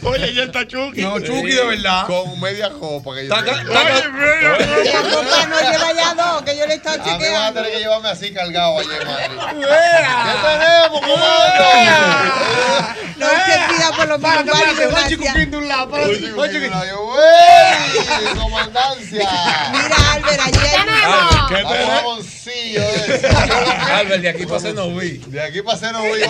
Oye, ya está Chucky. No, Chucky de verdad. Con media copa que yo La copa no lleva ya dos, que yo le he estado A mí van a chequeando. tener que llevarme así cargado Madrid. Vea. ¿Qué tenemos, comadre? No, pida por lo menos. Párate, párate, Mario, Juanchi gracias. Cupín de un lado. ¡Comandancia! Mira, Albert, allí hay ¿Qué tenemos? jaboncillo. Albert, de aquí para Senoví. De aquí para Senoví.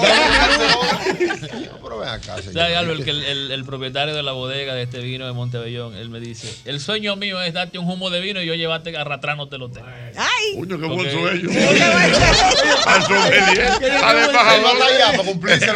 Pero ven acá, señor. ¿Sabes, Albert, que el, el- el propietario de la bodega de este vino de Montebellón, él me dice, el sueño mío es darte un humo de vino y yo llevarte arrastrándote el hotel. ¡Ay! Coño, qué buen Ok. sueño. Al sommelier, al embajador. cumplirse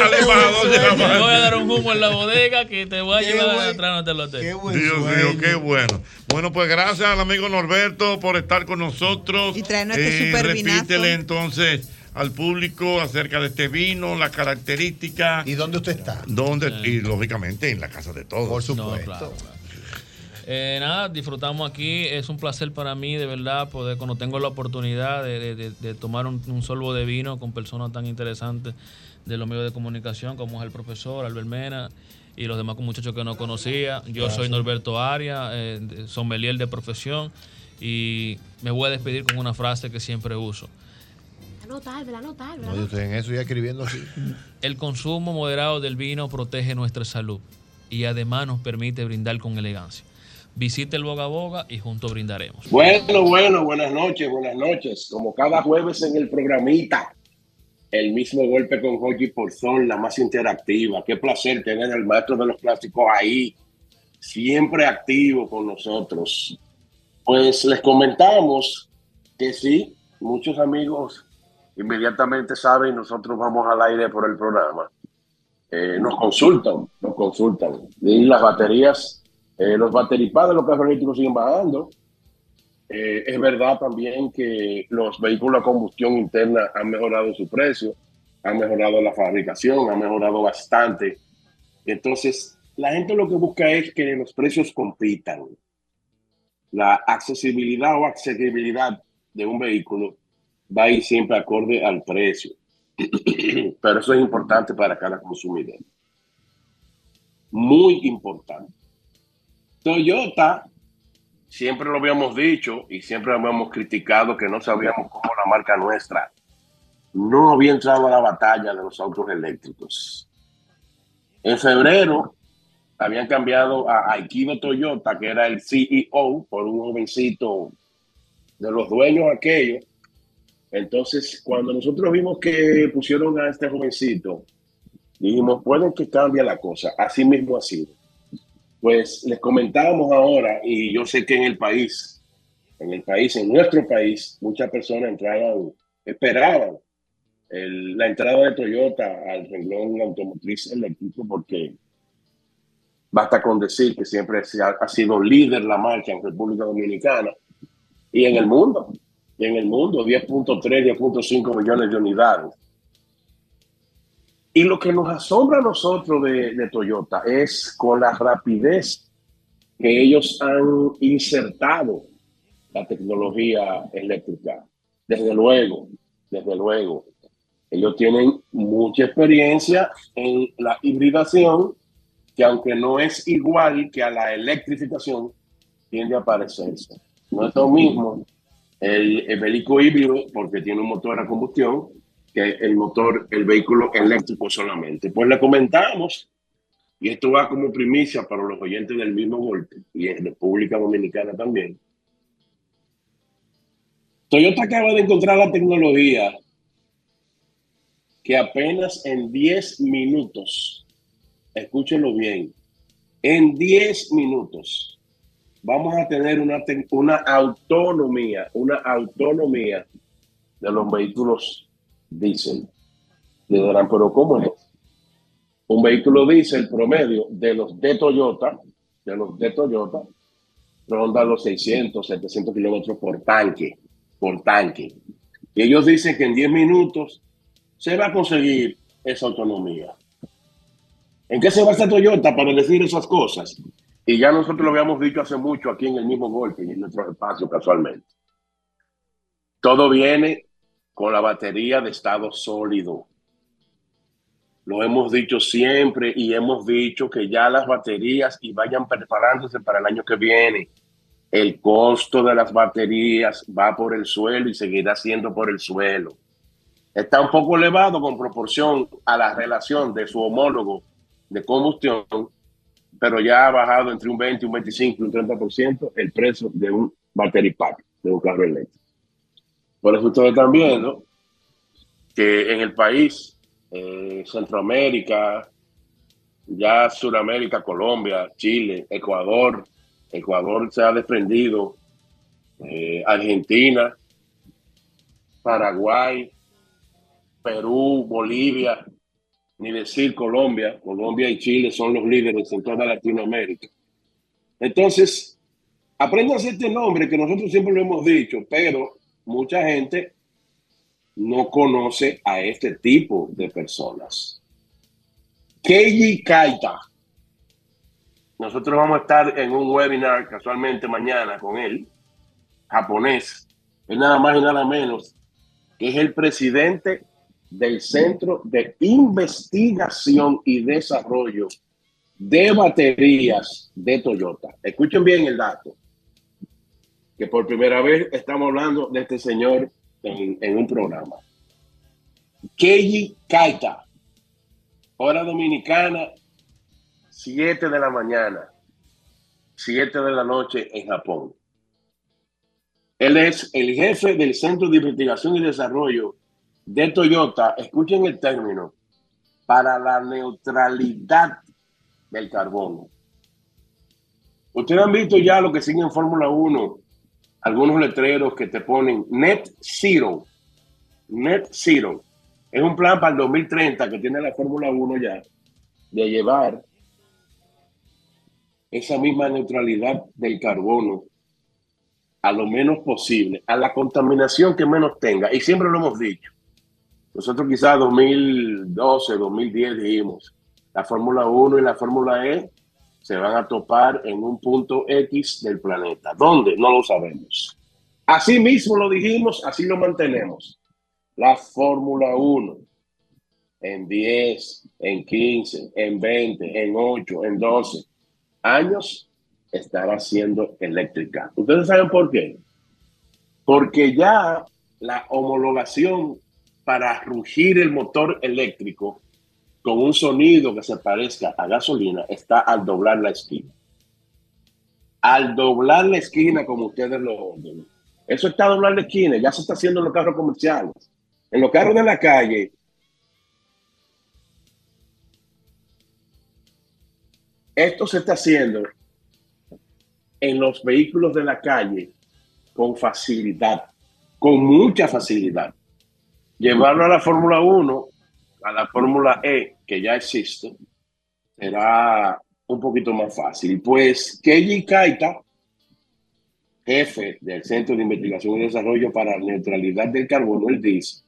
Al embajador de la Te voy a dar un humo en la bodega que te voy a Qué llevar buen- arrastrándote el hotel. Qué buen Dios mío, qué bueno. Bueno, pues gracias al amigo Norberto por estar con nosotros. Y traernos este super vinazo. Repítele entonces al público acerca de este vino, las características. ¿Y dónde usted está? ¿Dónde? Y lógicamente en la casa de todos. Por No, supuesto. claro, claro. Eh, nada, disfrutamos aquí. Es un placer para mí, de verdad, poder, cuando tengo la oportunidad de, de- de- de tomar un, un sorbo de vino con personas tan interesantes de los medios de comunicación, como es el profesor Albert Mena y los demás muchachos que no conocía. Yo soy Norberto Aria, eh, de- sommelier de profesión, y me voy a despedir con una frase que siempre uso. No, yo estoy en eso ya escribiendo así. El consumo moderado del vino protege nuestra salud y además nos permite brindar con elegancia. Visite el Boga Boga y juntos brindaremos. Bueno, bueno, buenas noches, buenas noches. Como cada jueves en el programita, el mismo golpe con Joji Porzón, la más interactiva. Qué placer tener al maestro de los clásicos ahí, siempre activo con nosotros. Pues les comentamos que sí, muchos amigos inmediatamente saben, nosotros vamos al aire por el programa. Eh, nos consultan, nos consultan. Y las baterías, eh, los bateripads de los carros eléctricos siguen bajando. Eh, es verdad también que los vehículos a combustión interna han mejorado su precio, han mejorado la fabricación, han mejorado bastante. Entonces, la gente lo que busca es que los precios compitan. La accesibilidad o accesibilidad de un vehículo va a ir siempre acorde al precio. Pero eso es importante para cada consumidor. Muy importante. Toyota, siempre lo habíamos dicho y siempre habíamos criticado que no sabíamos cómo la marca nuestra no había entrado a la batalla de los autos eléctricos. En febrero habían cambiado a Aikido Toyota, que era el CEO, por un jovencito de los dueños aquellos. Entonces, cuando nosotros vimos que pusieron a este jovencito, dijimos, pueden que cambie la cosa. Así mismo ha sido. Pues les comentábamos ahora, y yo sé que en el país, en el país, en nuestro país, muchas personas entraban, esperaban la entrada de Toyota al renglón automotriz eléctrico porque basta con decir que siempre ha, ha sido líder la marcha en República Dominicana y en el mundo. Y en el mundo, 10.3, 10.5 millones de unidades. Y lo que nos asombra a nosotros de, de Toyota es con la rapidez que ellos han insertado la tecnología eléctrica. Desde luego, desde luego. Ellos tienen mucha experiencia en la hibridación, que aunque no es igual que a la electrificación, tiende a parecerse. No es lo mismo el, el vehículo híbrido, porque tiene un motor a combustión, que el motor, el vehículo eléctrico solamente. Pues le comentamos, y esto va como primicia para los oyentes del mismo golpe, y en República Dominicana también. Toyota acaba de encontrar la tecnología que apenas en 10 minutos, escúchenlo bien, en 10 minutos vamos a tener una, una autonomía, una autonomía de los vehículos diésel. Le dirán, pero ¿cómo es? Un vehículo diésel promedio de los de Toyota, de los de Toyota, ronda los 600, 700 kilómetros por tanque, por tanque. Y ellos dicen que en 10 minutos se va a conseguir esa autonomía. ¿En qué se basa Toyota para decir esas cosas? Y ya nosotros lo habíamos dicho hace mucho aquí en el mismo golpe en nuestro espacio casualmente. Todo viene con la batería de estado sólido. Lo hemos dicho siempre y hemos dicho que ya las baterías y vayan preparándose para el año que viene. El costo de las baterías va por el suelo y seguirá siendo por el suelo. está un poco elevado con proporción a la relación de su homólogo de combustión, pero ya ha bajado entre un 20, un 25 y un 30% el precio de un battery pack, de un carro eléctrico. Por eso ustedes están viendo que en el país, eh, Centroamérica, ya Sudamérica, Colombia, Chile, Ecuador, Ecuador se ha desprendido, eh, Argentina, Paraguay, Perú, Bolivia, ni decir Colombia, Colombia y Chile son los líderes en toda Latinoamérica. Entonces, aprendan este nombre que nosotros siempre lo hemos dicho, pero mucha gente no conoce a este tipo de personas. Keiji Kaita. Nosotros vamos a estar en un webinar casualmente mañana con él, japonés. Es nada más y nada menos que es el presidente del Centro de Investigación y Desarrollo de Baterías de Toyota. Escuchen bien el dato, que por primera vez estamos hablando de este señor en, un programa. Keiji Kaita, hora dominicana, 7 de la mañana, 7 de la noche en Japón. Él es el jefe del Centro de Investigación y Desarrollo de Toyota, escuchen el término, para la neutralidad del carbono. Ustedes han visto ya lo que sigue en Fórmula 1, algunos letreros que te ponen Net Zero. Net Zero. Es un plan para el 2030 que tiene la Fórmula 1 ya, de llevar esa misma neutralidad del carbono a lo menos posible, a la contaminación que menos tenga. Y siempre lo hemos dicho. Nosotros quizás 2012, 2010 dijimos, la Fórmula 1 y la Fórmula E se van a topar en un punto X del planeta. ¿Dónde? No lo sabemos. Así mismo lo dijimos, así lo mantenemos. La Fórmula 1 en 10, en 15, en 20, en 8, en 12 años estará siendo eléctrica. ¿Ustedes saben por qué? Porque ya la homologación para rugir el motor eléctrico con un sonido que se parezca a gasolina está al doblar la esquina. Al doblar la esquina, como ustedes lo oyen. Eso está doblar la esquina, ya se está haciendo en los carros comerciales. En los carros de la calle, esto se está haciendo en los vehículos de la calle con facilidad, con mucha facilidad llevarlo a la Fórmula 1, a la Fórmula E, que ya existe, será un poquito más fácil. Pues Keiji Kaita, jefe del Centro de Investigación y Desarrollo para Neutralidad del Carbono, él dice,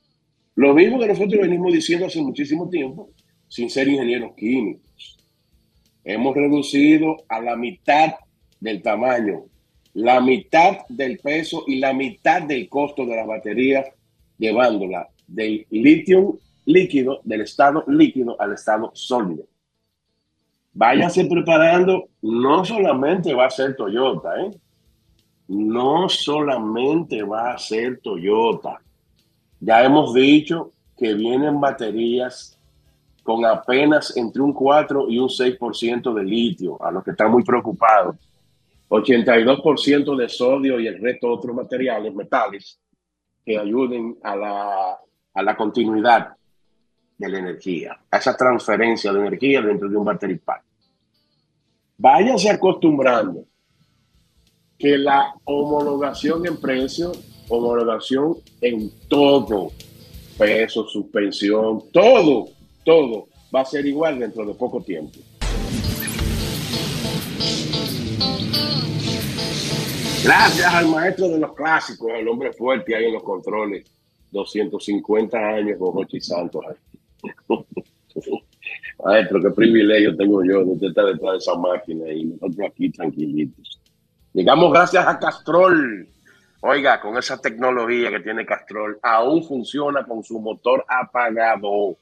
lo mismo que nosotros venimos diciendo hace muchísimo tiempo, sin ser ingenieros químicos. Hemos reducido a la mitad del tamaño, la mitad del peso y la mitad del costo de las baterías, llevándola del litio líquido, del estado líquido al estado sólido. Váyanse preparando, no solamente va a ser Toyota, ¿eh? no solamente va a ser Toyota. Ya hemos dicho que vienen baterías con apenas entre un 4 y un 6% de litio, a los que están muy preocupados. 82% de sodio y el resto de otros materiales, metales, que ayuden a la a la continuidad de la energía, a esa transferencia de energía dentro de un battery pack. Váyanse acostumbrando que la homologación en precio, homologación en todo, peso, suspensión, todo, todo va a ser igual dentro de poco tiempo. Gracias al maestro de los clásicos, el hombre fuerte ahí en los controles 250 años con Jochi Santos. Maestro, qué privilegio tengo yo de estar detrás de esa máquina y nosotros aquí tranquilitos. Llegamos gracias a Castrol. Oiga, con esa tecnología que tiene Castrol, aún funciona con su motor apagado.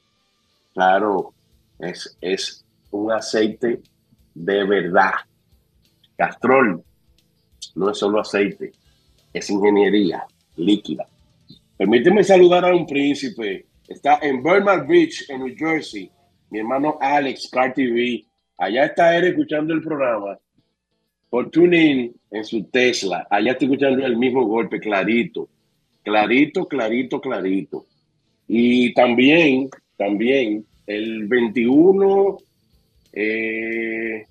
Claro, es, es un aceite de verdad. Castrol no es solo aceite, es ingeniería líquida Permíteme saludar a un príncipe está en Bernard Beach, en New Jersey. Mi hermano Alex, Car TV. Allá está él escuchando el programa por tuning en su Tesla. Allá está escuchando el mismo golpe, clarito. Clarito, clarito, clarito. Y también, también, el 21 eh,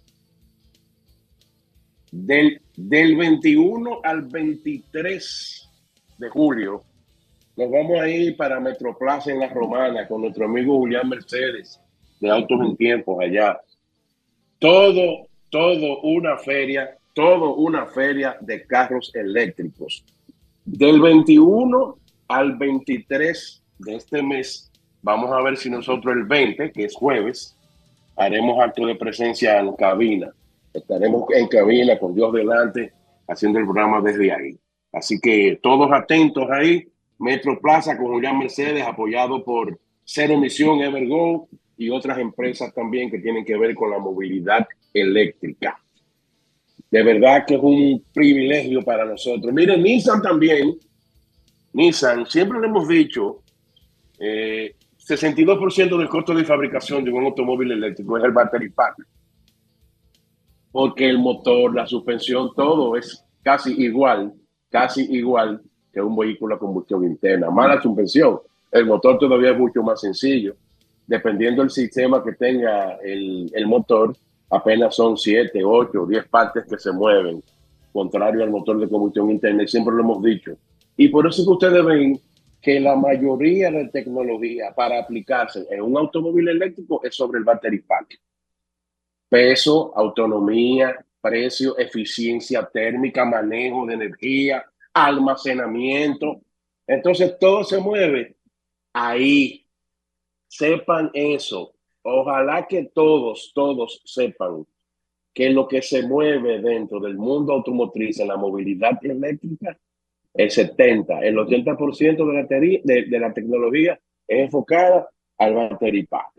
del, del 21 al 23 de julio, nos vamos a ir para Metroplaza en la Romana con nuestro amigo Julián Mercedes de Autos en Tiempos allá. Todo, todo una feria, todo una feria de carros eléctricos. Del 21 al 23 de este mes, vamos a ver si nosotros el 20, que es jueves, haremos acto de presencia en cabina. Estaremos en cabina con Dios delante haciendo el programa desde ahí. Así que todos atentos ahí. Metro Plaza con Julián Mercedes, apoyado por Cero Emisión Evergo y otras empresas también que tienen que ver con la movilidad eléctrica. De verdad que es un privilegio para nosotros. Miren, Nissan también, Nissan, siempre le hemos dicho, eh, 62% del costo de fabricación de un automóvil eléctrico es el battery pack. Porque el motor, la suspensión, todo es casi igual, casi igual que un vehículo a combustión interna. Más la suspensión, el motor todavía es mucho más sencillo. Dependiendo del sistema que tenga el, el motor, apenas son 7, 8, 10 partes que se mueven, contrario al motor de combustión interna, y siempre lo hemos dicho. Y por eso es que ustedes ven que la mayoría de tecnología para aplicarse en un automóvil eléctrico es sobre el battery pack. Peso, autonomía, precio, eficiencia térmica, manejo de energía, almacenamiento. Entonces todo se mueve ahí. Sepan eso. Ojalá que todos, todos sepan que lo que se mueve dentro del mundo automotriz en la movilidad eléctrica el 70, el 80% de la, de, de la tecnología es enfocada al battery pack.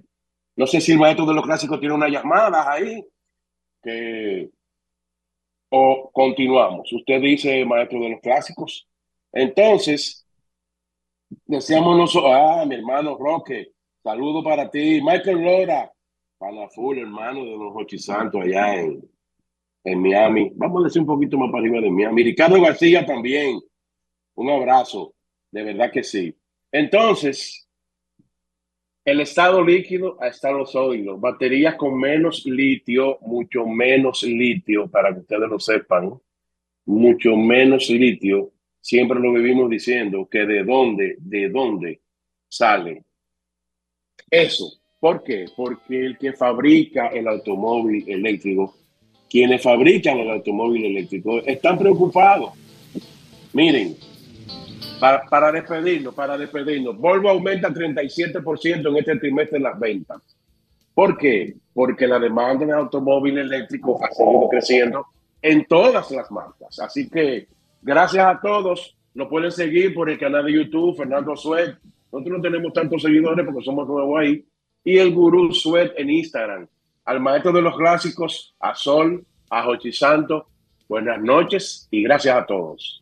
No sé si el maestro de los clásicos tiene unas llamadas ahí que o continuamos. Usted dice maestro de los clásicos. Entonces, deseamos nosotros, ah, mi hermano Roque, saludo para ti. Michael Lora, para full, hermano de los Ochi Santos allá en, en Miami. Vamos a decir un poquito más para arriba de Miami. Ricardo García también. Un abrazo, de verdad que sí. Entonces, el estado líquido a estado sólido, baterías con menos litio, mucho menos litio, para que ustedes lo sepan, mucho menos litio. Siempre lo vivimos diciendo que de dónde, de dónde sale eso. ¿Por qué? Porque el que fabrica el automóvil eléctrico, quienes fabrican el automóvil eléctrico, están preocupados. Miren, para, despedirnos, para despedirnos. Volvo aumenta 37% en este trimestre en las ventas. ¿Por qué? Porque la demanda de automóvil eléctrico ha seguido creciendo en todas las marcas. Así que gracias a todos. Nos pueden seguir por el canal de YouTube, Fernando Suet. Nosotros no tenemos tantos seguidores porque somos nuevos ahí. Y el Gurú Suet en Instagram. Al maestro de los clásicos, a Sol, a Jochi Santo. Buenas noches y gracias a todos.